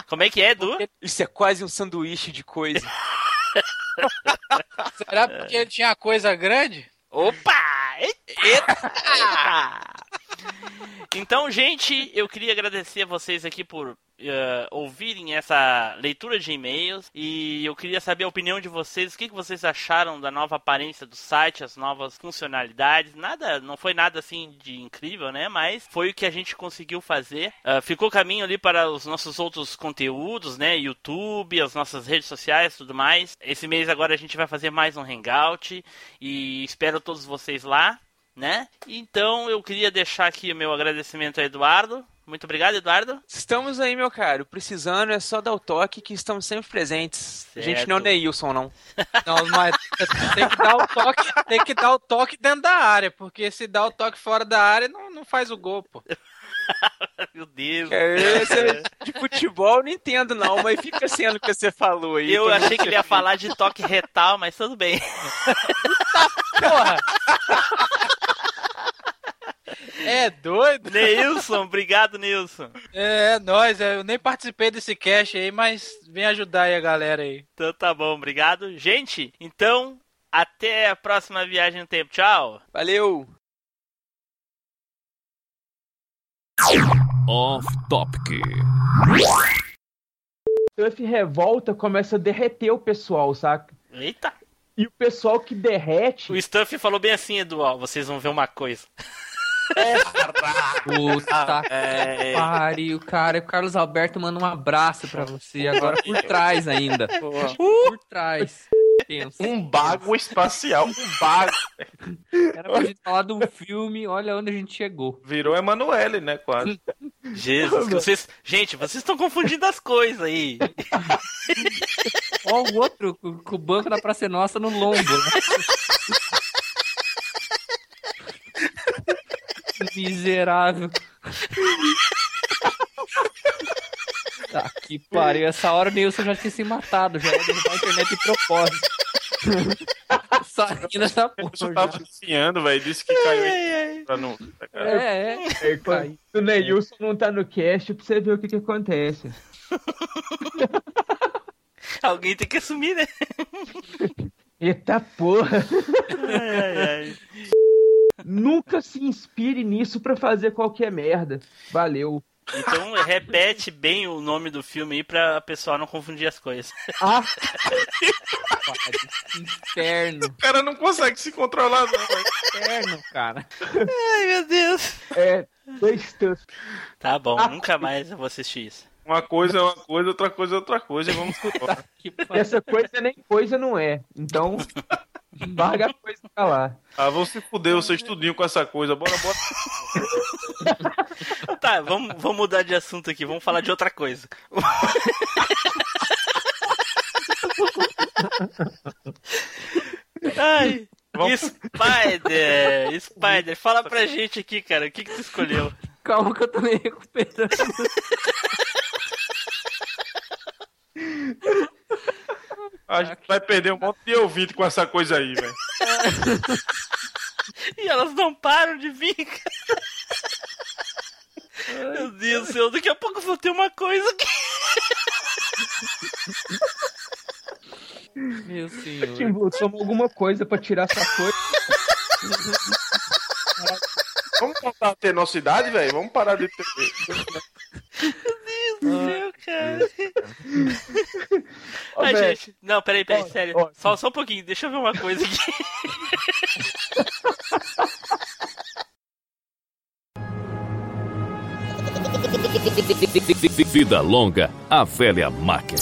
Como é que é, Edu? Isso é quase um sanduíche de coisa. Será porque ele tinha coisa grande? Opa! Eita! Então, gente, eu queria agradecer a vocês aqui por eh, ouvirem essa leitura de e-mails e eu queria saber a opinião de vocês, o que, que vocês acharam da nova aparência do site, as novas funcionalidades. Nada, não foi nada assim de incrível, né? Mas foi o que a gente conseguiu fazer. Ah, ficou caminho ali para os nossos outros conteúdos, né? YouTube, as nossas redes sociais, tudo mais. Esse mês agora a gente vai fazer mais um hangout e espero todos vocês lá né? Então eu queria deixar aqui o meu agradecimento a Eduardo. Muito obrigado, Eduardo. Estamos aí, meu caro. Precisando é só dar o toque que estamos sempre presentes. A gente Certo. não é Neilson, não. Não, mas tem que dar o toque, tem que dar o toque dentro da área, porque se dá o toque fora da área, não, não faz o gol, pô. Meu Deus. É, esse é de futebol eu não entendo, não, mas fica sendo o que você falou aí. Eu achei que ele ia falar de toque retal, mas tudo bem. Porra! É doido? Neilson, obrigado, Nilson. É, nós, eu nem participei desse cast aí, mas vem ajudar aí a galera aí. Então tá bom, obrigado. Gente, então até a próxima viagem no tempo. Tchau. Valeu! Off Topic. Stuff revolta, começa a derreter o pessoal, saca? Eita. E o pessoal que derrete. O Stuff falou bem assim, Edu, ó, vocês vão ver uma coisa. Puta É, que pariu, cara. O Carlos Alberto manda um abraço pra você. Agora por trás ainda. Por trás. Pensa. Um bago espacial. Um bago. Era pra gente falar de um filme, olha onde a gente chegou. Virou Emanuele, né? Quase. Jesus, que vocês. Gente, vocês estão confundindo as coisas aí. Ó, o outro com, o banco da Praça é Nossa no lombo. Né? Miserável. Tá que pariu. Essa hora o Nilson já tinha se matado, já ia derrubar a internet de propósito. Saindo dessa porra. Você tava enfiando, velho. Disse que caiu aí pra não. É, é. É, quando o Neilson não tá no cast, pra você ver o que que acontece. Alguém tem que assumir, né? Eita porra! Ai, ai, ai. Nunca se inspire nisso pra fazer qualquer merda. Valeu. Então repete bem o nome do filme aí pra pessoa não confundir as coisas. Ah, Inferno. O cara não consegue se controlar, não. Inferno, cara. Ai, meu Deus. é. Dois tantos. Tá bom, nunca mais eu vou assistir isso. Uma coisa é uma coisa, outra coisa é outra coisa. E vamos. Essa coisa nem coisa não é. Então, larga a coisa pra lá. Ah, vão se fuder vocês tudinho com essa coisa. Bora, bora. Tá, vamos, vamos mudar de assunto aqui, vamos falar de outra coisa. Ai, Spider! Spider, fala pra gente aqui, cara, o que, que tu escolheu? Calma que eu tô me recuperando. A gente vai perder um monte de ouvinte com essa coisa aí, velho. E elas não param de vir, cara. Meu Deus do céu, daqui a pouco eu vou ter uma coisa aqui. Meu senhor. Timbu, toma alguma coisa pra tirar essa coisa. Vamos voltar a ter nossa idade, velho? Vamos parar de ter. Meu cara. Ô, Ai, gente. Não, peraí, peraí, Ó, sério. ó. Só, só um pouquinho, deixa eu ver uma coisa aqui. Vida longa, a velha máquina.